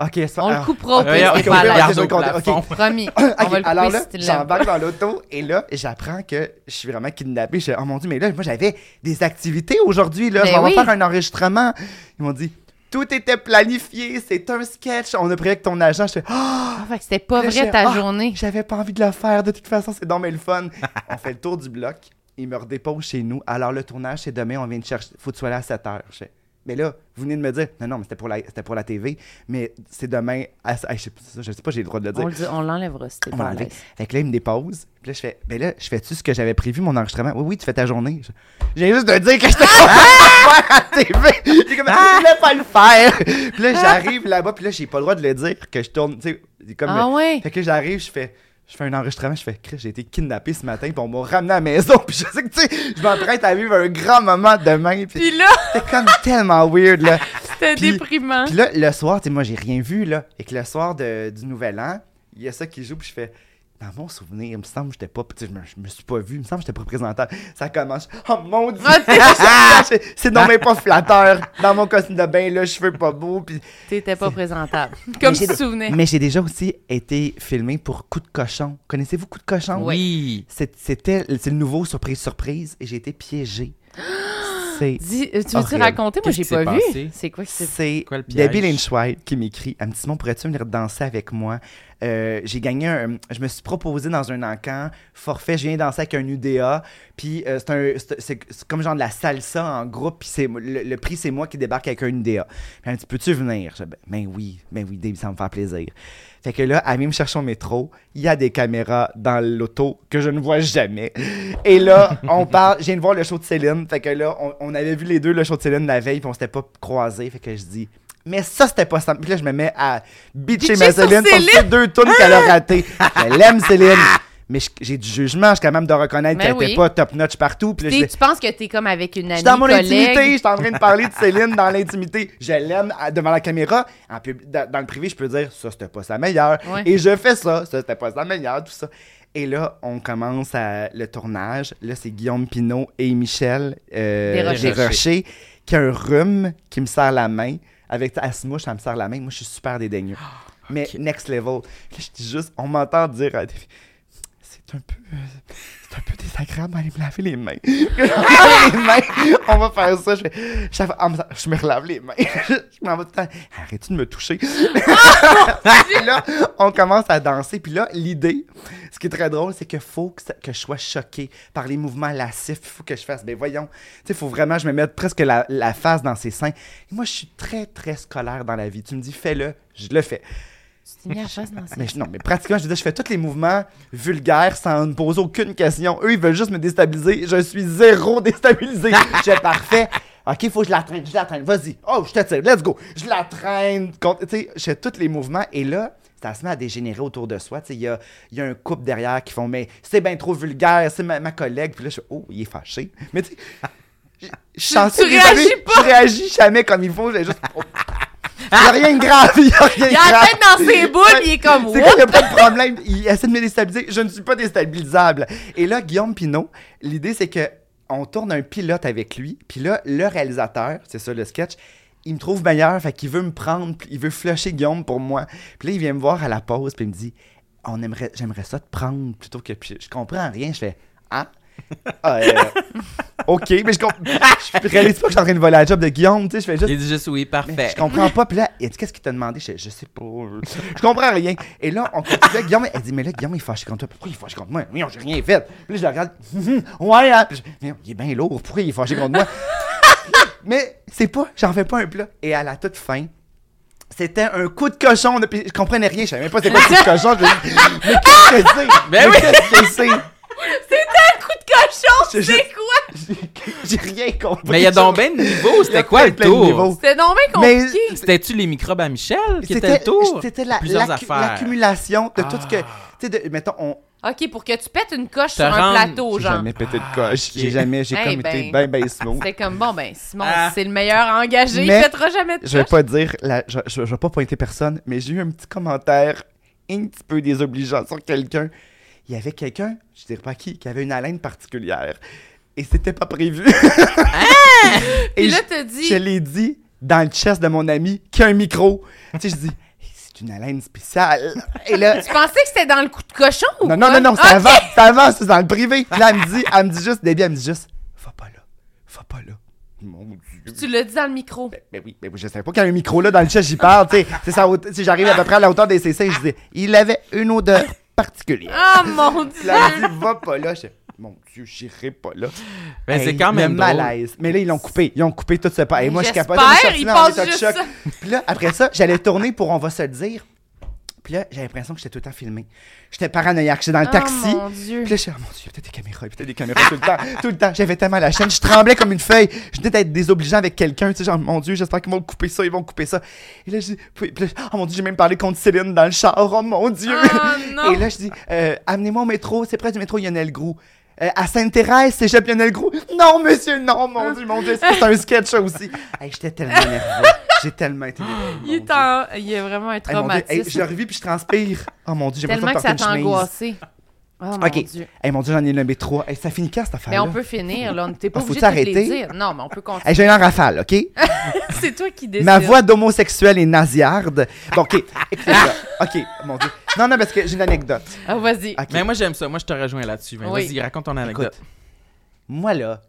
Ok, c'est On le coupera au pire, c'est pas ok, à regarde l'aise. je vais au le compter, plafond. Promis. Alors là, j'embarque dans l'auto et là, j'apprends que je suis vraiment kidnappé. Je oh mon dieu, mais là, moi, j'avais des activités aujourd'hui. Là, Ben je vais oui. faire un enregistrement. Ils m'ont dit, tout était planifié, c'est un sketch. On a pris avec ton agent. Je fais, oh, Ah, fait que c'était pas vrai ta Ah, journée. J'avais pas envie de le faire. De toute façon, c'est mais le fun. on fait le tour du bloc. Ils me redéposent chez nous. Alors, le tournage, c'est demain. On vient de chercher. Faut que tu sois là à 7 heures. Je fais, mais là, vous venez de me dire, non, non, mais c'était pour la, c'était pour la TV, mais c'est demain à. Je, sais pas, je sais pas, j'ai le droit de le dire. On le dit- on l'enlèvera t'es On pas l'aise. Fait que là, il me dépose. Puis là, je fais, ben là, je fais-tu ce que j'avais prévu, mon enregistrement? Oui, oui, tu fais ta journée. Je- J'ai juste de dire que j'étais content de faire à la TV. J'ai comme, je voulais pas le faire. Puis là, j'arrive là-bas, puis là, j'ai pas le droit de le dire que je tourne, tu sais, comme. Ah ouais? Fait que j'arrive, je fais. Je fais un enregistrement, je fais, Chris, j'ai été kidnappé ce matin, puis on m'a ramené à la maison, puis je sais que, tu sais, je m'apprête à vivre un grand moment demain, puis Puis là, c'était comme tellement weird, là. c'était Puis- déprimant. Puis là, le soir, tu sais, moi, j'ai rien vu, là. Et que le soir de- du Nouvel An, il y a ça qui joue, puis je fais. Dans mon souvenir, il me semble que j'étais pas. Je me, je me suis pas vu, il me semble que j'étais pas présentable. Ça commence. Oh mon dieu! Ah, C'est- c'est non, mais pas flatteur. Dans mon costume de bain, là, cheveux pas beaux. Puis... T'étais pas présentable. Comme tu j'ai- te souvenais. Mais j'ai déjà aussi été filmé pour Coup de cochon. Connaissez-vous Coup de cochon? Oui. C'est- C'était c'est le nouveau surprise surprise et j'ai été piégé. Dis- euh, tu veux-tu raconter? Moi, j'ai pas vu. C'est quoi que c'est? C'est Quoi le piège? Debbie Lynch White qui m'écrit dit Simon, pourrais-tu venir danser avec moi? Euh, J'ai gagné un. Je me suis proposé dans un encan, forfait, je viens danser avec un UDA. Puis euh, c'est comme genre de la salsa en groupe. Puis c'est- le, le prix, c'est moi qui débarque avec un UDA. Puis elle me dit Peux-tu venir? Je Ben oui, ben oui, Debbie, ça me faire plaisir. Fait que là, elle vient me chercher au métro. Il y a des caméras dans l'auto que je ne vois jamais. Et là, on parle. Je viens de voir le show de Céline. Fait que là, on, on avait vu les deux le show de Céline la veille, puis on s'était pas croisés. Fait que je dis. Mais ça, c'était pas ça. Puis là, je me mets à bitcher ma Céline Céline. ces deux tunes qu'elle a ratées. Je l'aime, Céline. Mais je- j'ai du jugement. Je suis quand même de reconnaître Ben qu'elle oui. était pas top notch partout. Puis là, je Tu penses que t'es comme avec une je amie, suis dans mon collègue? intimité, je suis en train de parler de Céline dans l'intimité. Je l'aime devant la caméra. En pub- dans, le privé, je peux dire ça, c'était pas sa meilleure. Ouais. Et je fais ça, ça, c'était pas sa meilleure, tout ça. Et là, on commence à- le tournage. Là, c'est Guillaume Pinot et Michel euh. Desrochers qui a un rhume qui me serre la main. Avec elle se mouche, ça me serre la main. Moi, je suis super dédaigneux. Mais next level. Là, je dis juste, on m'entend dire filles, c'est un peu. C'est un peu désagréable d'aller me laver les mains. Je me lave les mains. On va faire ça. Je, fais, chaque fois, me- je me relave les mains. je m'en vais tout le temps. Arrête-tu de me toucher? puis là, on commence à danser. Puis là, l'idée, ce qui est très drôle, c'est qu'il faut que, ça- que je sois choqué par les mouvements lascifs. Il faut que je fasse, ben voyons. Tu sais, il faut vraiment que je me mette presque la, la face dans ses seins. Et moi, je suis très, très scolaire dans la vie. Tu me dis, fais-le, je le fais. Tu t'es mis à face dans ça. Mais je- non, mais pratiquement, je veux dire, je fais tous les mouvements vulgaires sans me poser aucune question. Eux, ils veulent juste me déstabiliser. Je suis zéro déstabilisé. Je suis parfait. OK, il faut que je la traîne, je la traîne. Vas-y. Oh, je te tire. Let's go. Je la traîne. contre- Tu sais, je fais tous les mouvements. Et là, ça se met à dégénérer autour de soi. Tu sais, il y a, il y a un couple derrière qui font, mais c'est bien trop vulgaire. C'est ma, ma collègue. Puis là, je fais, oh, il est fâché. Mais tu sais, je- je suis chanceux tu des réagis pas. Je réagis jamais comme il faut. J'ai juste, oh. Il n'y a rien de grave. Il a rien de Il a la tête dans ses boules, il est comme C'est qu'il n'y a pas de problème? Il essaie de me déstabiliser. Je ne suis pas déstabilisable. Et là, Guillaume Pinot, l'idée, c'est que on tourne un pilote avec lui. Puis là, le réalisateur, c'est ça le sketch, il me trouve meilleur. Fait qu'il veut me prendre. puis Il veut flusher Guillaume pour moi. Puis là, il vient me voir à la pause. Puis il me dit on aimerait, J'aimerais ça te prendre plutôt que. Puis je comprends rien. Je fais Ah. Ah, euh, OK, mais je, comp- je réalise pas que je suis en train de voler la job de Guillaume, tu sais, je fais juste Il dit juste oui, mais parfait. je comprends pas. Puis là, il a dit, qu'est-ce qu'il t'a demandé? Je, je sais pas. Je comprends rien. Et là, on continue. Guillaume, elle dit, mais là, Guillaume, il est fâché contre toi. Pourquoi il est fâché contre moi? Oui, j'ai rien fait. Puis là, je le regarde. Hum, hum, ouais, hein. Puis je- mais il est bien lourd. Pourquoi il est fâché contre moi? mais c'est pas, j'en fais pas un plat. Et à la toute fin, c'était un coup de cochon. de- puis je comprenais rien. Je savais même pas c'était quoi le coup de cochon. Je mais qu'est-ce que c'est? Ben Mais oui. qu'est-ce que c'est? Coup de cochon, c'est quoi? J'ai rien compris. Mais il y a donc bien de a C'était quoi le tour? niveaux. C'était donc bien Mais- compliqué. C'était-tu les microbes à Michel qui était C'était le tour? c'était l'accumulation de tout ce que. Ah. Tu sais, mettons, on, OK, pour que tu pètes une coche sur un plateau, J'ai genre. jamais pété de Ah, coche. J'ai jamais, j'ai Eh comme ben. été bien, bien smooth. C'était comme, bon, ben, Simon, Ah. c'est le meilleur engagé, Mais il pètera jamais de Je vais coche. pas dire, la- je, je, je vais pas pointer personne, mais j'ai eu un petit commentaire un petit peu désobligeant sur quelqu'un. Il y avait quelqu'un, je dirais pas qui, qui avait une haleine particulière. Et c'était pas prévu. Puis Et là, je- t'as dit, je l'ai dit dans le chest de mon ami qui a un micro. tu sais, je dis, Hey, c'est une haleine spéciale. Et là, tu pensais que c'était dans le coup de cochon ou Non, non, non, non, c'est Ah, avant, c'est avant, c'est dans le privé. Là, elle me dit, elle me dit juste, Debbie, elle me dit juste, va pas là, va pas là. Mon Dieu. Tu l'as dit dans le micro. Ben, ben oui, ben oui, je savais pas qu'il y a un micro là dans le chat, j'y parle, tu sais, j'arrive à peu près à la hauteur des CC, je dis, il avait une odeur particulière. Ah, mon Dieu! là, elle dit, va pas là. Je mon Dieu, j'irai pas là. Ben, c'est quand même drôle. malaise. Mais là, ils l'ont coupé. Ils ont coupé tout ce pas. Et moi, je suis sorti ils dans pensent l'état de choc. ça. Puis là, après ça, j'allais tourner pour On va se le dire. Puis là, j'ai l'impression que j'étais tout le temps filmé. J'étais paranoïaque. J'étais dans le Oh, taxi. mon Dieu. Puis là, je suis oh mon Dieu, il y a peut-être des caméras, peut-être des caméras tout le temps, tout le temps. J'avais tellement la chaîne, je tremblais comme une feuille. Je venais d'être désobligeant avec quelqu'un, tu sais, genre, mon Dieu, j'espère qu'ils vont couper ça, ils vont couper ça. Et là, je dis, puis- puis là, oh mon Dieu, j'ai même parlé contre Céline dans le char, oh mon Dieu. Ah, non. Et là, je dis, euh, amenez-moi au métro, c'est près du métro Lionel Groux. Euh, à Sainte-Thérèse, c'est Jep Lionel Groux. Non, monsieur, non, mon Dieu, mon Dieu, c'est un sketch ça aussi. Hey, j'étais tellement nerveux. J'ai tellement été nerveux. Il mon est, en... il a vraiment un Hey, mon Dieu, hey, traumatisme. je le revis puis je transpire. Oh mon Dieu, j'ai que l'impression de ça porter t'a une chemise. angoissé. Oh, mon Ok. Dieu. Hey, mon Dieu, j'en ai nommé trois. Hey, ça finit quand cette affaire Mais on peut finir, là. On n'était pas Ah, obligé de les dire? Non, mais on peut continuer. Hey, j'ai un rafale, OK? c'est toi qui décides. Ma voix d'homosexuel est nasillarde. Bon, OK. OK, mon Dieu. Non, non, parce que j'ai une anecdote. Ah, vas-y. Mais moi, j'aime ça. Moi, je te rejoins là-dessus. Oui. Vas-y, raconte ton anecdote. Écoute, moi, là,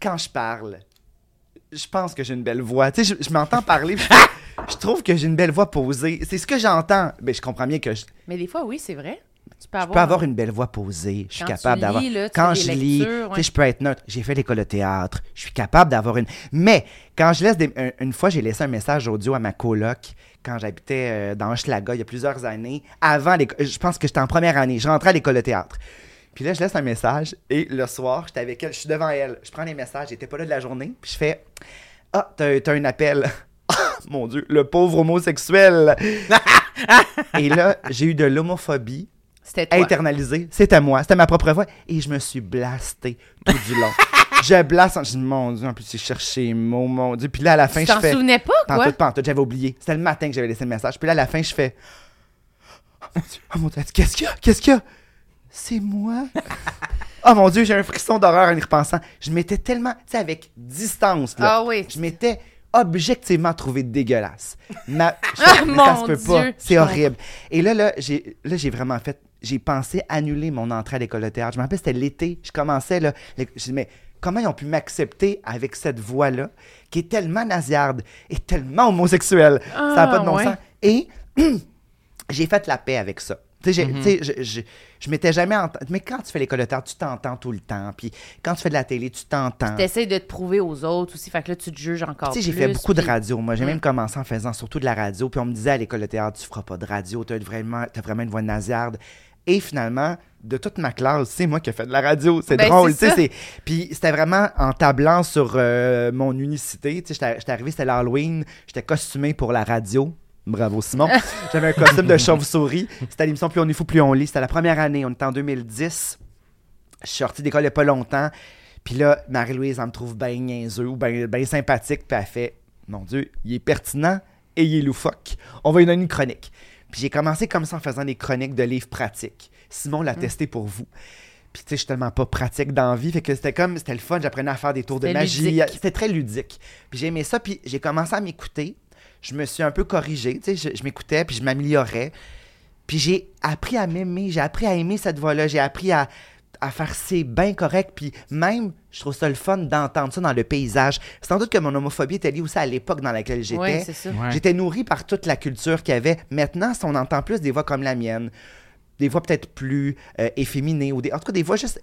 quand je parle, je pense que j'ai une belle voix. Tu sais, je, je m'entends parler, puis je, je trouve que j'ai une belle voix posée. C'est ce que j'entends. Mais je comprends bien que je, Mais des fois, oui, c'est vrai. Tu peux je avoir. peux avoir une belle voix posée. Je suis Quand capable d'avoir. lis, là, tu Quand fais je des lis, lectures, tu ouais. sais, je peux être neutre. J'ai fait l'école de théâtre. Je suis capable d'avoir une. Mais quand je laisse des... un- une fois, j'ai laissé un message audio à ma coloc quand j'habitais euh, dans Hochelaga il y a plusieurs années. Avant l'école, je pense que j'étais en première année. Je rentrais à l'école de théâtre. Puis là, je laisse un message et le soir, j'étais avec elle, je suis devant elle. Je prends les messages, j'étais pas là de la journée. Puis je fais Ah, t'as t'as un appel. Ah, Mon Dieu, le pauvre homosexuel. et là, j'ai eu de l'homophobie C'était toi. internalisé. C'était moi, c'était ma propre voix. Et je me suis blasté tout du long. je blaste, je dis, mon Dieu, en plus, j'ai cherché mots, mon Dieu? Puis là, à la fin, Tu je t'en fais. souvenais pas, quoi? Pantoute, pantoute, j'avais oublié. C'était le matin que j'avais laissé le message. Puis là, à la fin, je fais. Oh mon Dieu, oh mon Dieu, qu'est-ce qu'il y a? Qu'est-ce qu'il y a? C'est moi? oh mon Dieu, j'ai un frisson d'horreur en y repensant. Je m'étais tellement, tu sais, avec distance, là. Ah oui. Je m'étais objectivement trouvé dégueulasse. Ma... je Ah, ça mon se peut pas. Dieu, C'est je horrible. Et là, là, j'ai, là, j'ai vraiment fait. J'ai pensé annuler mon entrée à l'école de théâtre. Je me rappelle, c'était l'été. Je commençais, là. les- Je dis, mais comment ils ont pu m'accepter avec cette voix-là, qui est tellement nasillarde et tellement homosexuelle? ça n'a pas de bon Ah, ouais. sens. Et j'ai fait la paix avec ça. Tu Mhm. tu sais, je, je, je m'étais jamais entendu. Mais quand tu fais l'école de théâtre, tu t'entends tout le temps. Puis quand tu fais de la télé, tu t'entends. T'essayes de te prouver aux autres aussi, fait que là, tu te juges encore Tu sais, j'ai plus, fait beaucoup de radio. Moi, j'ai Mm. même commencé en faisant surtout de la radio. Puis on me disait à l'école de théâtre, tu feras pas de radio, tu as vraiment, t'as vraiment une voix nasillarde. Et finalement, de toute ma classe, c'est moi qui ai fait de la radio. C'est Ben, drôle, tu sais. Puis c'était vraiment en tablant sur euh, mon unicité. Tu sais, j'étais j'étais arrivé, c'était l'Halloween, j'étais costumé pour la radio. Bravo, Simon. J'avais un costume de chauve-souris. C'était l'émission Plus on est fou, plus on lit. C'était la première année. On était en 2010. Je suis sorti d'école il n'y a pas longtemps. Puis là, Marie-Louise, elle me trouve bien niaiseux ou bien sympathique. Puis elle fait Mon Dieu, il est pertinent et il est loufoque. On va lui donner une chronique. Puis j'ai commencé comme ça en faisant des chroniques de livres pratiques. Simon l'a testé pour vous. Puis tu sais, je suis tellement pas pratique dans la vie. Fait que c'était comme, c'était le fun. J'apprenais à faire des tours de magie. C'était très ludique. Puis j'ai aimé ça. Puis j'ai commencé à m'écouter. Je me suis un peu corrigé. Tu sais, je, je m'écoutais puis je m'améliorais. Puis j'ai appris à m'aimer. J'ai appris à aimer cette voix-là. J'ai appris à, à faire c'est bien correct. Puis même, je trouve ça le fun d'entendre ça dans le paysage. Sans doute que mon homophobie était liée aussi à l'époque dans laquelle j'étais. Oui, c'est ça. Ouais. J'étais nourri par toute la culture qu'il y avait. Maintenant, si on entend plus des voix comme la mienne, des voix peut-être plus euh, efféminées, ou des, en tout cas des voix juste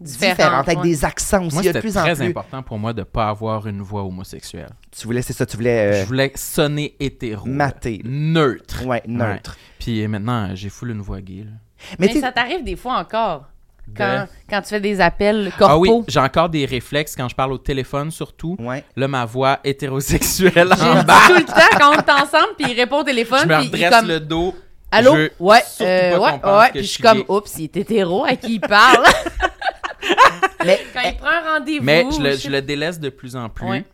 Différentes, différentes, avec ouais. des accents aussi. Moi, Il y a de c'était plus en très plus. important pour moi de pas avoir une voix homosexuelle. Tu voulais, c'est ça, tu voulais. Je euh, voulais sonner hétéro. mater. Neutre. Ouais, neutre. Puis maintenant, j'ai full une voix gay. là. Mais, ça t'arrive des fois encore. De- Quand, quand tu fais des appels corpaux. Ah oui, j'ai encore des réflexes quand je parle au téléphone surtout. Ouais. Là, ma voix hétérosexuelle en bas. tout le temps quand on est ensemble, puis il répond au téléphone, Je me redresse comme le dos. Allô? Je Ouais, euh, ouais, ouais. Puis je suis comme, gay. oups, il est hétéro, à qui il parle? Mais quand il prend un rendez-vous. Mais je le, sais je le délaisse de plus en plus. Ouais.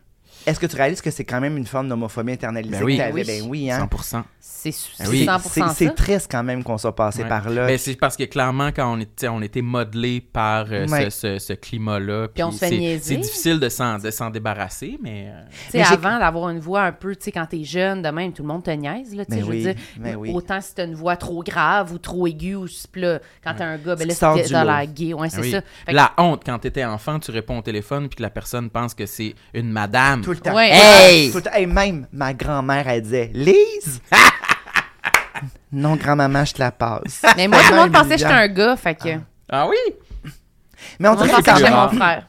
Est-ce que tu réalises que c'est quand même une forme d'homophobie internalisée Ben oui. que t'avais? Oui. Ben oui, hein. 100%. C'est c'est oui. 100% C'est- ça? C'est triste quand même qu'on soit passé Ouais. par là. Ben, c'est parce que clairement, quand on était, on était modelé par euh, Ouais. ce, ce- ce climat-là, Puis on se fait c'est- c'est difficile de s'en, débarrasser, mais euh, Mais avant d'avoir une voix un peu, tu sais, quand t'es jeune, de même, tout le monde te niaise, là, tu sais, Mais je veux oui, dire. mais oui. Autant si t'as une voix trop grave ou trop aiguë ou là, quand t'as un gars, ben là, c'est dans la gay, ouais, c'est Ah oui. ça. La honte quand t'étais enfant, tu réponds au téléphone puis que la personne pense que c'est une madame. Tout le temps. Ouais. Hey! Tout le temps. Hey, même ma grand-mère, elle disait Lise? Non, grand-maman, je te la passe. Mais moi, tout le monde pensait que j'étais un gars, fait que. Ah oui? Mais on Tout dirait que quand mon frère.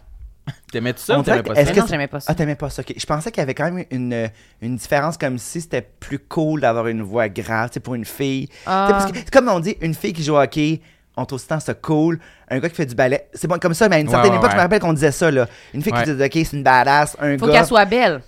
T'aimais-tu ça On ou t'aimais pas ça? que non, j'aimais pas ça. Ah, t'aimais pas ça, ok. Je pensais qu'il y avait quand même une, une différence comme si c'était plus cool d'avoir une voix grave, tu sais, pour une fille. Ah. Parce que, c'est comme on dit, une fille qui joue au hockey, on trouve autant ça cool. Un gars qui fait du ballet, c'est bon comme ça, mais à une certaine ouais, époque, je me rappelle qu'on disait ça, là. Une fille Ouais. qui du hockey, c'est une badass. Un Faut gars. qu'elle soit belle.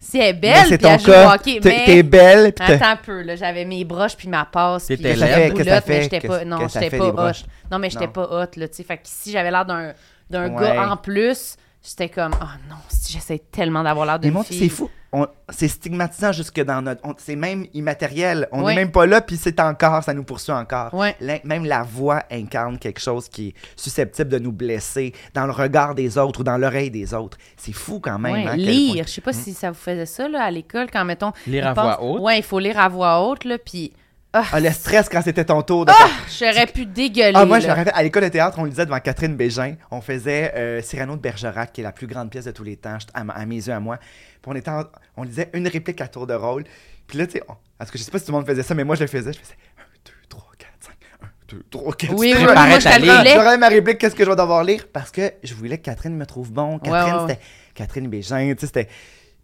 Si elle est Mais belle, c'est ton cas. T'es mais... t'es belle, pis Attends un peu, là. J'avais mes broches puis ma passe. puis T'étais j'étais laide. pas Qu'est-ce que ça boulotte, fait? mais j'étais pas. Non, j'étais pas hot. Non, mais j'étais pas hot, là, tu sais. Fait que si j'avais l'air d'un d'un Ouais. gars en plus, j'étais comme, oh non, si j'essaie tellement d'avoir l'air Mais d'une moi, fille. c'est fou. On- C'est stigmatisant jusque dans notre. on- C'est même immatériel. On n'est Ouais. même pas là, puis c'est encore, ça nous poursuit encore. Ouais. La- même la voix incarne quelque chose qui est susceptible de nous blesser dans le regard des autres ou dans l'oreille des autres. C'est fou quand même. Ouais, hein, lire. point. Je sais pas si ça vous faisait ça, là, à l'école, quand, mettons... Lire à pense- voix haute? Ouais, il faut lire à voix haute, là, puis... Ah, Ah, le stress quand c'était ton tour de ah, faire- j'aurais pu dégueuler, Ah, moi, je me rappelle, à l'école de théâtre, on lisait devant Catherine Bégin. On faisait euh, Cyrano de Bergerac, qui est la plus grande pièce de tous les temps, à, à mes yeux, à moi. Puis on, était en- on lisait une réplique à tour de rôle. Puis là, tu sais, on- parce que je sais pas si tout le monde faisait ça, mais moi, je le faisais. Je faisais 1, 2, 3, 4, 5, 1, 2, 3, 4, Oui, oui, oui, préparais moi, je. J'aurais ma réplique, qu'est-ce que je vais devoir lire? Parce que je voulais que Catherine me trouve bon. Catherine, ouais. c'était Catherine Bégin, tu sais, c'était.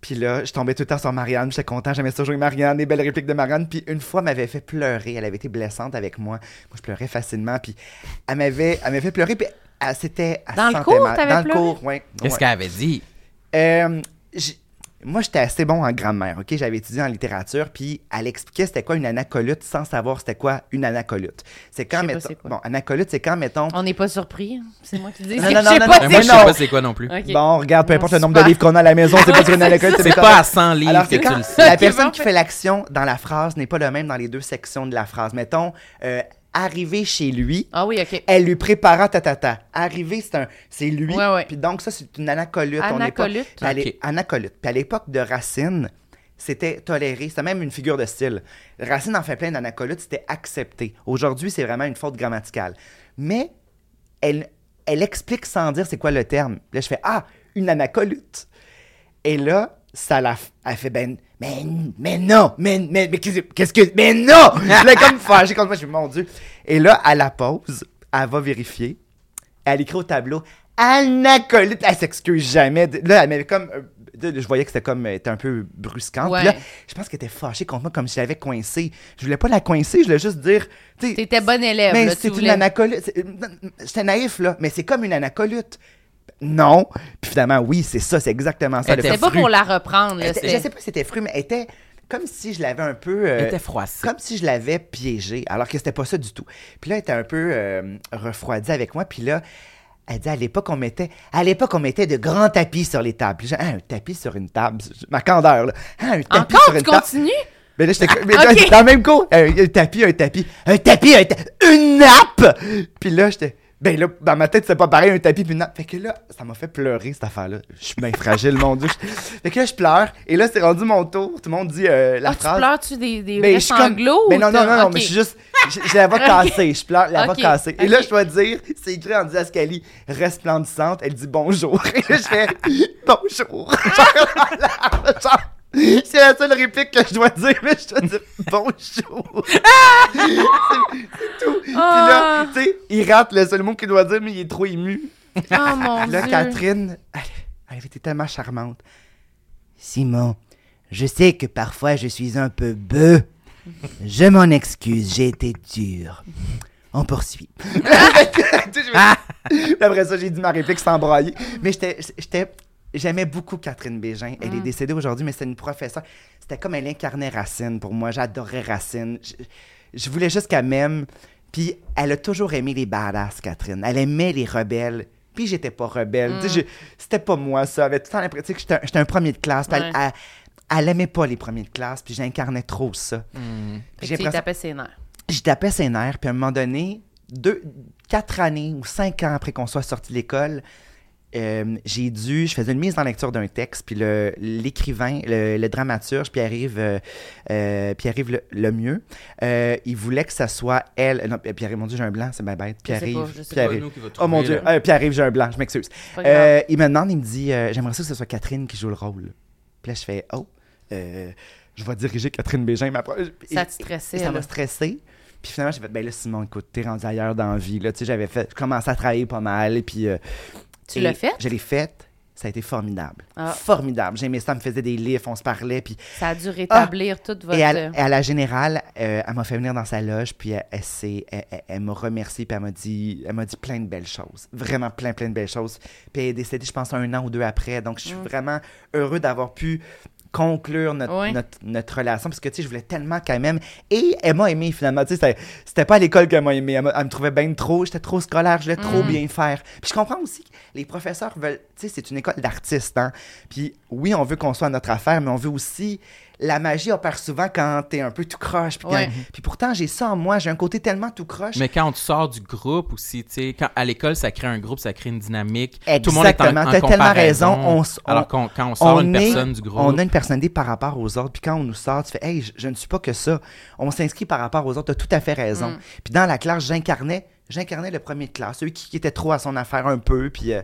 Puis là, je tombais tout le temps sur Marianne, j'étais content, j'aimais ça jouer Marianne, les belles répliques de Marianne. Puis une fois, elle m'avait fait pleurer, elle avait été blessante avec moi. Moi, je pleurais facilement, puis elle m'avait, elle m'avait fait pleurer, puis elle, c'était. elle Dans le cours, mal. t'avais Dans pleuré? le cours, oui. Qu'est-ce qu'elle avait dit? Euh, moi, j'étais assez bon en grammaire, OK? J'avais étudié en littérature, puis elle expliquait c'était quoi une anacolute sans savoir c'était quoi une anacolute. C'est quand, mettons... Bon, anacolute, c'est quand, mettons... On n'est pas surpris. hein? C'est moi qui dis. Non, non, non, non, pas non, moi, je sais pas c'est quoi non plus. Bon, regarde, peu Non, importe le nombre de livres qu'on a à la maison, c'est pas sur une anacolute, C'est pas à 100 livres Alors, que c'est tu le sais. la personne qui fait- fait l'action dans la phrase n'est pas le même dans les deux sections de la phrase. Mettons, euh, arriver chez lui, Ah oui, OK. elle lui prépara ta ta ta. Arriver, c'est un, c'est lui. Ouais, ouais. Puis donc ça, c'est une anacolute. On pas- Anacolute. Puis à l'é- Ok. anacolute. Puis à l'époque de Racine, c'était toléré. C'était même une figure de style. Racine en fait plein d'anacolutes, c'était accepté. Aujourd'hui, c'est vraiment une faute grammaticale. Mais elle, elle explique sans dire c'est quoi le terme. Là, je fais Ah, une anacolute. Et là, ça la elle fait ben mais mais non mais mais, mais qu'est-ce que mais non! Je l'ai comme fâché contre moi je mon dieu. Et là à la pause elle va vérifier. Elle écrit au tableau anacolite elle s'excuse jamais. Là elle m'avait comme euh, je voyais que c'était comme elle était un peu brusquante Puis là je pense qu'elle était fâchée contre moi comme si je l'avais coincée. Je voulais pas la coincer je voulais juste dire tu sais, T'étais bon élève, mais c'est une anacolute. C'est- J'étais naïf, là, mais c'est comme une anacolute. Non. Puis finalement, oui, c'est ça, c'est exactement ça. C'était pas pour la reprendre, là. Était- Je sais pas si c'était fruit, mais elle était comme si je l'avais un peu. euh, Elle était froissée. comme si je l'avais piégée, alors que c'était pas ça du tout. Puis là, elle était un peu euh, refroidie avec moi. Puis là, elle dit à l'époque, on mettait, à l'époque, on mettait de grands tapis sur les tables. Puis j'ai Ah, un tapis sur une table, ma candeur, là. Ah, un tapis Encore, sur tu une table. continues? Mais là, j'étais mais Ok. dans le même cours. Un, un tapis, un tapis. Un tapis, un tapis. Une nappe! Puis là, j'étais. Ben là, dans ma tête, c'est pas pareil, un tapis puis une nappe. Fait que là, ça m'a fait pleurer, cette affaire-là. Je suis bien fragile, mon Dieu. Fait que là, je pleure. Et là, c'est rendu mon tour. Tout le monde dit euh, la Ah, tu phrase. pleures-tu des, des Ben, je suis comme- ou non, non, non, non, Ok. mais je suis juste. J'ai la voix cassée. Je pleure, la voix Ok, cassée. Et là, ok. je dois dire, c'est écrit en Diascalie, resplendissante. Elle dit bonjour. Et là, je fais bonjour. Genre, c'est la seule réplique que je dois dire, mais je dois dire bonjour. c'est tout. Puis là, Ah. tu sais, il rate le seul mot qu'il doit dire, mais il est trop ému. Oh mon Là, Dieu. Catherine, elle, été tellement charmante. Simon, je sais que parfois je suis un peu bœuf. Je m'en excuse, j'ai été dur. On poursuit. Puis Après ça, j'ai dit ma réplique sans brailler. Mais j'étais, j'aimais beaucoup Catherine Bégin. Elle est décédée aujourd'hui, mais c'est une professeure. C'était comme elle incarnait Racine pour moi. J'adorais Racine. Je, je voulais juste qu'elle m'aime. Puis elle a toujours aimé les badass, Catherine. Elle aimait les rebelles. Puis j'étais pas rebelle. Je- c'était pas moi, ça. J'avais tout le temps l'impression que j'étais, un- j'étais un premier de classe. Elle- elle, elle aimait pas les premiers de classe. Puis j'incarnais trop ça. Hmm. Puis j'ai tapais ses nerfs. je tapais ses nerfs, puis à un moment donné, deux, quatre années ou cinq ans après qu'on soit sorti de l'école, euh, j'ai dû, je faisais une mise en lecture d'un texte, puis le- l'écrivain, le, le dramaturge, Pierre-Yves euh, euh, Pierre-Yves le, Lemieux, euh, il voulait que ça soit elle, non, Pierre-Yves, mon Dieu, j'ai un blanc, c'est bien bête. Pierre-Yves. nous qui va Oh mon Dieu, euh, Pierre-Yves, j'ai un blanc, je m'excuse. Euh, il me demande, il me dit, euh, j'aimerais ça que ce soit Catherine qui joue le rôle. Puis là, je fais, oh, euh, je vais diriger Catherine Bégin. Ma... Ça te stressait, ça m'a stressé. Puis finalement, j'ai fait, ben là, Simon, écoute, t'es rendu ailleurs dans la vie. Là, tu sais, j'avais fait, je commençais à travailler pas mal. Et puis. Tu l'as fait? Je l'ai faite. Ça a été formidable. Ah. Formidable. J'aimais ça, elle me faisait des livres, on se parlait. Puis Ça a dû rétablir toute votre... et à, à la générale, euh, elle m'a fait venir dans sa loge, puis elle, elle, elle- m'a remercié, puis elle m'a dit, dit plein de belles choses. Vraiment plein, plein de belles choses. Puis elle est décédée, je pense, un an ou deux après. Donc, je suis vraiment heureux d'avoir pu conclure notre, Oui. notre, notre relation, parce que, tu sais, je voulais tellement qu'elle m'aime. Et elle m'a aimé, finalement. Tu sais, c'était- pas à l'école qu'elle m'a aimé. Elle, me trouvait bien trop, j'étais trop scolaire, je voulais trop bien faire. Puis je comprends aussi les professeurs veulent, tu sais, c'est une école d'artistes, hein. Puis oui, on veut qu'on soit à notre affaire, mais on veut aussi la magie opère souvent quand t'es un peu tout croche. Puis, quand- Ouais. puis pourtant, j'ai ça en moi. J'ai un côté tellement tout croche. Mais quand tu sors du groupe aussi, tu sais, quand à l'école, ça crée un groupe, ça crée une dynamique. Tout le monde est en, Exactement, en t'as tellement raison. On on- alors qu'on- quand on sort une est- personne du groupe. On a une personnalité par rapport aux autres. Puis quand on nous sort, tu fais Hey, je, je ne suis pas que ça. On s'inscrit par rapport aux autres. Tu as tout à fait raison. Mm. Puis dans la classe, j'incarnais. J'incarnais le premier de classe, celui qui, qui était trop à son affaire un peu, puis euh,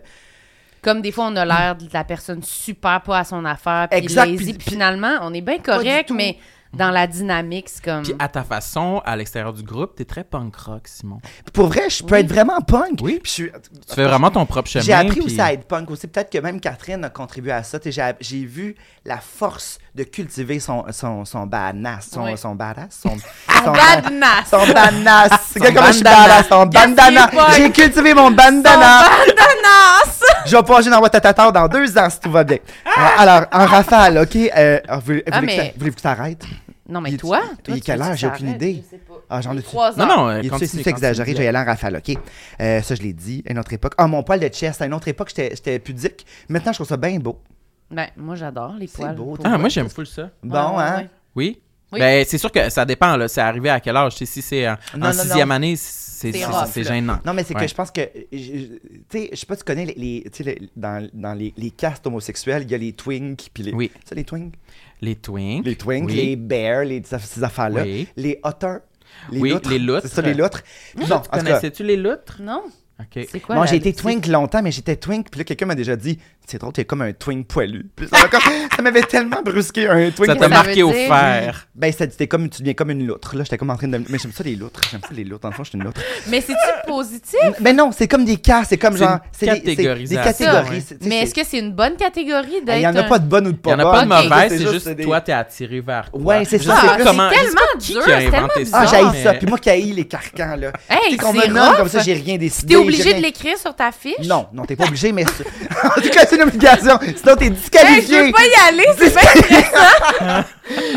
Comme des fois, on a l'air de la personne super pas à son affaire, puis Exact, lazy, finalement, on est bien correct, mais dans la dynamique, c'est comme... Puis à ta façon, à l'extérieur du groupe, t'es très punk rock, Simon. pour vrai, je peux Oui. être vraiment punk. Oui. Puis je suis- Tu fais vraiment ton propre chemin. J'ai appris puis- aussi à être punk aussi. Peut-être que même Catherine a contribué à ça. J'ai j'ai vu la force de cultiver son, son, son badass. Son, Oui. son badass. Son, Son son badnass! Son badass. C'est Son comme je suis bandana. badass. Son bandana. J'ai cultivé mon bandana. Badanass! Je vais plonger dans votre tata dans deux ans si tout va bien. Euh, Alors, en rafale, OK? Euh, voulez- Ah, voulez-vous que mais- voulez-vous que ça arrête? Non, mais Il toi? il est tu quelle veux heure? que J'ai ça aucune arrête? idée. Je sais pas. Ah, j'en ai- Trois Non, heures. non, euh, Il est continue, c'est exagéré, continue. je vais y aller en rafale, OK? Euh, ça, je l'ai dit, à une autre époque. Ah, mon poil de chest, à une autre époque, j'étais j'étais pudique. Maintenant, je trouve ça bien beau. Ben, moi, j'adore les C'est poils. beau, pour Ah, moi, j'aime full ça. Bon, Ouais, ouais, hein? ouais. Oui? Oui. Ben, c'est sûr que ça dépend, là. C'est arrivé à quel âge? Tu sais, si c'est en, Non, en non, sixième non. année, c'est C'est c'est- rough, c'est là. gênant. Non, mais c'est Ouais. que je pense que. Tu sais, je sais pas si tu connais les. les- tu sais, les- dans, dans les, les castes homosexuels, il y a les twinks, puis les. Oui. Ça, les twinks? Les twinks. Les twinks, Oui. les bears, les, ces affaires-là. Oui. Les otters. Les Oui, loutres. les loutres. C'est ça, les loutres. Bon, cas, Connaissais-tu les loutres? Non. OK. C'est quoi? Moi, la- j'ai été twink longtemps, mais j'étais twink. Puis là, quelqu'un m'a déjà dit C'est drôle, t'es comme un twink poilu. Puis ça m'avait tellement brusqué, un twink Ça t'a marqué au fer. Ben, ça- c'était comme, tu deviens comme une loutre. Là, j'étais comme en train de. Mais j'aime ça, les loutres. J'aime ça, les loutres. Dans le fond, je suis une loutre. Mais c'est-tu positif? Mais non, c'est comme des cas. C'est comme genre. c'est des- catégories. Mais est-ce que c'est une bonne catégorie d'être... Il n'y en a pas de bonne ou de pas Il n'y en a bonne. pas de mauvaise, c'est juste des- toi, t'es attiré vers toi. Ouais, c'est ça, sais c'est tellement dur, c'est tellement Ah, j'haïs ça. Puis moi qui haïs les carcans, là. Hey, c'est comme ça, j'ai rien décidé. T'es obligé de l'écrire sur ta fiche? Non, non, t'es pas obligé, mais. en tout cas, obligation. Sinon, t'es Hey, je disqualifié. veux pas y aller, c'est bien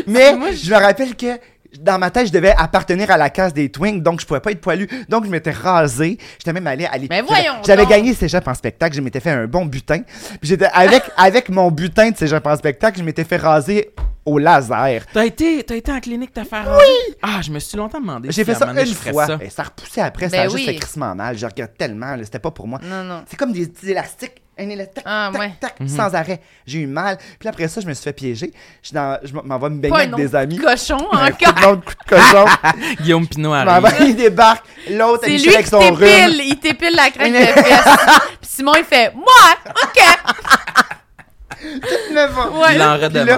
Mais je me rappelle que dans ma tête, je devais appartenir à la case des twinks, donc je pouvais pas être poilu. Donc je m'étais rasé. J'étais même allé à l'é- Mais voyons J'avais gagné cégep en spectacle, je m'étais fait un bon butin. Puis j'étais avec avec mon butin de cégep en spectacle, je m'étais fait raser au laser. T'as été, t'as été en clinique te faire Oui! Ah, je me suis longtemps demandé J'ai si fait ça une fois. ça. Et ça a repoussé après, ça Ben a juste oui. fait crissement mal. Je regrette tellement, là, c'était pas pour moi. Non, non. C'est comme des petits élastiques, un élastique, Ah, tac, ouais. tac, Mhm. sans arrêt. J'ai eu mal. Puis après ça, je me suis fait piéger. Je, suis dans- je m'en vais me baigner Pas avec un des amis. cochon Un coup encore. de coup de cochon. Guillaume Pinot arrive. il débarque. L'autre, C'est il lui avec qui son rhume. t'épile, il t'épile la crête de fesses. Puis Simon, il fait « Moi, OK! Neuf ans. Ouais. Il en Puis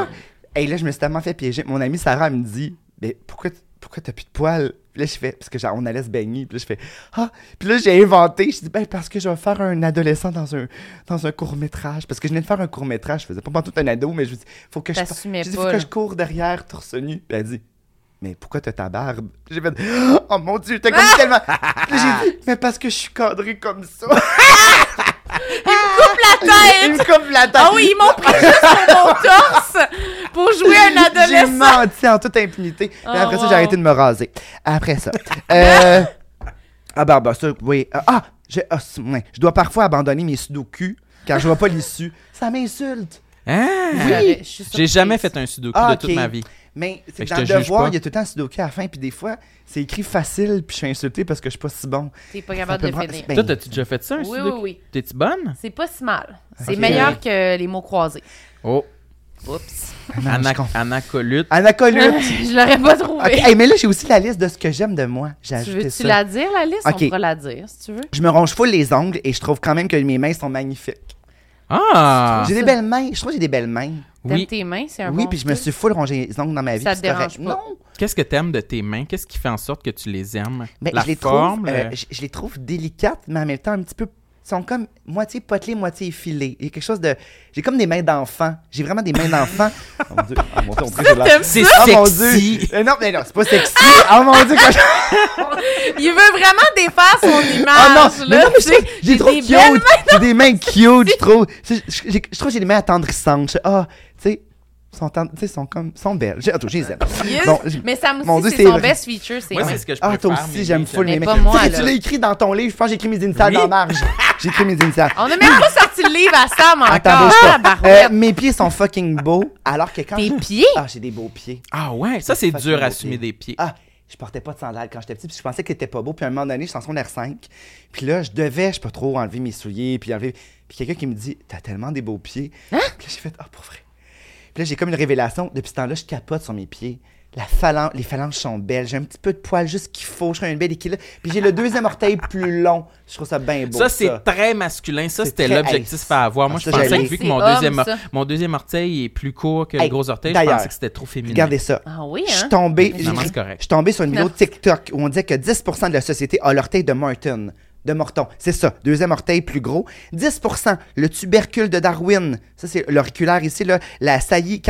redemande. hey, là, je me suis tellement fait piéger. Mon amie Sarah elle me dit Mais pourquoi, pourquoi t'as plus de poils? Puis là, je fais Parce que genre, on allait se baigner. Puis là, je fais Ah Puis là, j'ai inventé. Je dis Ben, parce que je vais faire un adolescent dans un, dans un court-métrage. Parce que je venais de faire un court-métrage. Je faisais pas tout un ado, mais je me dis Faut que je. Je dis Faut que je cours derrière, torse nu. Puis elle dit mais pourquoi t'as ta barbe? J'ai fait Oh mon dieu, j'étais comme tellement. Puis là, j'ai dit Mais parce que je suis cadré comme ça. Il me coupe la tête. Ah oui, ils m'ont pris juste sur mon torse pour jouer un J'ai adolescent. menti en toute impunité. Oh, après ça, j'ai arrêté de me raser. Après ça. euh... Ah, bah, bah, ça, oui. Ah, j'ai- ah, c'est- ouais. je dois parfois abandonner mes sudoku car je vois pas l'issue. Ça m'insulte. Hein? Oui. Je suis J'ai jamais fait un sudoku Ah, de toute ma vie. Mais c'est dans je le devoir, il y a tout le temps un sudoku à la fin, puis des fois, c'est écrit facile, puis je suis insulté parce que je suis pas si bon. T'es pas capable de prendre- finir. Ben, Toi, t'as-tu déjà fait ça, un Oui, oui, oui. T'es-tu bonne? C'est pas si mal. C'est meilleur que les mots croisés. Oh, Oups. comprends. anacolute. Anacolute. je l'aurais pas trouvé. Ok, hey, mais là, j'ai aussi la liste de ce que j'aime de moi. J'ai Tu veux-tu ça. la dire, la liste? Ok. On pourra la dire, si tu veux. Je me ronge full les ongles et je trouve quand même que mes mains sont magnifiques. Ah! J'ai des belles mains. Je trouve que j'ai des belles mains. T'aimes Oui. tes mains, c'est un Oui, bon puis je me suis full rongé les ongles dans ma vie. Ça te dérange pas? Non. Qu'est-ce que t'aimes de tes mains? Qu'est-ce qui fait en sorte que tu les aimes? Ben, La je les forme? trouve, euh, le- je, je les trouve délicates, mais en même temps un petit peu. Ils sont comme moitié potelés, moitié effilés. Il y a quelque chose de. J'ai comme des mains d'enfant. J'ai vraiment des mains d'enfant. oh mon dieu, oh mon dieu, on C'est Oh mon sexy! dieu! Euh, non, mais non, c'est pas sexy! Oh mon dieu, quand je- Il veut vraiment défaire son image. Oh non! Mais là, non, mais sais. je- j'ai trop des cute! J'ai des mains cute, je trouve. Je, je- j'ai- je trouve que j'ai des mains attendrissantes. Je- Ah, tu sais, sont, tend- tu sais, sont comme. sont belles. J'ai- Attends, je les aime. Yes. Bon, j'ai- mais Sam Mon aussi, Dieu, c'est c'est son vrai. best feature, c'est Moi, vrai. c'est ce que je Ah, toi aussi, j'aime full Mais mes pas Tu moi, l'as écrit dans ton livre, je pense que j'ai écrit mes initiales Oui. dans marge. J'ai écrit mes initiales. On a même pas sorti le livre à Sam encore. Attends, bouge pas. Ah. Euh, mes pieds sont fucking beaux, alors que quand Tes je- pieds? Ah, j'ai des beaux pieds. Ah ouais, ça c'est dur à assumer des pieds. Ah, je portais pas de sandales quand j'étais petit, puis je pensais que t'étais pas beau. Puis à un moment donné, je suis en secondaire 5. Puis là, je devais, je sais pas trop, enlever mes souliers, puis enlever... Puis quelqu'un qui me dit, t'as tellement des beaux pieds. Hein? Puis là, j'ai fait, ah, pour vrai. Puis là, j'ai comme une révélation. Depuis ce temps-là, je capote sur mes pieds. La phalange, les phalanges sont belles. J'ai un petit peu de poil juste qu'il faut. Je trouve un bel équilibre. Puis j'ai le deuxième orteil plus long. Je trouve ça bien beau. ça, c'est très masculin. Ça, c'était très- l'objectif à avoir. Moi, ah, je ça, pensais j'allais. que vu que C'est mon homme, deuxième, ça. mon deuxième orteil est plus court que Hey, le gros orteil, je d'ailleurs, pensais que c'était trop féminin. Regardez ça. Ah oui, Je suis hein? tombé, j'ai- c'est correct. je suis tombé sur une vidéo Non. TikTok où on disait que 10% de la société a l'orteil de Morton. De Morton. C'est ça. Deuxième orteil plus gros. 10%. Le tubercule de Darwin. Ça, c'est l'auriculaire ici, là. La saillie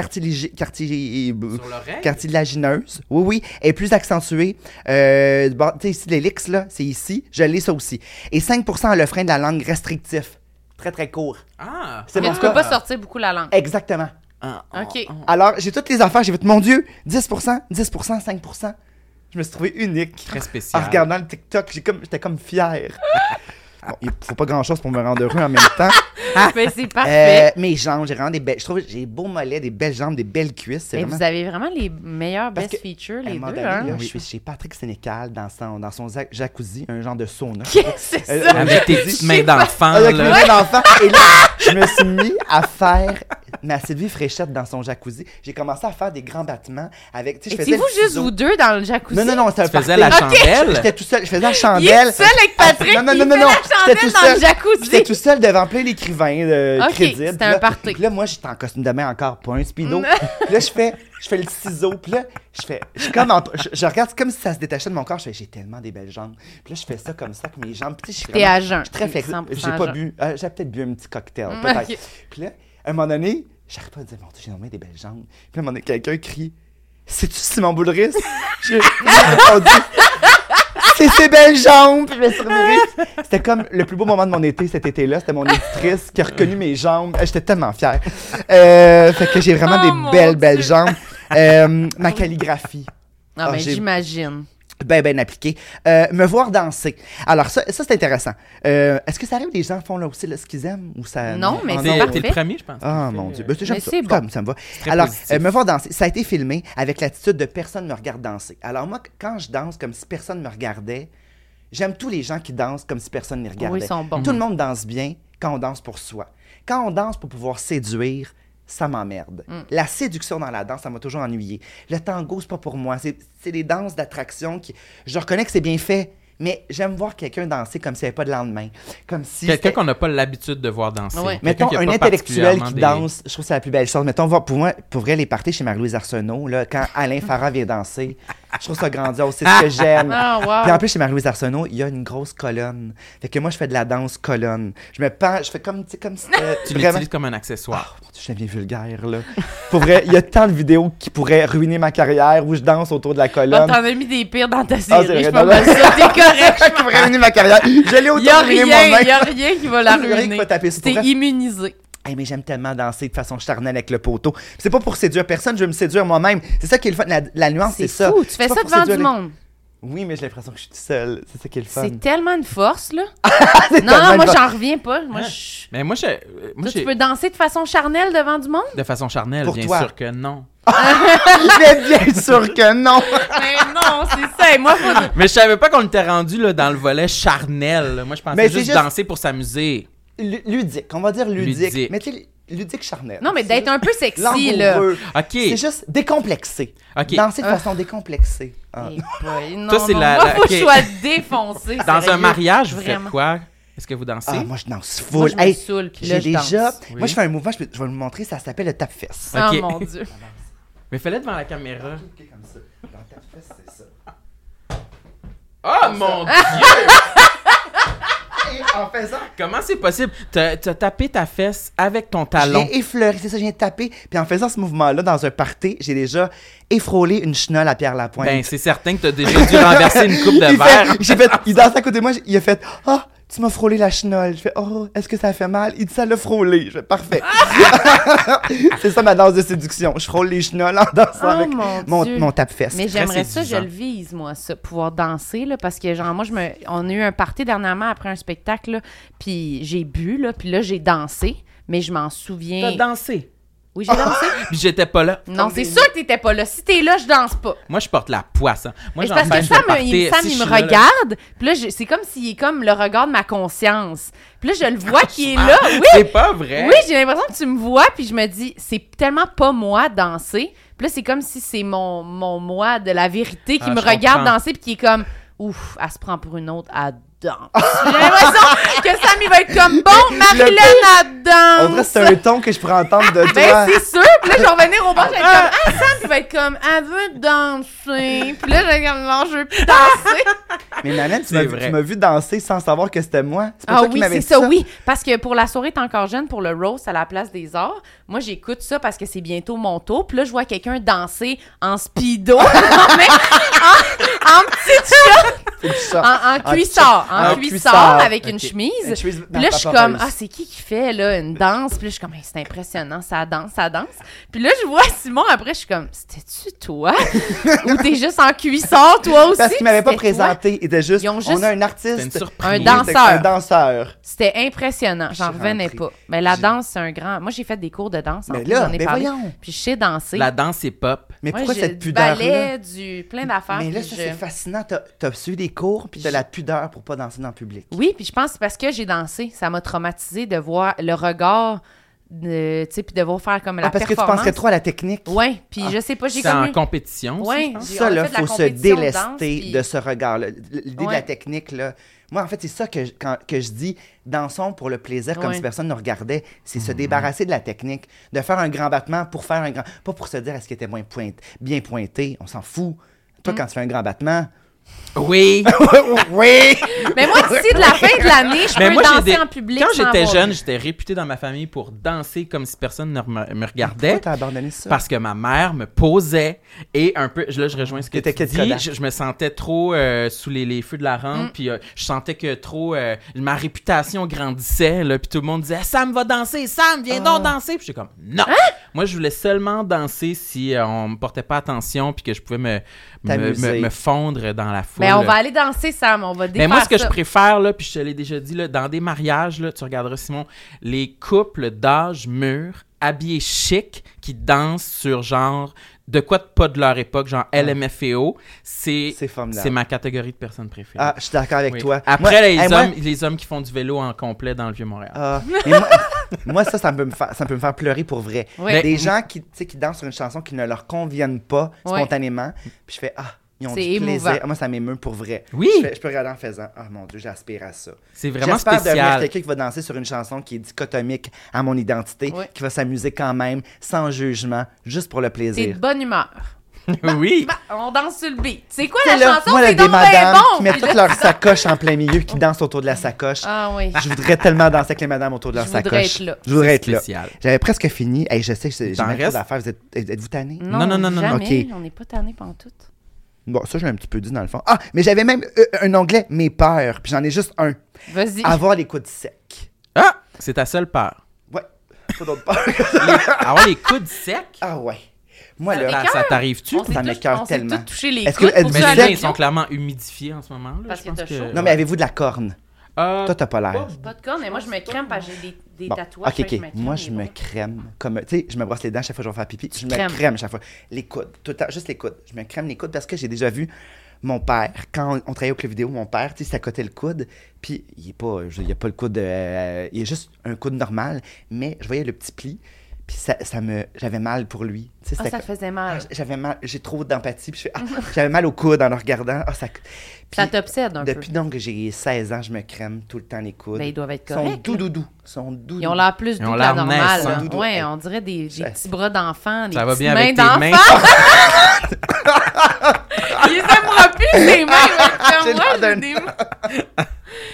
cartilagineuse. Oui, oui. est plus accentuée. Euh, bon, tu sais, ici, l'hélix, là, c'est ici. Je l'ai, ça aussi. Et 5% a le frein de la langue restrictif. Très, très court. Ah! C'est Mais mon tu cas. peux pas sortir beaucoup la langue. Exactement. Ah, ah, OK. ah. Alors, j'ai toutes les affaires. J'ai fait, mon Dieu, 10%, 10%, 5%. Je me suis trouvé unique. Très En spécial. regardant le TikTok, j'ai comme, j'étais comme fier. Bon, il faut pas grand chose pour me rendre heureux en même temps. Mais c'est Euh, parfait. mes jambes, j'ai vraiment des belles. Je trouve que j'ai des beaux mollets, des belles jambes, des belles cuisses. C'est Mais vraiment. vous avez vraiment les meilleurs best features, les deux, donné, hein? là, Oui. je suis chez Patrick Sénécal dans son, dans son jacuzzi, un genre de sauna. Qu'est-ce que c'est Euh, ça? Avec tes petites mains d'enfant, Avec mes là. mains d'enfant. Et là, je me suis mis à faire ma Sylvie Fréchette dans son jacuzzi. J'ai commencé à faire des grands battements avec. Tu sais, je faisais Étiez-vous le juste vous deux dans le jacuzzi? Non, non, non, faisais party. la chandelle? J'étais tout seul, je faisais la Il chandelle. est seul avec Patrick, Non, non, il non, non, chandelle tout dans seul. le jacuzzi. J'étais tout seul devant plein d'écrivains euh, Ok, crédibles. c'était un là- party. Puis là, moi, j'étais en costume de bain encore, pas un speedo. Puis là, je fais, je fais le ciseau. Puis là, je fais, je, suis comme en- je, je regarde comme si ça se détachait de mon corps. Je fais, j'ai tellement des belles jambes. Puis là, je fais ça comme ça avec mes jambes. Puis je suis à jeun. Je suis très flexible. 100% J'ai pas bu. euh, j'ai peut-être bu un petit cocktail, Mm, peut-être. Puis là, à un moment donné, j'arrive pas à dire, mon Dieu, j'ai nommé des belles jambes. Puis à un moment donné, quelqu'un crie, c'est-tu Simon Boulris? J'ai j'ai répondu, c'est ses belles jambes! Puis je me suis revirée. C'était comme le plus beau moment de mon été cet été-là. C'était mon éditrice qui a reconnu mes jambes. Euh, J'étais tellement fier. Euh, fait que j'ai vraiment Oh, des belles, Dieu. belles jambes. Euh, ma calligraphie. Non, Ah, mais j'ai- j'imagine. Ben, ben appliqué. Euh, me voir danser. Alors, ça, ça c'est intéressant. Euh, Est-ce que ça arrive que les gens font là aussi là, ce qu'ils aiment ou ça... Non, mais Ah, c'est T'es parfait. le premier, je pense. Ah, qui mon Dieu. Ben, j'aime ça. c'est bon. Comme ça me va. Alors, euh, me voir danser, ça a été filmé avec l'attitude de personne me regarde danser. Alors, moi, quand je danse comme si personne me regardait, j'aime tous les gens qui dansent comme si personne ne les regardait. Oui, ils sont bons. Tout le monde danse bien quand on danse pour soi. Quand on danse pour pouvoir séduire, ça m'emmerde. Mm. La séduction dans la danse, ça m'a toujours ennuyé. Le tango, c'est pas pour moi. C'est des danses d'attraction qui. Je reconnais que c'est bien fait, mais j'aime voir quelqu'un danser comme s'il n'y avait pas de lendemain. Comme si. Quelqu'un qu'on n'a pas l'habitude de voir danser. Ouais. Mettons un pas intellectuel qui des- danse, je trouve que c'est la plus belle chose. Mettons, voir, pour moi, pour vrai, les parties chez Marie-Louise Arsenault, là, quand Alain Farah vient danser, je trouve ça grandiose, c'est ce que j'aime. Wow. Puis en plus, chez Marie-Louise Arsenault, il y a une grosse colonne. Fait que moi, je fais de la danse colonne. Je me pends, je fais comme, tu sais, comme si c'était Tu vraiment... l'utilises comme un accessoire. Oh, mon Dieu, je deviens vulgaire, là. Pour vrai, il y a tant de vidéos qui pourraient ruiner ma carrière où je danse autour de la Ah, colonne. T'en as mis des pires dans ta Ah, série. c'est vrai, je correct. qui pourraient ruiner ma carrière. Je l'ai Il autant y a ruiné rien, moi-même. il y a rien qui va la ruiner. va taper sur T'es immunisé. Hey, mais j'aime tellement danser de façon charnelle avec le poteau. C'est pas pour séduire personne, je veux me séduire moi-même. C'est ça qui est le fun. La, la nuance, c'est ça. fou. Tu fais ça devant du les- monde. Oui, mais j'ai l'impression que je suis tout seul. C'est ça qui est le fun. C'est tellement une force, là. Non, moi, j'en reviens pas. Moi, je... Mais moi, je, moi, Toi, tu peux danser de façon charnelle devant du monde? de façon charnelle, Pour bien toi. sûr que non. Mais bien sûr que non. Mais non, c'est ça. Et moi, faut... Mais je savais pas qu'on était rendu là, dans le volet charnel. Moi, je pensais Mais juste, juste- danser pour s'amuser. Lu- Ludique, on va dire ludique. Ludique. Mais tu sais, ludique charnel. Non, mais d'être un peu sexy, là. OK. C'est juste décomplexé. OK. Danser de Ah. façon décomplexée. Ah. Eh boy, non, Toi, c'est non, la- moi, la- faut que je sois défoncé. Dans un mariage, vous faites quoi? Est-ce que vous dansez? Ah, moi, je danse full. Moi, je Hey, saoule, puis J'ai là, je déjà. danse. Moi, je fais un mouvement, je, peux- je vais vous le montrer, ça s'appelle le tape-fesse. Oh Ok. mon Dieu. Mais fais-le devant la caméra. Ok, comme ça. Le tape-fesse, c'est ça. Oh mon Dieu! Et en faisant. Comment c'est possible? T'as t'as tapé ta fesse avec ton talon. l'ai effleuré, c'est ça, de taper. Puis en faisant ce mouvement-là dans un party, j'ai déjà effrôlé une chenole à Pierre Lapointe. Ben, c'est certain que t'as déjà dû renverser une coupe de verre. j'ai fait, il danse à côté de moi, il a fait Ah, tu m'as frôlé la chenole. Je fais Oh, est-ce que ça fait mal? Il dit Ça l'a frôlé. Je fais Parfait. c'est ça ma danse de séduction. Je frôle les chenolles en dansant Oh avec mon mon, tape-fesse. Mais j'aimerais ça, je le vise, moi, ça, pouvoir danser, là, parce que, genre, moi, je me... on a eu un party dernièrement après un spectacle, là, puis j'ai bu, là, puis là, j'ai dansé, mais je m'en souviens... T'as dansé? Oui, j'ai dansé? Puis j'étais pas là. non, c'est sûr que t'étais pas là. Si t'es là, je danse pas. Moi, je porte la poisse. hein. Moi, j'en parce que Sam, il, Sam, il me regarde, puis là, c'est comme s'il est comme le regard de ma conscience. Puis là, je le vois qui est là. Oui, C'est pas vrai. Oui, j'ai l'impression que tu me vois, puis je me dis, c'est tellement pas moi danser. Puis là, c'est comme si c'est mon, mon moi de la vérité qui Ah, me regarde comprends. danser, puis qui est comme, ouf, elle se prend pour une autre, elle danse. J'ai l'impression que Sam, il va être comme, bon, Marilyn, elle danse. On dirait que c'est un ton que je pourrais entendre de toi. Ben, c'est sûr. Puis là, je vais revenir au bar, je vais être comme, ah, Sam, il va être comme, elle veut danser. Puis là, je vais comme, non, je veux plus danser. Mais Manon, tu m'as, vu danser sans savoir que c'était moi. C'est pas Ah toi qui oui, m'avais c'est dit ça, oui. Parce que pour la soirée T'es encore jeune, pour le roast à la place des arts, moi, j'écoute ça parce que c'est bientôt mon tour. Puis là, je vois quelqu'un danser en speedo, non, mais en, en petite en, en En cuissard, en, en cuissard, cuissard. avec une chemise. Puis là, je suis comme, ah, c'est qui qui fait, là, une danse? Puis là, je suis comme, c'est impressionnant, ça danse, ça danse. Puis là, je vois Simon, après, je suis comme, c'était-tu toi? Ou t'es juste en cuissard, toi aussi? Parce qu'il m'avait pas présenté. Il était juste, Ils ont juste- on a un C'est artiste. Un danseur. c'est Un danseur. C'était impressionnant, Je j'en revenais pas. Mais la danse, c'est un grand. Moi, j'ai fait des cours de danse. En Mais plus, là, j'en ai parlé. voyons. Puis je sais danser. La danse est pop. Mais pourquoi cette du pudeur-là? ballet, du plein d'affaires. Mais là, ça, je- c'est fascinant. T'as, t'as suivi des cours puis de la pudeur pour pas danser dans le public. Oui, puis je pense que c'est parce que j'ai dansé. Ça m'a traumatisé de voir le regard, de, tu sais, puis de voir faire comme la Ah, parce que tu penserais trop à la technique? Ouais, puis Ah. je sais pas, j'ai C'est en compétition. aussi, Ouais. je pense. J'ai- Ça, on a là, la faut se délester danse, puis- de ce regard-là. L'idée de la technique, là. Moi, en fait, c'est ça que je, quand, que je dis, dansons pour le plaisir, comme Ouais. si personne ne regardait. C'est se débarrasser de la technique, de faire un grand battement pour faire un grand. Pas pour se dire est-ce qu'il était moins pointe, bien pointé? On s'en fout. Toi, quand tu fais un grand battement. Oui. oui! Mais moi, d'ici de la fin de l'année, je Mais peux moi, j'ai danser des- en public. Quand sans j'étais avoir jeune, vu. j'étais réputé dans ma famille pour danser comme si personne ne me, me Pourquoi regardait. t'as abandonné ça? Parce que ma mère me posait et un peu, là je rejoins ce que T'étais tu dis, Kodak? je, je me sentais trop euh, sous les, les feux de la rampe, Mm. puis euh, je sentais que trop, euh, ma réputation grandissait, là, puis tout le monde disait « Sam va danser, Sam, viens Ah. donc danser! » Puis j'étais comme « Non! Moi, je voulais seulement danser si euh, on me portait pas attention puis que je pouvais me, me, T'amuser. me- me fondre dans la foule. Ben, on va aller danser, Sam. On va défaire Mais moi, ce que ça. je préfère, là, puis je te l'ai déjà dit, là, dans des mariages, là, tu regarderas, Simon, les couples d'âge mûr, habillés chic, qui dansent sur genre de quoi de pas de leur époque, genre LMFAO, c'est C'est formidable. c'est ma catégorie de personnes préférées. Ah, je suis d'accord avec Oui. toi. Après, Moi- les, hey, moi- hommes, les hommes qui font du vélo en complet dans le Vieux-Montréal. Ah, mais moi, moi, ça, ça peut, me faire, ça peut me faire pleurer pour vrai. Oui. Des gens qui, tu sais, qui dansent sur une chanson qui ne leur conviennent pas spontanément, puis je fais Ah, ils ont C'est du plaisir. émouvant. Ah, Moi, ça m'émeut pour vrai. Oui. Je, fais- je peux regarder en faisant Ah, mon Dieu, j'aspire à ça. c'est vraiment J'espère devenir spécial. quelqu'un qui va danser sur une chanson qui est dichotomique à mon identité, qui va s'amuser quand même, sans jugement, juste pour le T'es plaisir. de bonne humeur. oui. Bah, on danse sur le beat. C'est quoi la là, chanson? moi, là, C'est des donc bien madames bon. qui mettent Puis sacoches en plein milieu, qui dansent autour de la sacoche. Ah oui. Je voudrais tellement danser avec les madames autour de leur Je voudrais sacoche. être là. Je voudrais être là. spécial. J'avais presque fini. Hey, je sais que j'ai T'en même trop restes? d'affaires. Vous êtes, êtes-vous tannés? Non, Non, non, non, non, non. jamais. Ok. On n'est pas tanné pendant tout. Bon, ça, je l'ai un petit peu dit dans le fond. Ah, mais j'avais même euh, un onglet Mes peurs, puis j'en ai juste un. Vas-y. Avoir les coudes secs. Ah, c'est ta seule peur. Ouais, pas d'autres peurs. Avoir les coudes secs, ah ouais. Moi, Ça là, ça t'arrive-tu? ça s'est tellement. les Est-ce que coudes Mais ça à les mains, ils l'avion. sont clairement humidifiés en ce moment. Là, Parce je que pense chaud. non, mais avez-vous de la corne? Euh, Toi, t'as pas l'air. Pas de corne, mais moi, je me crème parce que j'ai des, des Bon, tatouages. ok, ok. Moi, je me crème comme. Tu sais, je me brosse les dents chaque fois que je vais faire pipi. Je me crème chaque fois. Les coudes. Tout le temps, juste les coudes. Je me crème les coudes parce que j'ai déjà vu mon père, quand on, on travaillait au club vidéo, mon père, tu sais, c'est à côté le coude. Puis, il est pas. je- Il y a pas le coude. euh, il est juste un coude normal. Mais je voyais le petit pli. Puis, ça, ça me. J'avais mal pour lui. Tu sais, Ah, ça comme- faisait Ah, mal. J'avais mal, j'ai trop d'empathie. Puis je fais, ah, j'avais mal au coude en le regardant. Ah, ça, puis Ça t'obsède un peu. depuis donc que j'ai 16 ans, je me crème tout le temps les coudes. Ben, ils doivent être Ils sont corrects. tout doudou. Ils sont doudou. Ils ont l'air plus Ils doux ont que la normale. Doudou. Ouais, on dirait des, petits bras d'enfants, des Ça va bien mains avec tes d'enfants. mains. Ils aimera plus les mains. Moi, j'ai des mains.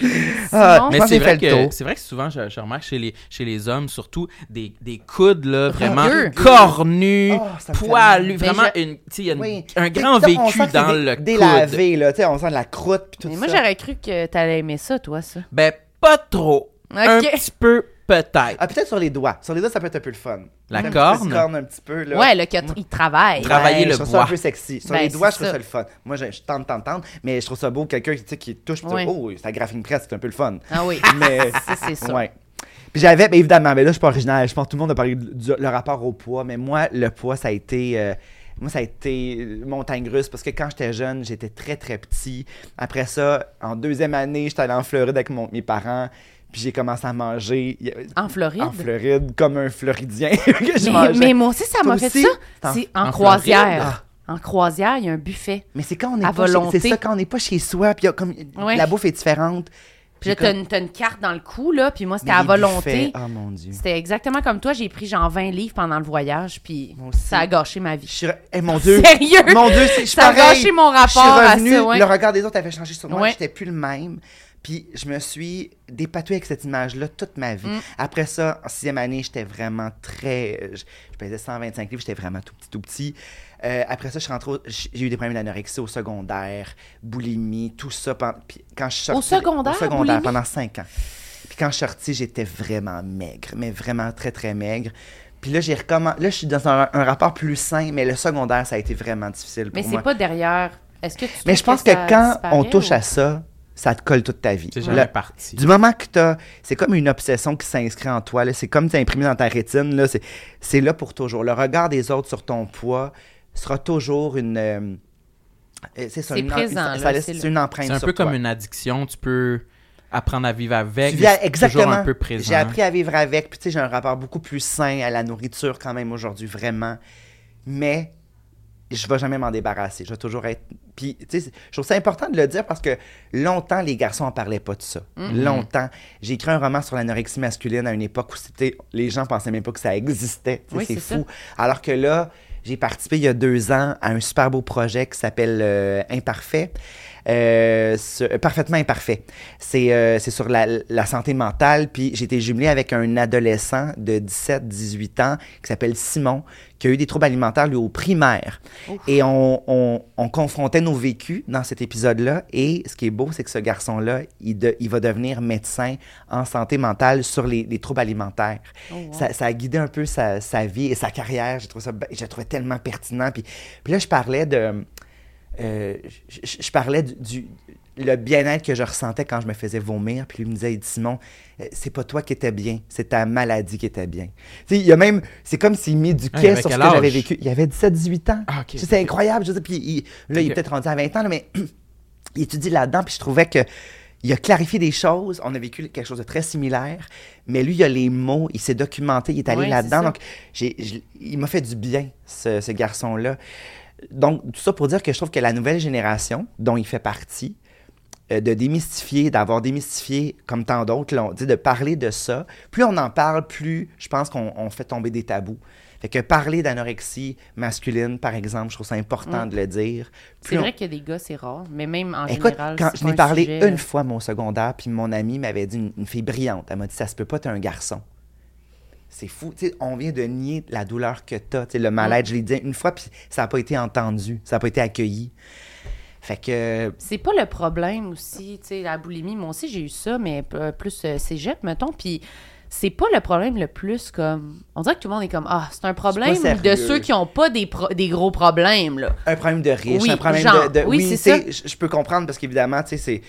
Ah, Mais c'est vrai, que, c'est vrai que souvent, je, je remarque chez les, chez les hommes, surtout, des, des coudes là, vraiment Rugueux. cornus, Oh, poilus. Vraiment, Mais une, tu sais, il y a une- Oui. un grand on vécu sent dans le coude. Délavé, là. Tu sais, on sent de la croûte tout Mais ça. moi, j'aurais cru que t'allais aimer ça, toi, ça. Ben, pas trop. Un Ok. petit peu, peut-être. Ah, peut-être sur les doigts. Sur les doigts, ça peut être un peu le fun. La corne. de corne? un petit peu, là. Ouais, le que il travaille. Tra- travailler le je trouve bois. ça un peu sexy. Sur Ben, les doigts, je trouve ça. ça. le fun. Moi, je, je tente, tente, tente, mais je trouve ça beau, quelqu'un qui, tu sais, qui touche, dis, oh, ça graphine presque, c'est un peu le fun. Ah oui. Mais, Ça, c'est ça. ouais. Puis j'avais, ben, évidemment, mais là, je suis pas original. Je pense que tout le monde a parlé du, le rapport au poids, mais moi, le poids, ça a été. euh, moi, ça a été montagne russe parce que quand j'étais jeune, j'étais très, très petit. Après ça, en deuxième année, j'étais allé en Floride avec mon- mes parents. Puis j'ai commencé à manger a- En Floride? en Floride comme un Floridien que je Mais, mangeais. mais moi aussi, ça m'a fait aussi? ça. C'est en, en croisière. Floride? En croisière, il y a un buffet. Mais c'est quand on est À pas chez- volonté. C'est ça quand on n'est pas chez soi, puis a comme Ouais. la bouffe est différente. Puis là, comme- t'as une, t'as une carte dans le cou, là, puis moi, c'était Mais à volonté. buffets, Oh mon dieu. C'était exactement comme toi. J'ai pris genre 20 livres pendant le voyage, puis ça a gâché ma Je vie. suis eh, mon dieu. Sérieux? Mon dieu, c'est je suis Ça a pareil. gâché mon rapport Je suis à revenu, ça, ouais. le regard des autres avait changé sur moi, Ouais. j'étais plus le même. Puis je me suis dépatoué avec cette image-là toute ma vie. Mm. Après ça, en sixième année, j'étais vraiment très... Je, je pesais 125 livres, j'étais vraiment tout petit, tout petit. Euh, après ça, je suis rentré au- j'ai eu des problèmes d'anorexie au secondaire, boulimie, tout ça. pen- Puis quand je suis Au secondaire, Au secondaire, pendant cinq ans. Puis quand je suis sorti, j'étais vraiment maigre, mais vraiment très, très maigre. Puis là, j'ai recommen- là, je suis dans un, un rapport plus sain, mais le secondaire, ça a été vraiment difficile Mais pour c'est moi. pas derrière. Est-ce que tu Mais je pense que, quand on touche ou- à ça, ça te colle toute ta vie. C'est jamais parti. du moment que tu C'est comme une obsession qui s'inscrit en toi. là. C'est comme t'es imprimé dans ta rétine. là. C'est- C'est là pour toujours. Le regard des autres sur ton poids sera toujours une. euh, c'est ça, C'est une, présent, ça- là, ça laisse c'est une empreinte C'est un sur peu comme toi. une addiction. Tu peux apprendre à vivre avec. Tu vis à- c'est exactement. toujours un peu présent. J'ai appris à vivre avec. Puis, tu sais, j'ai un rapport beaucoup plus sain à la nourriture quand même aujourd'hui, vraiment. Mais je vais jamais m'en débarrasser. Je vais toujours être. Puis, tu sais, je trouve ça important de le dire parce que longtemps, les garçons en parlaient pas de ça. Mm-hmm. Longtemps. J'ai écrit un roman sur l'anorexie masculine à une époque où c'était. Les gens pensaient même pas que ça existait. Oui, c'est fou. Alors que là, j'ai participé il y a deux ans à un super beau projet qui s'appelle euh, Imparfait. Euh, sur- euh, Parfaitement imparfait. C'est euh, c'est sur la, la santé mentale. Puis j'ai été jumelé avec un adolescent de 17-18 ans qui s'appelle Simon, qui a eu des troubles alimentaires, lui, au primaire. Et on, on- on confrontait nos vécus dans cet épisode-là. Et ce qui est beau, c'est que ce garçon-là, il, de- il va devenir médecin en santé mentale sur les, les troubles alimentaires. ça, ça a guidé un peu sa, sa vie et sa carrière. J'ai trouvé ça, ben- je le trouvais tellement pertinent. Puis, puis là, je parlais de... euh, je, parlais du, du- le bien-être que je ressentais quand je me faisais vomir. Puis lui me disait, Simon, euh, c'est pas toi qui étais bien, c'est ta maladie qui était bien. Tu sais, il y a même, c'est comme s'il Ah, il m'éduquait avait sur ce que j'avais vécu. Il avait 17-18 ans. Ah, ok. C'est incroyable. Je sais, puis il- là, il est peut-être rendu à 20 ans, là, mais il étudie là-dedans, puis je trouvais que il a clarifié des choses. On a vécu quelque chose de très similaire, mais lui, il a les mots, il s'est documenté, il est allé Ouais, là-dedans. Donc, il m'a fait du bien, ce, ce garçon-là. Donc, tout ça pour dire que je trouve que la nouvelle génération, dont il fait partie, euh, de démystifier, d'avoir démystifié, comme tant d'autres l'ont dit, de parler de ça. Plus on en parle, plus je pense qu'on on fait tomber des tabous. Fait que parler d'anorexie masculine, par exemple, je trouve ça important Mm. de le dire. C'est Plus on- vrai qu'il y a des gars, c'est rare, mais même en Écoute, général, quand je n'ai parlé sujet, une fois à mon secondaire, puis mon ami m'avait dit, une, une fille brillante, elle m'a dit, ça se peut pas, t'es un garçon. C'est fou, on vient de nier la douleur que t'as, le mal-être, Mm. je l'ai dit une fois, puis ça n'a pas été entendu, ça n'a pas été accueilli. Fait que, C'est pas le problème aussi, tu sais, la boulimie. Moi aussi, j'ai eu ça, mais p- plus euh, cégep, mettons. Puis c'est pas le problème le plus comme. On dirait que tout le monde est comme Ah, c'est un problème de ceux qui ont pas des, pro- des gros problèmes, là. un problème de riche, Oui, un problème genre, de, de- oui, oui, c'est sais, je peux comprendre parce qu'évidemment, tu sais, c'est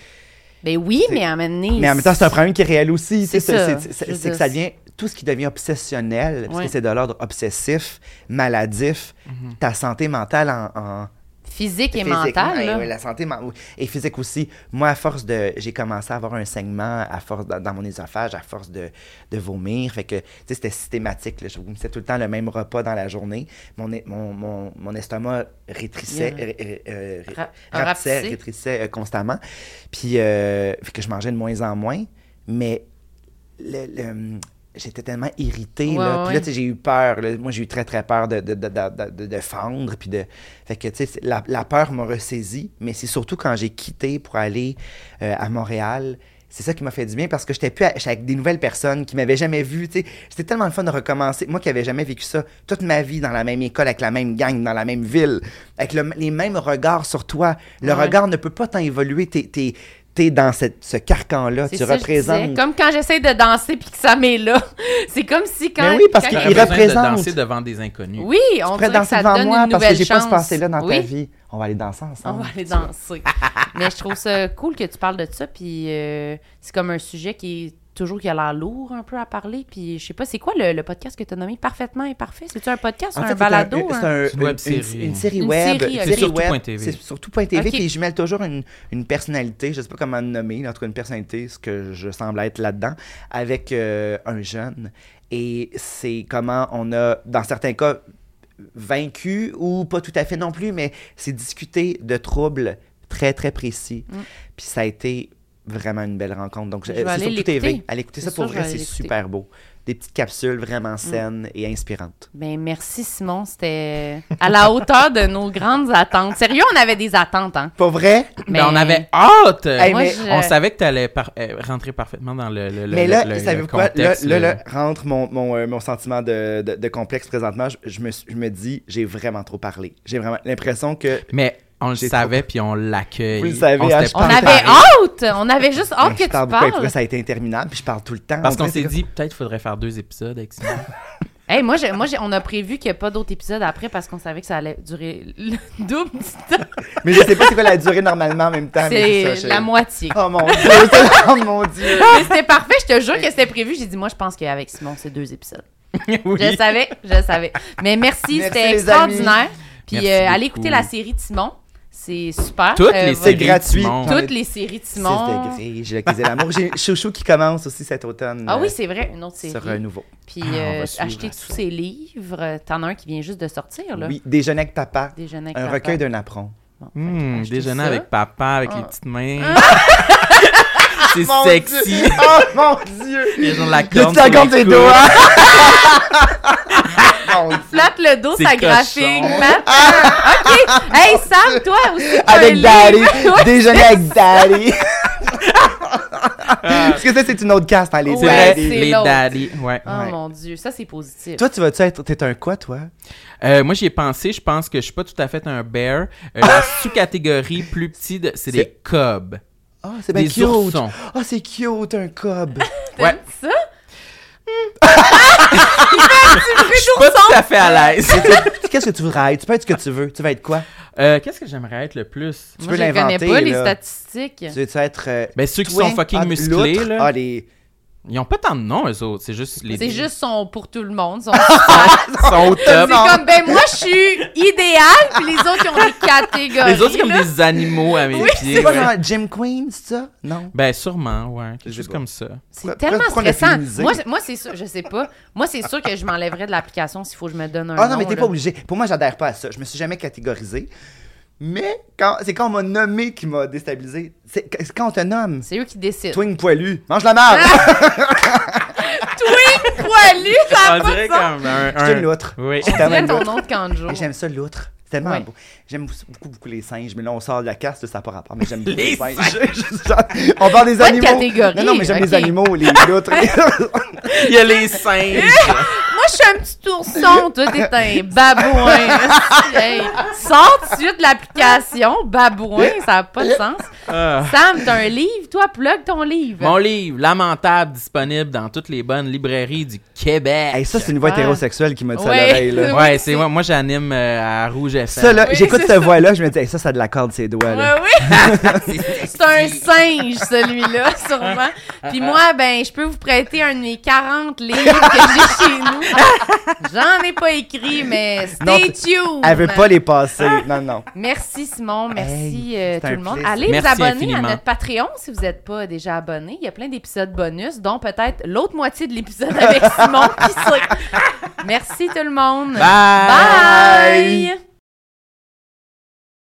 Ben oui, mais à un moment donné, Mais en même temps, c'est un problème qui est réel aussi. C'est ça. Que ça devient tout ce qui devient obsessionnel, parce que c'est de l'ordre obsessif, maladif, ta santé mentale en. en physique et mentale, là. ouais, la santé oui. et physique aussi. Moi, à force de. J'ai commencé à avoir un saignement à force dans, dans mon œsophage, à force de, de vomir. Fait que, tu sais, c'était systématique. là. Je vomissais tout le temps le même repas dans la journée. Mon, mon, mon, mon estomac rétrissait, Yeah. euh, euh, euh, Ra- rétrécissait euh, constamment. Puis, euh, fait que je mangeais de moins en moins. Mais le- le- j'étais tellement irrité. Ouais, là. Puis là, tu sais, j'ai eu peur. là. Moi, j'ai eu très, très peur de, de, de, de, de- fendre. Puis de... Fait que, tu sais, la, la peur m'a ressaisi. Mais c'est surtout quand j'ai quitté pour aller euh, à Montréal. C'est ça qui m'a fait du bien parce que j'étais plus à- avec des nouvelles personnes qui m'avaient jamais vu. C'était tellement le fun de recommencer. Moi qui n'avais jamais vécu ça toute ma vie dans la même école, avec la même gang, dans la même ville, avec le- les mêmes regards sur toi. Le Ouais. regard ne peut pas tant évoluer. T'es es, dans cette- ce carcan-là. Tu ça, représentes. Comme quand j'essaie de danser puis que ça m'est là. c'est comme si quand. Mais oui, parce qu'il de représente. danser devant des inconnus. Oui, on Tu pourrais dirait que danser ça devant donne moi une parce que j'ai pas ce passé-là dans oui. ta vie. On va aller danser On ensemble. va aller danser. Mais je trouve ça cool que tu parles de ça, puis euh, c'est comme un sujet qui est toujours qui a l'air lourd un peu à parler. Puis je sais pas, c'est quoi le, le podcast que tu as nommé? Parfaitement Imparfait? C'est-tu un podcast ou En un fait, balado? C'est un, hein? c'est un- C'est une web série. une série Une web. série. C'est sur web. tout.tv. C'est sur tout.tv. Ok. Puis je mêle toujours une, une personnalité, je sais pas comment le nommer, en tout cas une personnalité, ce que je semble être là-dedans, avec euh, un jeune. Et c'est comment on a, dans certains cas, vaincu ou pas tout à fait non plus, mais c'est discuter de troubles très, très précis. Mm. Puis ça a été vraiment une belle rencontre. Donc, Je je- vais c'est aller sur tout TV. Allez écouter ça pour sûr, vrai, c'est super beau. Des petites capsules vraiment saines et inspirantes. Ben merci Simon, c'était à la hauteur de nos grandes attentes. Sérieux, on avait des attentes, hein? Pas vrai? Mais on avait hâte! Hey, Moi, mais je- On savait que tu allais rentrer parfaitement dans le, le, Mais là, le- le savez-vous quoi? Là, contexte, là, rentre mon, mon, euh, mon sentiment de, de, de complexe présentement. Je, je me, je me dis, j'ai vraiment trop parlé. J'ai vraiment l'impression que. Mais on le savait, puis on l'accueille. Vous le savez, s'était hein, On avait hâte! On avait juste hâte que tu parles. ça a été interminable, puis je parle tout le temps. Parce On qu'on s'est dit, peut-être qu'il faudrait faire deux épisodes avec Simon. Hey, moi, j'ai- moi on a prévu qu'il n'y ait pas d'autres épisodes après parce qu'on savait que ça allait durer le double du temps. Mais je sais pas c'est quoi la durée normalement en même temps. C'est la moitié. Oh mon dieu! oh mon dieu! Mais c'était parfait, je te jure que c'était prévu. J'ai dit, moi, je pense qu'avec Simon, c'est deux épisodes. oui. Je le savais, je le savais. Mais merci, Merci, c'était extraordinaire. Puis Merci euh, allez écouter la série de Simon. C'est super. Toutes Euh, les C'est séries gratuit. ai- Toutes les séries de 6 Simon. degrés, j'ai accusé l'amour. J'ai Chouchou qui commence aussi cet automne. Ah euh, oui, c'est vrai, une autre série. Sur un nouveau. Puis Ah, euh, acheter tous ses livres. T'en as un qui vient juste de sortir, là. Oui, Déjeuner avec papa. Déjeuner avec Un papa. recueil d'un apron. Bon, Hmm, déjeuner ça. avec papa, avec les Ah. petites mains. C'est Mon sexy. Dieu. Oh mon dieu! Les gens de la corne te sur compte tes doigts! Flatte le dos, sa cochon. graphique. OK. Hey, Sam, toi aussi. Avec. Daddy. Déjeuner avec Daddy. Parce que ça, c'est une autre caste, hein, les Ouais, Daddy. les daddy, ouais. Oh Ouais. mon Dieu, ça, c'est positif. Toi, tu vas-tu être. T'es un quoi, toi? Euh, moi, j'y ai pensé. Je pense que je suis pas tout à fait un bear. Euh, la sous-catégorie plus petite, c'est des cubs. Ah, c'est bien cute. Ah, c'est cute, un cob. Ouais. Ça? Je suis pas tout à fait à l'aise. Qu'est-ce que tu voudrais être? Tu peux être ce que tu veux. Tu vas être quoi? Euh, Qu'est-ce que j'aimerais être le plus? Tu Moi, peux je les connais l'inventer, pas, les là. statistiques. Tu veux être. euh, Ben, ceux qui sont fucking musclés, là. Ah, les. Ils ont pas tant de noms, eux autres. C'est juste les. C'est juste son pour tout le monde. son- Ils sont au c'est top. comme, ben moi, je suis idéal, puis les autres, ils ont des catégories. Les autres, c'est comme là. des animaux à mes Oui, pieds. C'est pas ouais. genre Jim Queen, c'est ça? Non. Ben, sûrement, ouais. Quelque Je chose sais pas. comme ça. C'est tellement stressant. Moi, c'est- moi c'est sûr, je sais pas. Moi, c'est sûr que je m'enlèverais de l'application s'il faut que je me donne un Ah non, nom, mais t'es pas obligé. Pour moi, j'adhère pas à ça. Je me suis jamais catégorisé. Mais quand, c'est quand on m'a nommé qui m'a déstabilisé. C'est c'est quand on te nomme. C'est eux qui décident. Twing poilu. Mange la marde! Twink poilu, ça a On pas dirait de sens. comme un. Je suis un- une loutre. Oui. On dirait ton loutre. nom de Kanjo. Et J'aime ça, l'outre. C'est tellement Ouais. beau. J'aime beaucoup, beaucoup les singes, mais là, on sort de la caste, ça n'a pas rapport. Mais j'aime beaucoup Les les singes. On parle des Pas de animaux. catégorie, Non, non, mais j'aime les animaux, les loutres. Il y a les singes. Moi, je suis un petit ourson. Toi, t'es un babouin. hey, sors tout de suite de l'application. Babouin, ça n'a pas de sens. Ah. Sam, t'as un livre? Toi, plug ton livre. Mon livre, Lamentable, disponible dans toutes les bonnes librairies du Québec. hey, ça, c'est une voix hétérosexuelle qui m'a dit ça à Ouais. l'oreille. là. Ouais, c'est- moi. Moi, j'anime euh, à Rouge FM. Ça, là, Oui, j'écoute cette voix-là, je me dis, hey, ça, ça a de la corde, ses doigts. Là. Ouais, oui. C'est un singe, celui-là, sûrement. Puis moi, ben, je peux vous prêter un de mes 40 livres que j'ai chez nous. J'en ai pas écrit, mais stay tu- tuned. Elle veut pas les passer. Non, non. Merci Simon, merci Hey, euh, tout le monde. plaisir. Allez Merci vous abonner infiniment. à notre Patreon si vous n'êtes pas déjà abonné. Il y a plein d'épisodes bonus, dont peut-être l'autre moitié de l'épisode avec Simon. qui sait. Merci tout le monde. Bye! Bye!